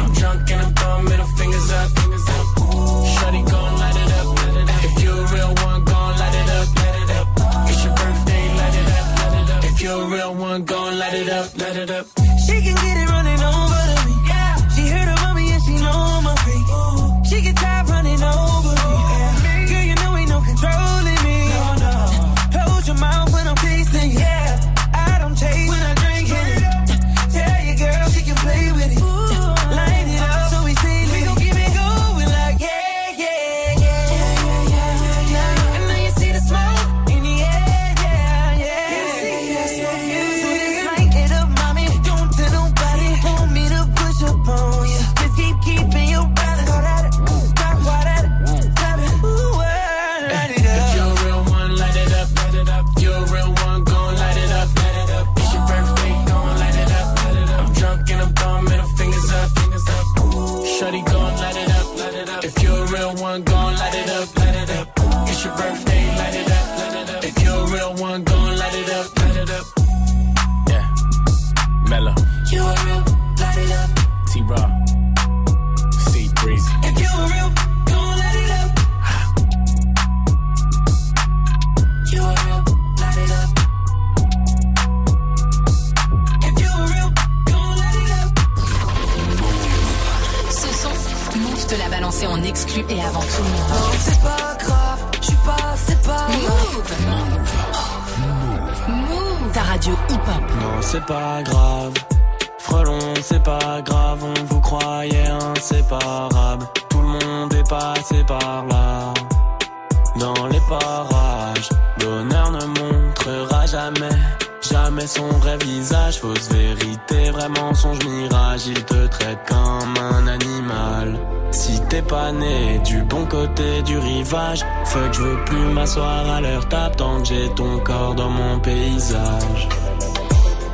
I'm drunk and I'm throwing middle fingers up, a real one, gon' light it up, light it up. She can get it running over et avant tout le monde. Non, c'est pas grave, je suis pas, c'est pas grave. Move, ta radio hip-hop. Non, c'est pas grave. Frelon, c'est pas grave, on vous croyait inséparable. Tout le monde est passé par là. Dans les parages, l'honneur ne montrera jamais, jamais son vrai visage. Fausse vérité, vrai mensonge, mirage. Il te traite comme un animal. Si t'es pas né du bon côté du rivage, fuck, je veux plus m'asseoir à leur table tant que j'ai ton corps dans mon paysage.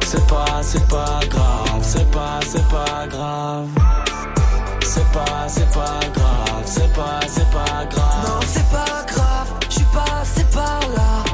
C'est pas, c'est pas grave, c'est pas, c'est pas grave. C'est pas, c'est pas grave, c'est pas, c'est pas grave. Non, c'est pas grave, je suis passé par là.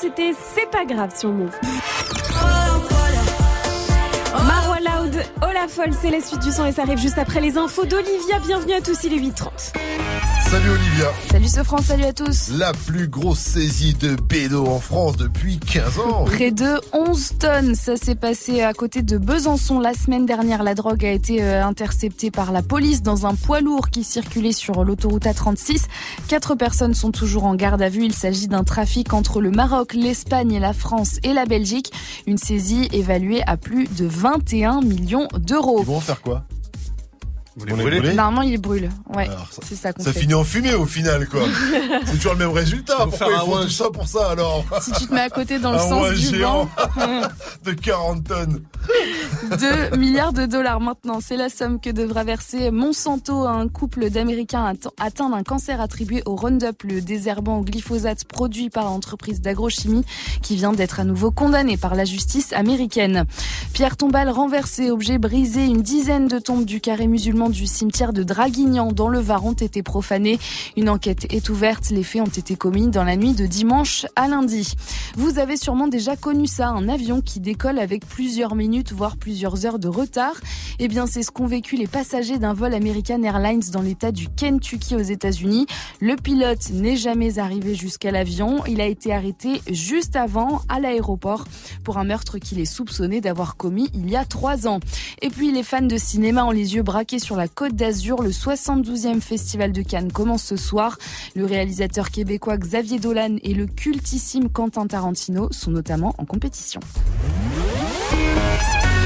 C'était C'est pas grave sur Move. Marwa Loud, Oh la folle, c'est la suite du son et ça arrive juste après les infos d'Olivia. Bienvenue à tous, il est 8h30. Salut Olivia. Salut ce France, salut à tous. La plus grosse saisie de bédo en France depuis 15 ans. Près de 11 tonnes, ça s'est passé à côté de Besançon la semaine dernière. La drogue a été euh, interceptée par la police dans un poids lourd qui circulait sur l'autoroute A36. Quatre personnes sont toujours en garde à vue. Il s'agit d'un trafic entre le Maroc, l'Espagne, la France et la Belgique. Une saisie évaluée à plus de 21 millions d'euros. Ils vont faire quoi? Vous les brûlez Normalement, il brûle. Ouais, Alors, ça- c'est ça qu'on Ça fait. finit en fumée au final, quoi. C'est toujours le même résultat. Faut Pourquoi faire ils un font ouin. tout ça pour ça alors Si tu te mets à côté dans le Un sens ouin du géant vent. de 40 tonnes. 2 milliards de dollars maintenant. C'est la somme que devra verser Monsanto à un couple d'Américains atte- atteints d'un cancer attribué au Roundup, le désherbant au glyphosate produit par l'entreprise d'agrochimie qui vient d'être à nouveau condamné par la justice américaine. Pierre tombale renversé, objet brisé, une dizaine de tombes du carré musulman du cimetière de Draguignan dans le Var ont été profanées. Une enquête est ouverte. Les faits ont été commis dans la nuit de dimanche à lundi. Vous avez sûrement déjà connu ça, un avion qui décolle avec plusieurs minutes, voire plusieurs heures de retard. Eh bien, c'est ce qu'ont vécu les passagers d'un vol American Airlines dans l'état du Kentucky aux États-Unis. Le pilote n'est jamais arrivé jusqu'à l'avion. Il a été arrêté juste avant à l'aéroport pour un meurtre qu'il est soupçonné d'avoir commis il y a trois ans. Et puis, les fans de cinéma ont les yeux braqués sur la Côte d'Azur. Le 72e Festival de Cannes commence ce soir. Le réalisateur québécois Xavier Dolan et le cultissime Quentin Tarantino sont notamment en compétition.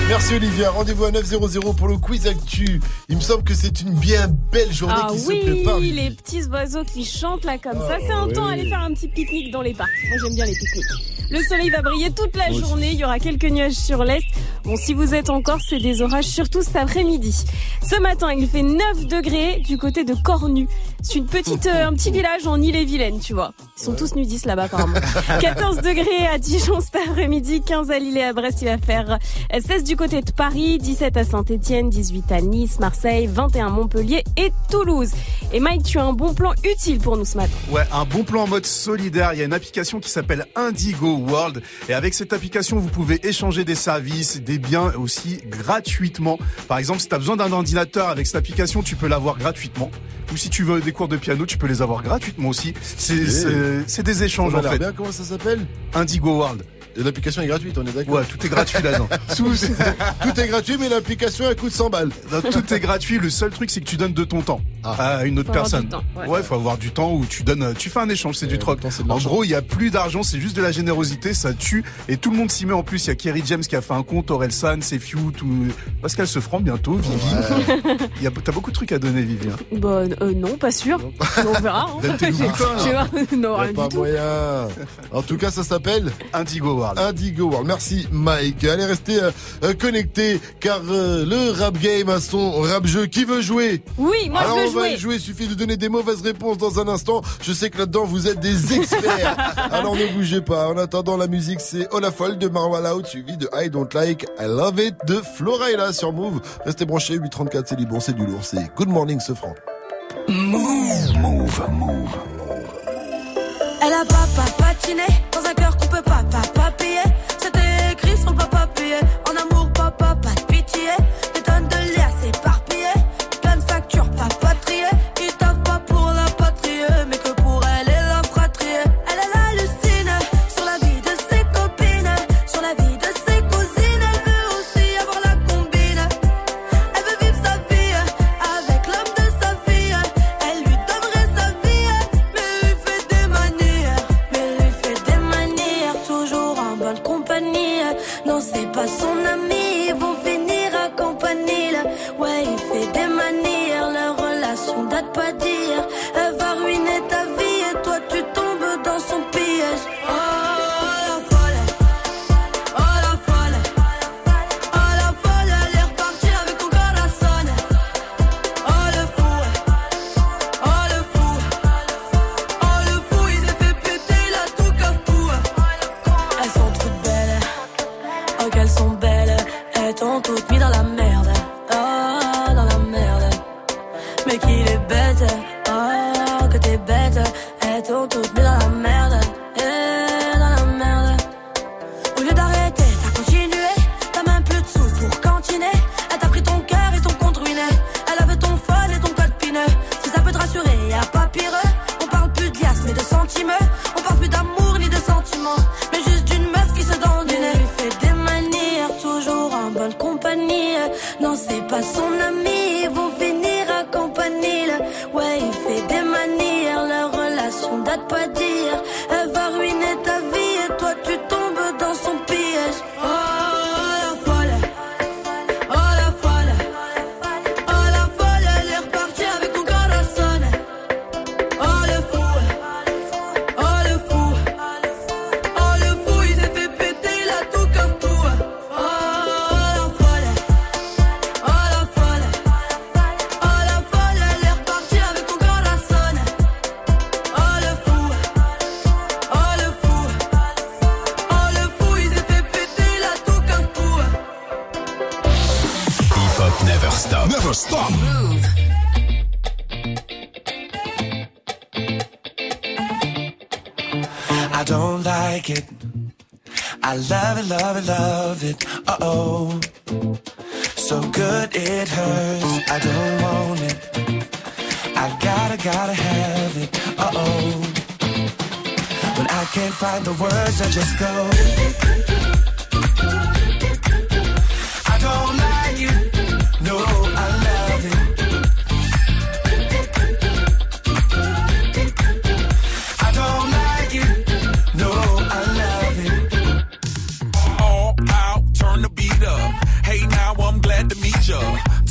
Merci Olivia, rendez-vous à 9.00 pour le quiz actu. Il me semble que c'est une bien belle journée Ah qui se oui, prépare. les petits oiseaux qui chantent là comme ça, Ah c'est un temps à aller faire un petit pique-nique dans les parcs. Moi j'aime bien les pique-niques. Le soleil va briller toute la Moi aussi. journée, il y aura quelques nuages sur l'est. Bon, si vous êtes en Corse, c'est des orages surtout cet après-midi. Ce matin, il fait 9 degrés du côté de Cornu. C'est une petite, euh, un petit village en Ille-et-Vilaine, tu vois. Ils sont tous nudistes là-bas apparemment. 14 degrés à Dijon cet après-midi, 15 à Lille et à Brest. Il va faire 16 du côté de Paris, 17 à Saint-Etienne, 18 à Nice, Marseille, 21 à Montpellier et Toulouse. Et Mike, tu as un bon plan utile pour nous ce matin. Ouais, un bon plan en mode solidaire. Il y a une application qui s'appelle Indigo World. Et avec cette application, vous pouvez échanger des services, des biens aussi gratuitement. Par exemple, si tu as besoin d'un ordinateur avec cette application, tu peux l'avoir gratuitement. Ou si tu veux des cours de piano, tu peux les avoir gratuitement aussi. C'est des échanges en fait. bien, comment ça s'appelle? Indigo World. L'application est gratuite, on est d'accord Ouais, tout est gratuit là-dedans. tout, tout est gratuit, mais l'application elle coûte 100 balles. Non, tout est gratuit. Le seul truc, c'est que tu donnes de ton temps à une autre Faut avoir personne. du temps, ouais. ouais. faut avoir du temps où tu donnes, tu fais un échange, c'est du troc. En gros, il y a plus d'argent, c'est juste de la générosité, ça tue et tout le monde s'y met en plus. Il y a Kerry James qui a fait un compte, Aurel San, Sefiu, tout. Pascal se franc bientôt, Vivi. Il y a, t'as beaucoup de trucs à donner, Vivi. hein. Bah euh, non, pas sûr. on verra. hein. Non, rien pas du tout. moyen. En tout cas, ça s'appelle Indigo World. Indigo World. Merci Mike. Allez rester euh, euh, connectés car euh, le rap game a son rap jeu. Qui veut jouer? Oui, moi, je Alors veux on va jouer. y jouer. Il suffit de donner des mauvaises réponses dans un instant. Je sais que là-dedans vous êtes des experts. Alors ne bougez pas. En attendant la musique, c'est Olafol de Marwa Loud suivi de I Don't Like I Love It de Florayla sur Move. Restez branchés. 834 c'est libre, c'est du lourd. C'est Good Morning ce franc. Move. Move. Move. Elle a pas pas patiné dans un cœur qu'on peut pas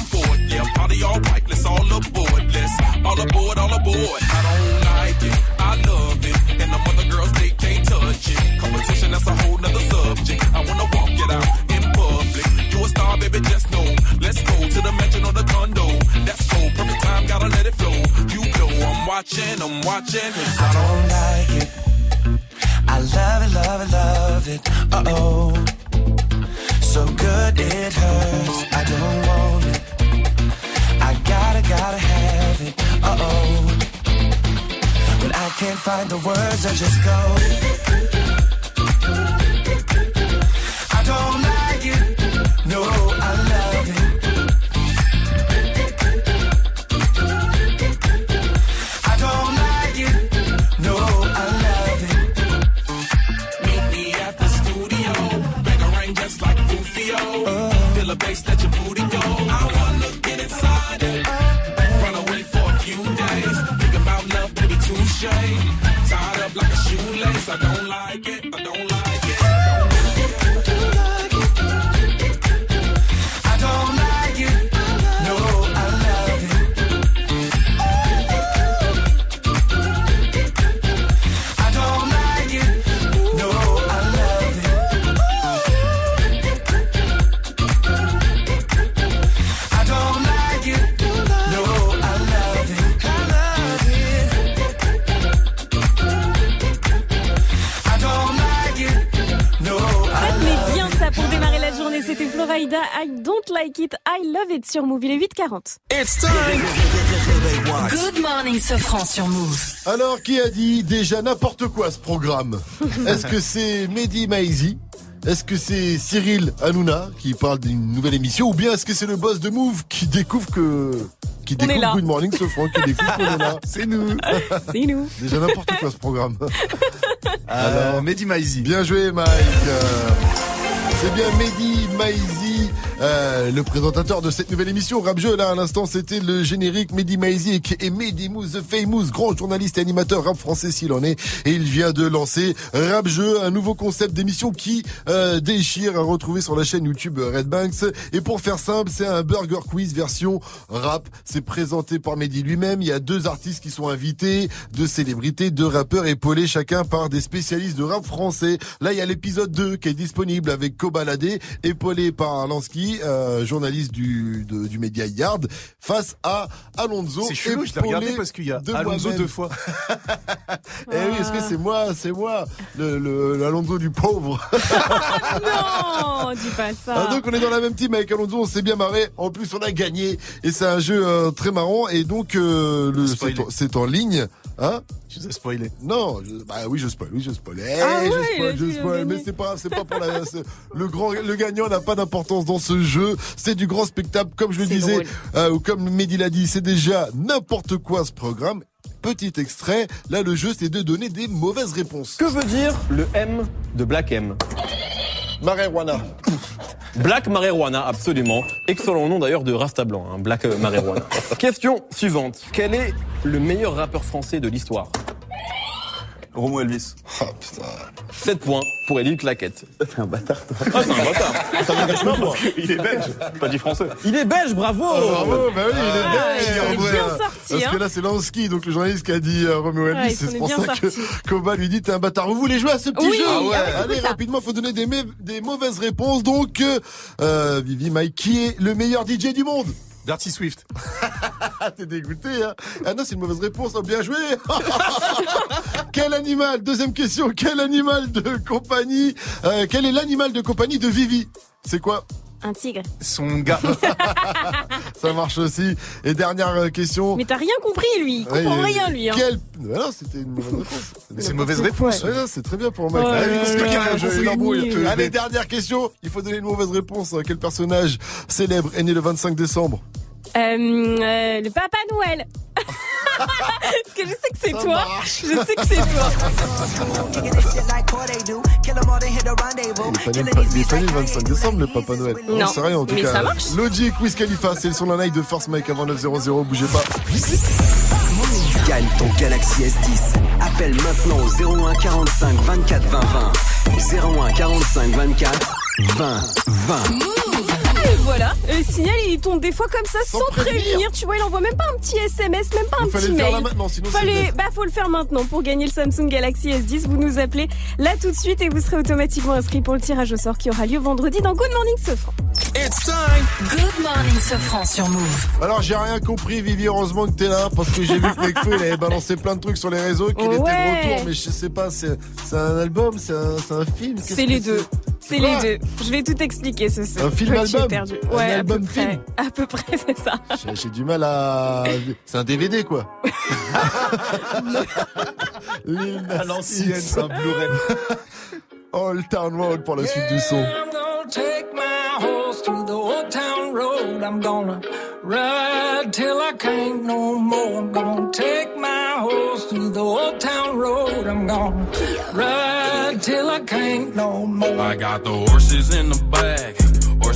For it. Yeah, party all right. Let's all aboard. Let's all aboard, all aboard. I don't like it. I love it. And the other girls, they can't touch it. Competition, that's a whole nother subject. I wanna walk it out in public. You a star, baby, just know. Let's go to the mansion or the condo. That's cool. Perfect time, gotta let it flow. You know I'm watching, I'm watching. I don't like it. I love it, love it, love it. Uh oh. So good it hurts. I don't want it. Gotta have it. Uh oh. When I can't find the words, I just go. Sur Move. Il est 8h40. It's time. Good morning, Sofran sur Move. Alors, qui a dit déjà n'importe quoi ce programme Est-ce que c'est Mehdi Maizi Est-ce que c'est Cyril Hanouna qui parle d'une nouvelle émission Ou bien est-ce que c'est le boss de Move qui découvre que. Qui On est découvre là. Good Morning qui découvre qu'on est là C'est nous C'est nous Déjà n'importe quoi ce programme. Euh, Mehdi Maizi. Bien joué Mike. C'est bien Mehdi Maizi, euh, le présentateur de cette nouvelle émission Rap Jeu. Là, à l'instant, c'était le générique Mehdi Maizi et Mehdi Mouz, The Famous, grand journaliste et animateur rap français s'il en est. Et il vient de lancer Rap Jeu, un nouveau concept d'émission qui euh, déchire à retrouver sur la chaîne YouTube Red Banks. Et pour faire simple, c'est un burger quiz version rap. C'est présenté par Mehdi lui-même. Il y a deux artistes qui sont invités, deux célébrités, deux rappeurs épaulés chacun par des spécialistes de rap français. Là, il y a l'épisode 2 qui est disponible avec Kobalade, épaulé par Lansky, euh, journaliste du, de- du média Yard, face à Alonso. C'est chelou, je l'ai regardé parce qu'il y a de Alonso deux fois. Eh oui, est-ce que c'est moi, c'est moi, le, le, l'Alonso du pauvre? Non, dis pas ça. Ah, donc on est dans la même team avec Alonso, on s'est bien marré. En plus on a gagné et c'est un jeu euh, très marrant et donc euh, c'est en ligne. Hein? Je vous ai spoilé. Non, je- bah oui je spoil, oui je spoil. Eh, Ah je ouais, spoil, je spoil, gagné. mais c'est pas c'est pas pour la le grand le gagnant n'a pas d'importance dans ce jeu. C'est du grand spectacle comme je le disais euh, ou comme Mehdi l'a dit, c'est déjà n'importe quoi ce programme. Petit extrait, là le jeu c'est de donner des mauvaises réponses. Que veut dire le M de Black M? Marijuana. Black Marijuana, absolument. Excellent nom d'ailleurs de Rasta Blanc, hein, Black Marijuana. Question suivante. Quel est le meilleur rappeur français de l'histoire? Romo Elvis. Oh putain. 7 points pour Élie Claquette. C'est un bâtard, toi. Ah, c'est un bâtard. Ça pas. Il est belge, pas dit français. Il est belge, bravo Ah, bravo, bah oui, il est Ah, belge, il est bien sorti, Parce hein. que là, c'est Lansky, donc le journaliste qui a dit euh, Romeo Elvis, c'est pour ça que. Koba lui dit t'es un bâtard. Vous voulez jouer à ce petit Oui, jeu ah ouais, Allez, rapidement, faut donner des mauvaises réponses. Donc, euh, euh, Vivi Mike, qui est le meilleur DJ du monde Dirty Swift. T'es dégoûté, hein Ah non, c'est une mauvaise réponse, oh, bien joué. Quel animal Deuxième question, quel animal de compagnie euh, Quel est l'animal de compagnie de Vivi? C'est quoi? Un tigre. Son gars. Ça marche aussi. Et dernière euh, question. Mais t'as rien compris, lui. Il comprend Ouais, rien, lui. Hein. Quel... Non, c'était une mauvaise réponse. C'est une mauvaise réponse. Ouais, c'est très bien pour là Allez. Allez, dernière question. Il faut donner une mauvaise réponse. Quel personnage célèbre est né le 25 décembre? Euh, euh, le Papa Noël. Parce que je sais que c'est toi. Je sais que c'est toi. Il est pas né le- il est pas né le 25 décembre, le Papa Noël. Non, c'est rien en tout mais cas. ça marche. Logic, Wiz Khalifa, c'est le son de la night de Force Mike avant 900. Bougez pas. Gagne ton Galaxy S10. Appelle maintenant au 01 45 24 20 20. 01 45 24 20 20. Et voilà, le signal il tombe des fois comme ça sans, prévenir. prévenir. Tu vois, il envoie même pas un petit SMS, même pas un Il fallait petit le faire mail. là maintenant, sinon c'est fallait, bah faut le faire maintenant pour gagner le Samsung Galaxy S10. Vous nous appelez là tout de suite et vous serez automatiquement inscrit pour le tirage au sort qui aura lieu vendredi dans Good Morning Sofran. It's time. Good morning, Sofran sur Move. Alors j'ai rien compris, Vivi, heureusement que t'es là, parce que j'ai vu que Nekfeu il avait balancé plein de trucs sur les réseaux, qu'il était Ouais. de retour, mais je sais pas, c'est c'est un album, c'est un, c'est un film C'est les deux. C'est les deux. Je vais tout expliquer ce soir. Un film album perdu. Un Ouais, album à peu près. film À peu près, c'est ça. J'ai- J'ai du mal à... C'est un DVD quoi À l'ancienne, c'est un Blu-ray. Old Town Road pour la suite du son. I'm gonna take my horse to the old town road. I'm gonna ride till I can't no more. I'm gonna take my horse to the old town road. I'm gonna ride till I can't no more. I got the horses in the back,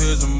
My life is a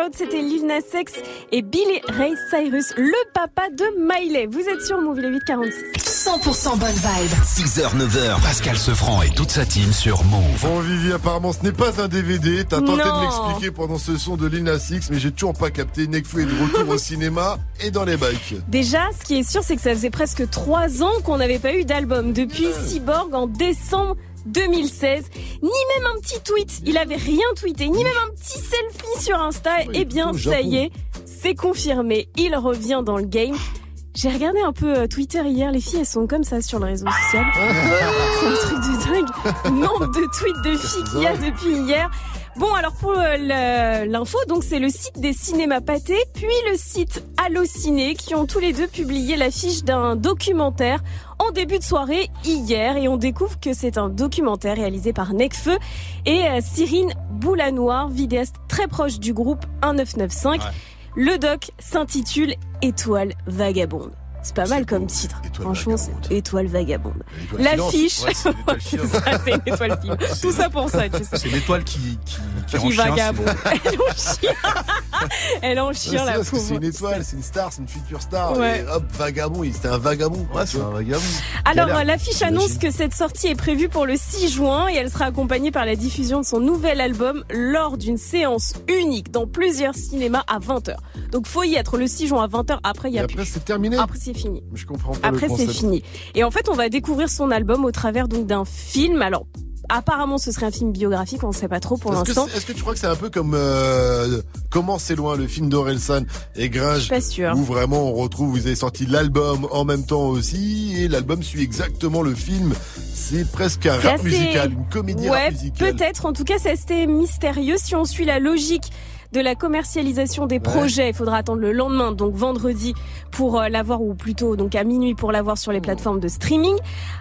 Road, c'était Lil Nas X et Billy Ray Cyrus, le papa de Miley. Vous êtes sur Move, il est 846. 100% bonne vibe. 6h, 9h, Pascal Sefranc et toute sa team sur Move. Bon Vivi, apparemment ce n'est pas un DVD. T'as tenté Non. de m'expliquer pendant ce son de Lil Nas X, mais j'ai toujours pas capté. Nekfeu est de retour au cinéma et dans les bacs. Déjà, ce qui est sûr, c'est que ça faisait presque trois ans qu'on n'avait pas eu d'album. Depuis Cyborg en décembre 2016. Ni même un petit tweet. Il avait rien tweeté. Ni même un petit selfie sur Insta. Eh bien, ça y est. C'est confirmé. Il revient dans le game. J'ai regardé un peu euh, Twitter hier, les filles elles sont comme ça sur le réseau social. C'est un truc de dingue. Nombre de tweets de filles qu'il y a depuis hier. Bon alors pour l'info, donc c'est le site des cinémas pâtés, puis le site Allociné qui ont tous les deux publié l'affiche d'un documentaire en début de soirée hier et on découvre que c'est un documentaire réalisé par Necfeu et euh, Cyrine Boulanoir, vidéaste très proche du groupe 1995. Le doc s'intitule Étoile vagabonde. C'est pas mal comme titre. Franchement, c'est Étoile vagabonde. L'affiche. Ouais, c'est une étoile filante. Tout ça pour ça, tu sais. C'est l'étoile qui, qui, Qui est en chien, vagabond. Elle en chien. Elle en chien, la parce que c'est une étoile, c'est une star, c'est une future star. Ouais. Et hop, vagabond, il- c'était un vagabond. Ouais, c'est un vagabond. Alors, l'affiche annonce que cette sortie est prévue pour le 6 juin et elle sera accompagnée par la diffusion de son nouvel album lors d'une séance unique dans plusieurs cinémas à 20h. Donc, faut y être le 6 juin à 20h. Après, il y Et a après, plus. c'est terminé. Après, c'est fini. Je comprends pas Après, c'est fini. Et en fait, on va découvrir son album au travers donc d'un film. Alors, apparemment, ce serait un film biographique. On ne sait pas trop pour l'instant. est-ce que tu crois que c'est un peu comme euh, Comment c'est loin, le film d'Orelsan et Gringe Je suis pas sûre. Où vraiment on retrouve, vous avez sorti l'album en même temps aussi, et l'album suit exactement le film. C'est presque un C'est rap assez- musical, une comédie ouais, rap musicale. peut-être. En tout cas, c'est assez mystérieux. Si on suit la logique de la commercialisation des projets, il faudra attendre le lendemain, donc vendredi, pour euh, l'avoir, ou plutôt donc à minuit pour l'avoir sur les plateformes de streaming.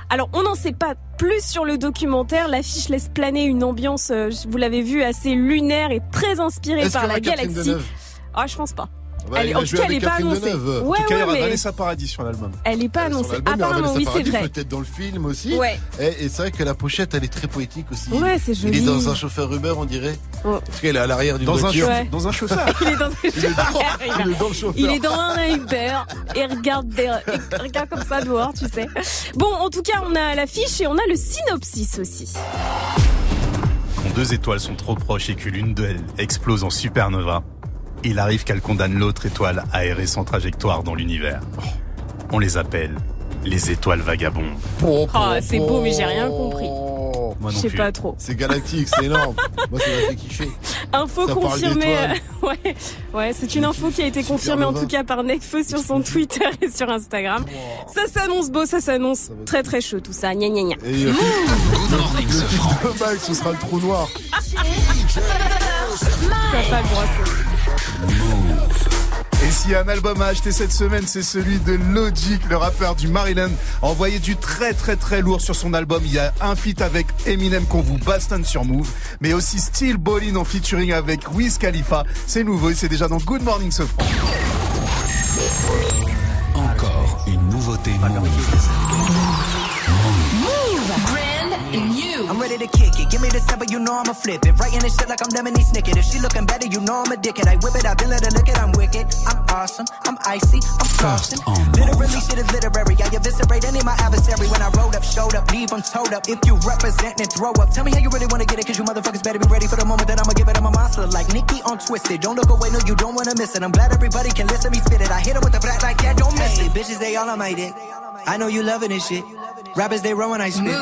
Alors, on n'en sait pas plus sur le documentaire. L'affiche laisse planer une ambiance, euh, vous l'avez vu, assez lunaire et très inspirée par la galaxie. Ah, je pense pas. Ouais, Elle- il en tout cas, elle avec est pas annoncée. Ouais, En tout cas, il y ouais, aura mais Vanessa Paradis sur l'album. elle est pas annoncée. il aura Apparemment, oui, Vanessa c'est vrai. Peut-être dans le film aussi. Ouais. Et, et c'est vrai que la pochette, elle est très poétique aussi. Ouais, c'est Il joli. est dans un chauffeur Uber, on dirait. Ouais. Parce qu'elle est à l'arrière d'une Dans un, voiture. chau- dans un chauffeur. Il est dans un Il est dans, il est dans le chauffeur. Il est dans un Uber et regarde, des- et regarde comme ça dehors, tu sais. Bon, en tout cas, on a l'affiche et on a le synopsis aussi. Quand deux étoiles sont trop proches et que l'une d'elles explose en supernova, il arrive qu'elle condamne l'autre étoile à errer sans trajectoire dans l'univers. On les appelle les étoiles vagabondes. Ah, c'est beau, mais j'ai rien compris. Moi Je sais plus. pas trop. C'est galactique, c'est énorme. Moi, ça m'a fait kiffer. Info Ça confirmée. euh, ouais, ouais, c'est une info qui a été confirmée en tout cas par Necfeu sur son Twitter et sur Instagram. Ça s'annonce beau, ça s'annonce très très chaud tout ça. Gna gna gna. Et euh, le bac, ce sera le trou noir. Ça pas grosser. Et s'il y a un album à acheter cette semaine, c'est celui de Logic, le rappeur du Maryland. Envoyé du très très très lourd sur son album. Il y a un feat avec Eminem qu'on vous bastonne sur Move, mais aussi Steel Ballin en featuring avec Wiz Khalifa. C'est nouveau et c'est déjà dans Good Morning Sofran. Encore une nouveauté Brand new. I'm ready to kick it. Give me the sample, you know I'ma flip it. Writing this shit like I'm Lemony Snicket. If she looking better, you know I'm a dickhead. I whip it, I been let her look it. I'm wicked. I'm awesome. I'm icy. I'm frosting. Literally, shit is literary. I eviscerate any of my adversary when I rolled up, showed up, leave them towed up. If you represent, then throw up. Tell me how you really wanna get it, cause you motherfuckers better be ready for the moment that I'ma give it. I'm a monster like Nikki on Twisted. Don't look away, no, you don't wanna miss it. I'm glad everybody can listen me spit it. I hit it with the black like, yeah, don't miss it. Bitches, they all on my dick. I know you loving this shit. Rappers, they when I spit.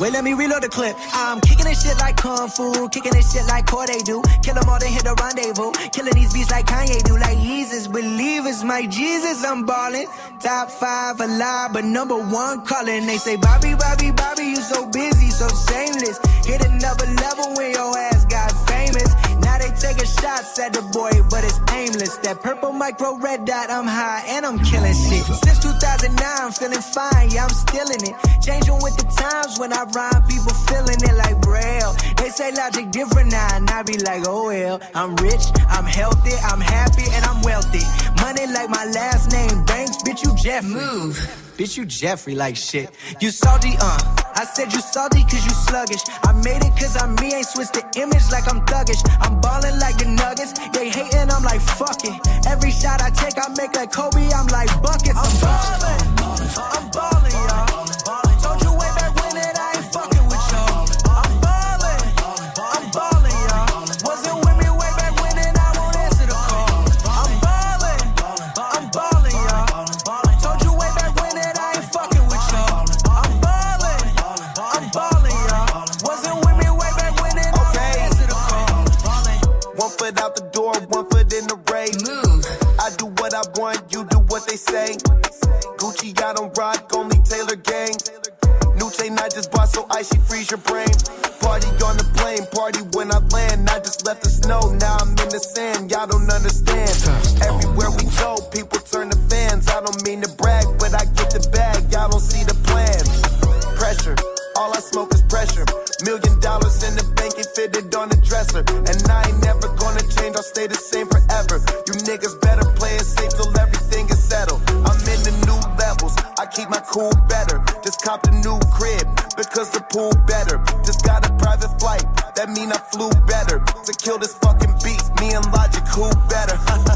Wait, let me reload the clip. I'm kicking this shit like Kung Fu, kicking this shit like Corday do. Kill them all, then hit the rendezvous. Killing these beats like Kanye do. Like Jesus, believers, my Jesus, I'm ballin'. Top five alive, but number one calling. They say, Bobby, Bobby, Bobby, you so busy, so shameless. Hit another level when your ass. They taking shots at the boy, but it's aimless. That purple micro red dot, I'm high and I'm killing shit. Since 2009, I'm feeling fine, yeah, I'm still in it. Changing with the times when I rhyme, people feeling it like braille. They say logic different now, and I be like, oh well. I'm rich, I'm healthy, I'm happy, and I'm wealthy. Money like my last name, Banks, bitch, you Jeffrey. Move. Bitch, you Jeffrey like shit. You salty, uh. I said you salty cause you sluggish. I made it cause I'm me, ain't switched the image like I'm thuggish. I'm ballin' like the nuggets. They hating, I'm like, fuck it. Every shot I take, I make like Kobe, I'm like buckets. I'm ballin'. They say. Gucci, I don't rock, only Taylor gang. New chain I just bought, so icy freeze your brain. Party on the plane, party when I land. I just left the snow, now I'm in the sand. Y'all don't understand. Everywhere we go, people turn to fans. I don't mean to brag, but I get the bag. Y'all don't see the plan. Pressure, all I smoke is pressure. Million dollars in the bank, it fitted on the dresser. And I ain't never gonna change, I'll stay the same forever. You niggas keep my cool better. Just copped a new crib because the pool better. Just got a private flight, that mean I flew better. To kill this fucking beat, me and Logic, who better?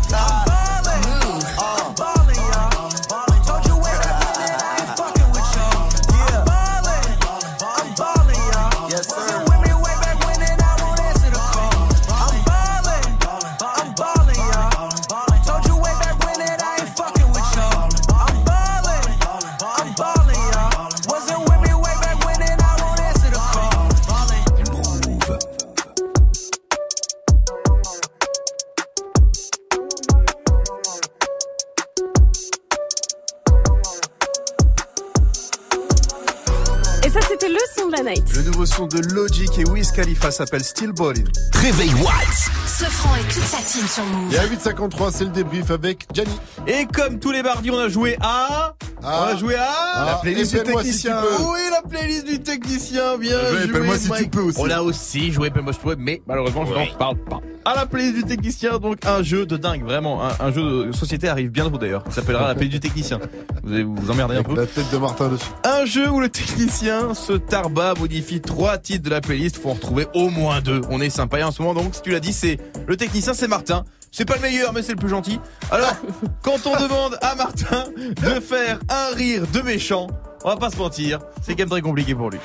nouveau son de Logic et Wiz Khalifa s'appelle Still Ballin'. Réveil Watts. Ce franc et toute sa team sur Move. Et à 8h53, c'est le débrief avec Gianni. Et comme tous les mardis, on a joué à. On a joué à. Ah, La playlist du si technicien. tu. Oui, la playlist du technicien, bien Ouais, joué. appelle-moi si tu Mike. peux aussi. On a aussi joué Appelle-moi si tu peux, mais malheureusement, je n'en parle pas. À la playlist du technicien, donc un jeu de dingue, vraiment. Un, un jeu de société arrive bientôt d'ailleurs. Il s'appellera la playlist du technicien. Vous allez vous emmerder un Avec peu. la tête de Martin dessus. Un jeu où le technicien se tarba, modifie trois titres de la playlist. Faut en retrouver au moins deux. On est sympa en ce moment, donc si tu l'as dit, c'est le technicien, c'est Martin. C'est pas le meilleur, mais c'est le plus gentil. Alors, quand on demande à Martin de faire un rire de méchant, on va pas se mentir, c'est quand même très compliqué pour lui.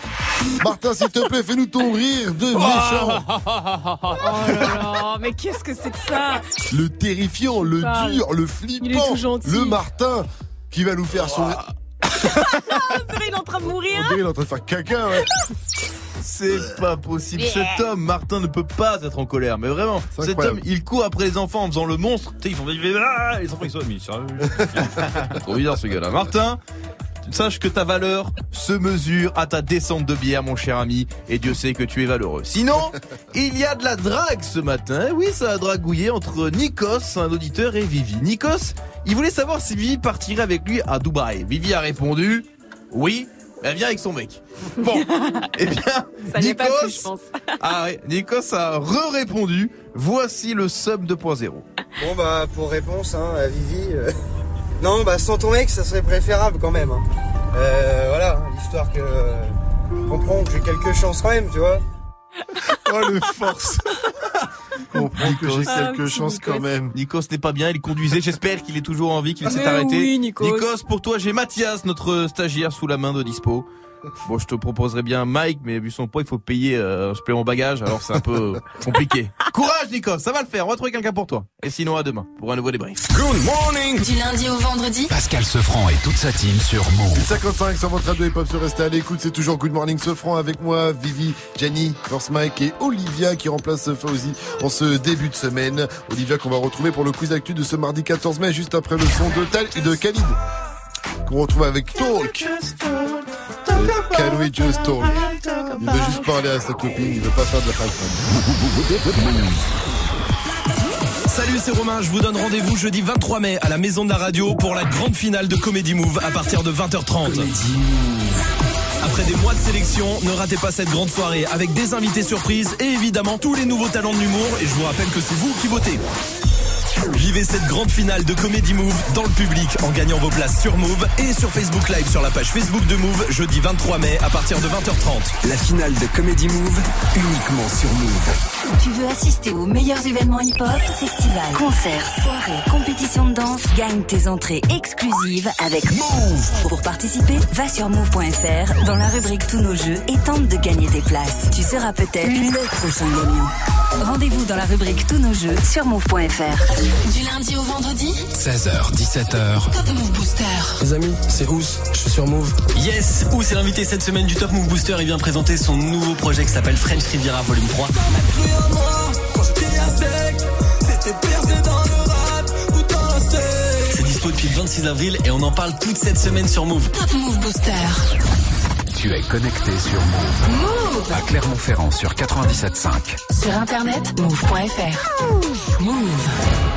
Martin, s'il te plaît, fais-nous ton rire de méchant. Oh là là, mais qu'est-ce que c'est que ça? Le terrifiant, le dur, le Il est flippant. Le Martin qui va nous faire son. C'est vrai, il est en train de On mourir. dirait, il est en train de faire caca, ouais. C'est pas possible. Cet homme, Martin, ne peut pas être en colère. Mais vraiment, cet incroyable. homme, il court après les enfants en faisant le monstre. Tu sais, ils font ah les enfants, ils sont mais sérieux. Trop bizarre ce gars-là. Martin, sache que ta valeur se mesure à ta descente de bière, mon cher ami. Et Dieu sait que tu es valeureux. Sinon, il y a de la drague ce matin. Oui, ça a dragouillé entre Nikos, un auditeur, et Vivi. Nikos, il voulait savoir si Vivi partirait avec lui à Dubaï. Vivi a répondu oui. Elle vient avec son mec. Bon, eh bien, Ça n'est pas Nikos- plus, je pense. ah ouais, Nikos a re-répondu. Voici le sub 2.0. Bon bah pour réponse hein, à Vivi. euh, Non bah sans ton mec ça serait préférable quand même. hein. Euh, voilà, l'histoire que euh, je comprends que j'ai quelques chances quand même, tu vois. Oh, le force. Comprends que j'ai Ah, quelques petit chances quand Nikos. même. Nikos n'est pas bien, il conduisait. J'espère qu'il est toujours en vie, qu'il s'est Mais arrêté. oui, Nikos. pour toi, j'ai Mathias, notre stagiaire sous la main de dispo. Bon, je te proposerais bien Mike, mais vu son poids, il faut payer euh, un supplément bagage, alors c'est un peu compliqué. Courage, Nikos, ça va le faire. On va trouver quelqu'un pour toi. Et sinon, à demain pour un nouveau débrief. Good morning. Du lundi au vendredi Pascal Sefranc et toute sa team sur Move. 55 sur votre radio et pop se rester à l'écoute, c'est toujours Good Morning Sofran avec moi, Vivi, Jenny, Force Mike et Olivia qui remplace Fauzi en ce début de semaine. Olivia qu'on va retrouver pour le quiz actu de ce mardi 14 mai, juste après le son de, Tal- de Khalid. Qu'on retrouve avec Talk. Can we just talk? Il veut juste parler à sa copine, il veut pas faire de la. Salut, c'est Romain. Je vous donne rendez-vous jeudi 23 mai à la Maison de la Radio pour la grande finale de Comedy Move à partir de 20h30. Après des mois de sélection, ne ratez pas cette grande soirée avec des invités surprises et évidemment tous les nouveaux talents de l'humour. Et je vous rappelle que c'est vous qui votez. Vivez cette grande finale de Comedy Move dans le public en gagnant vos places sur Move et sur Facebook Live sur la page Facebook de Move jeudi 23 mai à partir de 20h30. La finale de Comedy Move uniquement sur Move. Tu veux assister aux meilleurs événements hip-hop, festivals, concerts, soirées, compétitions de danse Gagne tes entrées exclusives avec Move. Pour participer, va sur move.fr dans la rubrique Tous nos jeux et tente de gagner tes places. Tu seras peut-être le prochain gagnant. Rendez-vous dans la rubrique Tous nos jeux sur move.fr. Du lundi au vendredi 16h, 17h. Top Move Booster. Les amis, c'est Ous, je suis sur Move. Yes, Ous est l'invité cette semaine du Top Move Booster. Il vient présenter son nouveau projet qui s'appelle French Riviera Volume 3. C'est dispo depuis le 26 avril et on en parle toute cette semaine sur Move. Top Move Booster. Tu es connecté sur Move. Move À Clermont-Ferrand sur 97.5. Sur internet, move.fr. Move.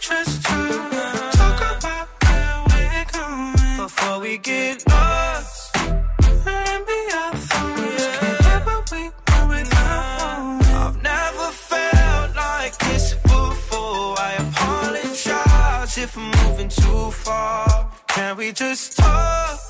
Just talk? Talk about where we're going before we get lost. I've never felt like this before. I apologize if I'm moving too far. Can we just talk?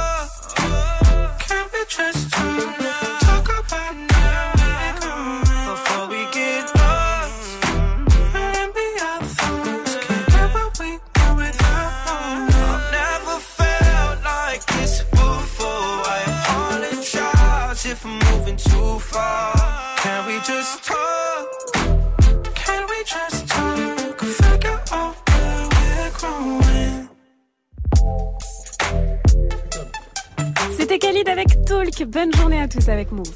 C'était Khalid avec Talk. Bonne journée à tous avec Move.